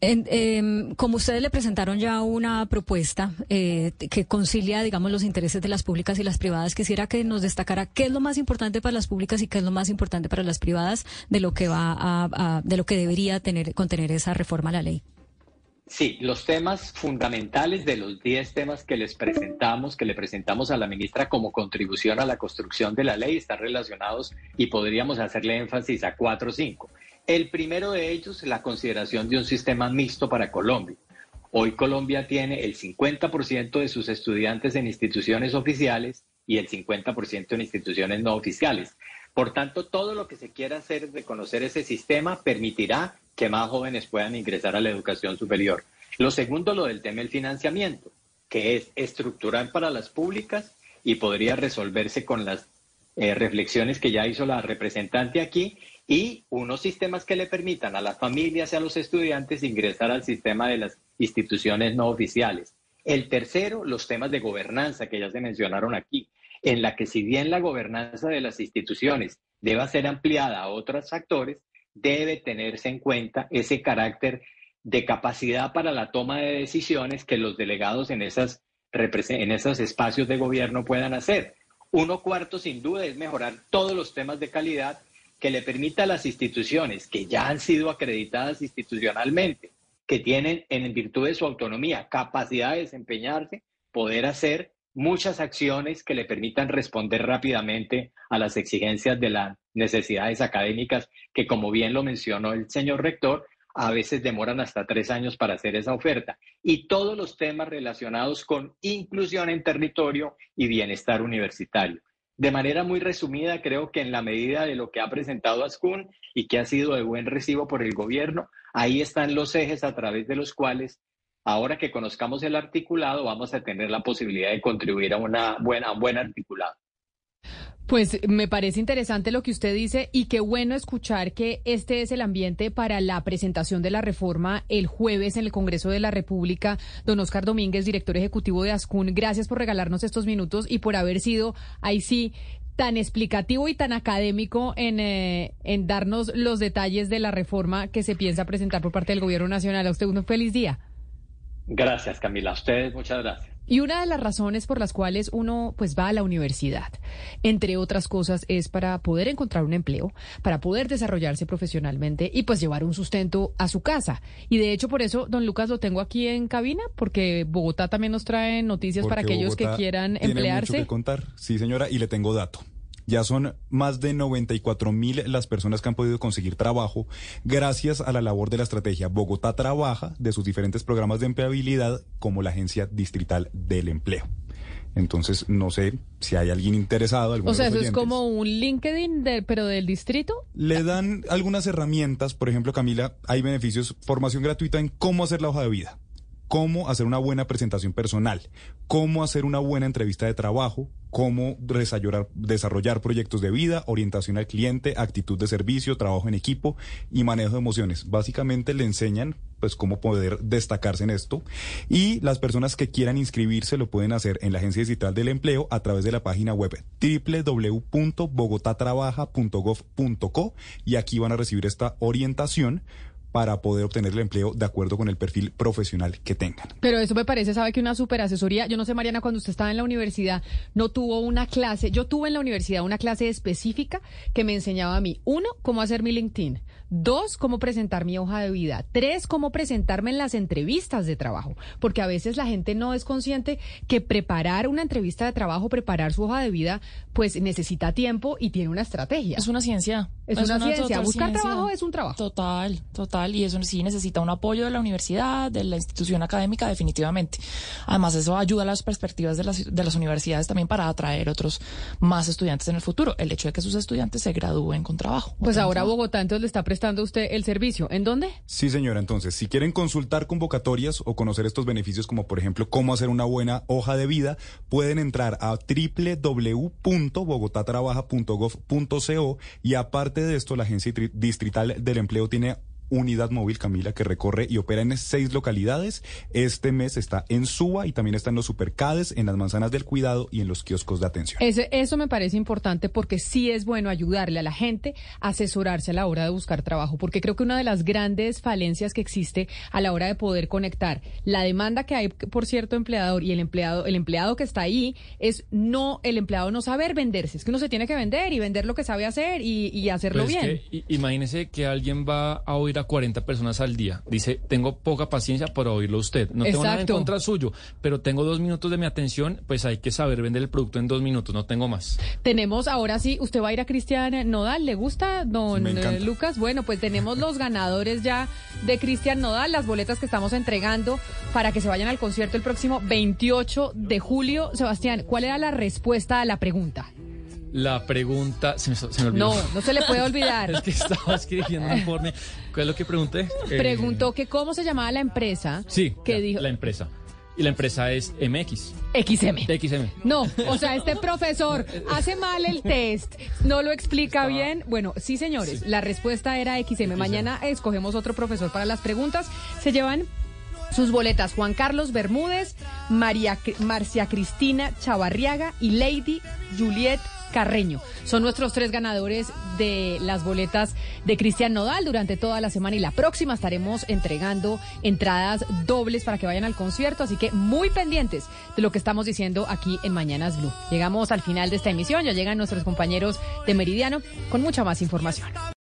Em, como ustedes le presentaron ya una propuesta eh, que concilia, digamos, los intereses de las públicas y las privadas, quisiera que nos destacara qué es lo más importante para las públicas y qué es lo más importante para las privadas de lo que va a, de lo que debería tener contener esa reforma a la ley. Sí, los temas fundamentales de los 10 temas que les presentamos, que le presentamos a la ministra como contribución a la construcción de la ley, están relacionados y podríamos hacerle énfasis a cuatro o cinco. El primero de ellos, la consideración de un sistema mixto para Colombia. Hoy Colombia tiene el 50% de sus estudiantes en instituciones oficiales y el 50% en instituciones no oficiales. Por tanto, todo lo que se quiera hacer de conocer ese sistema permitirá que más jóvenes puedan ingresar a la educación superior. Lo segundo, lo del tema del financiamiento, que es estructural para las públicas y podría resolverse con las eh, reflexiones que ya hizo la representante aquí y unos sistemas que le permitan a las familias y a los estudiantes ingresar al sistema de las instituciones no oficiales. El tercero, los temas de gobernanza que ya se mencionaron aquí, en la que si bien la gobernanza de las instituciones deba ser ampliada a otros actores, debe tenerse en cuenta ese carácter de capacidad para la toma de decisiones que los delegados en, esas, en esos espacios de gobierno puedan hacer. Uno cuarto, sin duda, es mejorar todos los temas de calidad que le permita a las instituciones que ya han sido acreditadas institucionalmente, que tienen en virtud de su autonomía capacidad de desempeñarse, poder hacer muchas acciones que le permitan responder rápidamente a las exigencias de las necesidades académicas que, como bien lo mencionó el señor rector, a veces demoran hasta tres años para hacer esa oferta. Y todos los temas relacionados con inclusión en territorio y bienestar universitario. De manera muy resumida, creo que en la medida de lo que ha presentado Ascun y que ha sido de buen recibo por el gobierno, ahí están los ejes a través de los cuales Ahora que conozcamos el articulado, vamos a tener la posibilidad de contribuir a una buena, un buen articulado. Pues me parece interesante lo que usted dice y qué bueno escuchar que este es el ambiente para la presentación de la reforma el jueves en el Congreso de la República. Don Oscar Domínguez, director ejecutivo de ASCUN, gracias por regalarnos estos minutos y por haber sido ahí sí tan explicativo y tan académico en, eh, en darnos los detalles de la reforma que se piensa presentar por parte del Gobierno Nacional. A usted un feliz día. Gracias, Camila. A ustedes muchas gracias. Y una de las razones por las cuales uno pues va a la universidad, entre otras cosas, es para poder encontrar un empleo, para poder desarrollarse profesionalmente y pues llevar un sustento a su casa. Y de hecho por eso, don Lucas, lo tengo aquí en cabina, porque Bogotá también nos trae noticias para aquellos que quieran tiene emplearse. Mucho que contar, sí señora, y le tengo dato. Ya son más de 94 mil las personas que han podido conseguir trabajo gracias a la labor de la estrategia Bogotá Trabaja de sus diferentes programas de empleabilidad como la Agencia Distrital del Empleo. Entonces, no sé si hay alguien interesado. O sea, eso es como un LinkedIn, de, pero del distrito. Le dan algunas herramientas, por ejemplo, Camila, hay beneficios, formación gratuita en cómo hacer la hoja de vida, cómo hacer una buena presentación personal, cómo hacer una buena entrevista de trabajo, cómo desarrollar, proyectos de vida, orientación al cliente, actitud de servicio, trabajo en equipo y manejo de emociones. Básicamente le enseñan pues cómo poder destacarse en esto y las personas que quieran inscribirse lo pueden hacer en la Agencia Digital del Empleo a través de la página web www.bogotatrabaja.gov.co y aquí van a recibir esta orientación para poder obtener el empleo de acuerdo con el perfil profesional que tengan. Pero eso me parece, sabe que una super asesoría, yo no sé Mariana, cuando usted estaba en la universidad, no tuvo una clase, yo tuve en la universidad una clase específica que me enseñaba a mí, uno, cómo hacer mi LinkedIn, dos, cómo presentar mi hoja de vida, tres, cómo presentarme en las entrevistas de trabajo, porque a veces la gente no es consciente que preparar una entrevista de trabajo, preparar su hoja de vida, pues necesita tiempo y tiene una estrategia. Es una ciencia. Es, una, ciencia. Buscar trabajo es un trabajo. Total, total y eso sí necesita un apoyo de la universidad, de la institución académica, definitivamente. Además, eso ayuda a las perspectivas de las, de las universidades también para atraer otros más estudiantes en el futuro. El hecho de que sus estudiantes se gradúen con trabajo. Pues ahora Bogotá entonces le está prestando usted el servicio. ¿En dónde? Sí, señora. Entonces, si quieren consultar convocatorias o conocer estos beneficios como por ejemplo cómo hacer una buena hoja de vida, pueden entrar a www.bogotatrabaja.gov.co y aparte de esto, la Agencia Distrital del Empleo tiene unidad móvil, Camila, que recorre y opera en seis localidades. Este mes está en Suba y también está en los supercades, en las manzanas del cuidado y en los kioscos de atención. Ese, eso me parece importante porque sí es bueno ayudarle a la gente a asesorarse a la hora de buscar trabajo, porque creo que una de las grandes falencias que existe a la hora de poder conectar la demanda que hay por cierto empleador y el empleado, el empleado que está ahí es no, el empleado no saber venderse, es que uno se tiene que vender y vender lo que sabe hacer y, hacerlo pues bien. imagínese que alguien va a oír a 40 personas al día. Dice, tengo poca paciencia para oírlo usted. No tengo nada en contra suyo, pero tengo dos minutos de mi atención, pues hay que saber vender el producto en dos minutos, no tengo más. Tenemos, ahora sí, usted va a ir a Cristian Nodal, ¿le gusta, don eh, Lucas? Bueno, pues tenemos los ganadores ya de Cristian Nodal, las boletas que estamos entregando para que se vayan al concierto el próximo 28 de julio. Sebastián, ¿cuál era la respuesta a la pregunta? La pregunta se me, olvidó. No, no se le puede olvidar. es que estaba escribiendo un informe. ¿Cuál es lo que pregunté? Preguntó que cómo se llamaba la empresa. Sí, que dijo... la empresa. Y la empresa es MX. XM. XM. No, o sea, este profesor hace mal el test, no lo explica bien. Bueno, sí, señores, la respuesta era XM. Mañana escogemos otro profesor para las preguntas. Se llevan sus boletas Juan Carlos Bermúdez, María Marcia Cristina Chavarriaga y Lady Juliet Carreño. Son nuestros tres ganadores de las boletas de Cristian Nodal durante toda la semana y la próxima estaremos entregando entradas dobles para que vayan al concierto, así que muy pendientes de lo que estamos diciendo aquí en Mañanas Blue. Llegamos al final de esta emisión, ya llegan nuestros compañeros de Meridiano con mucha más información.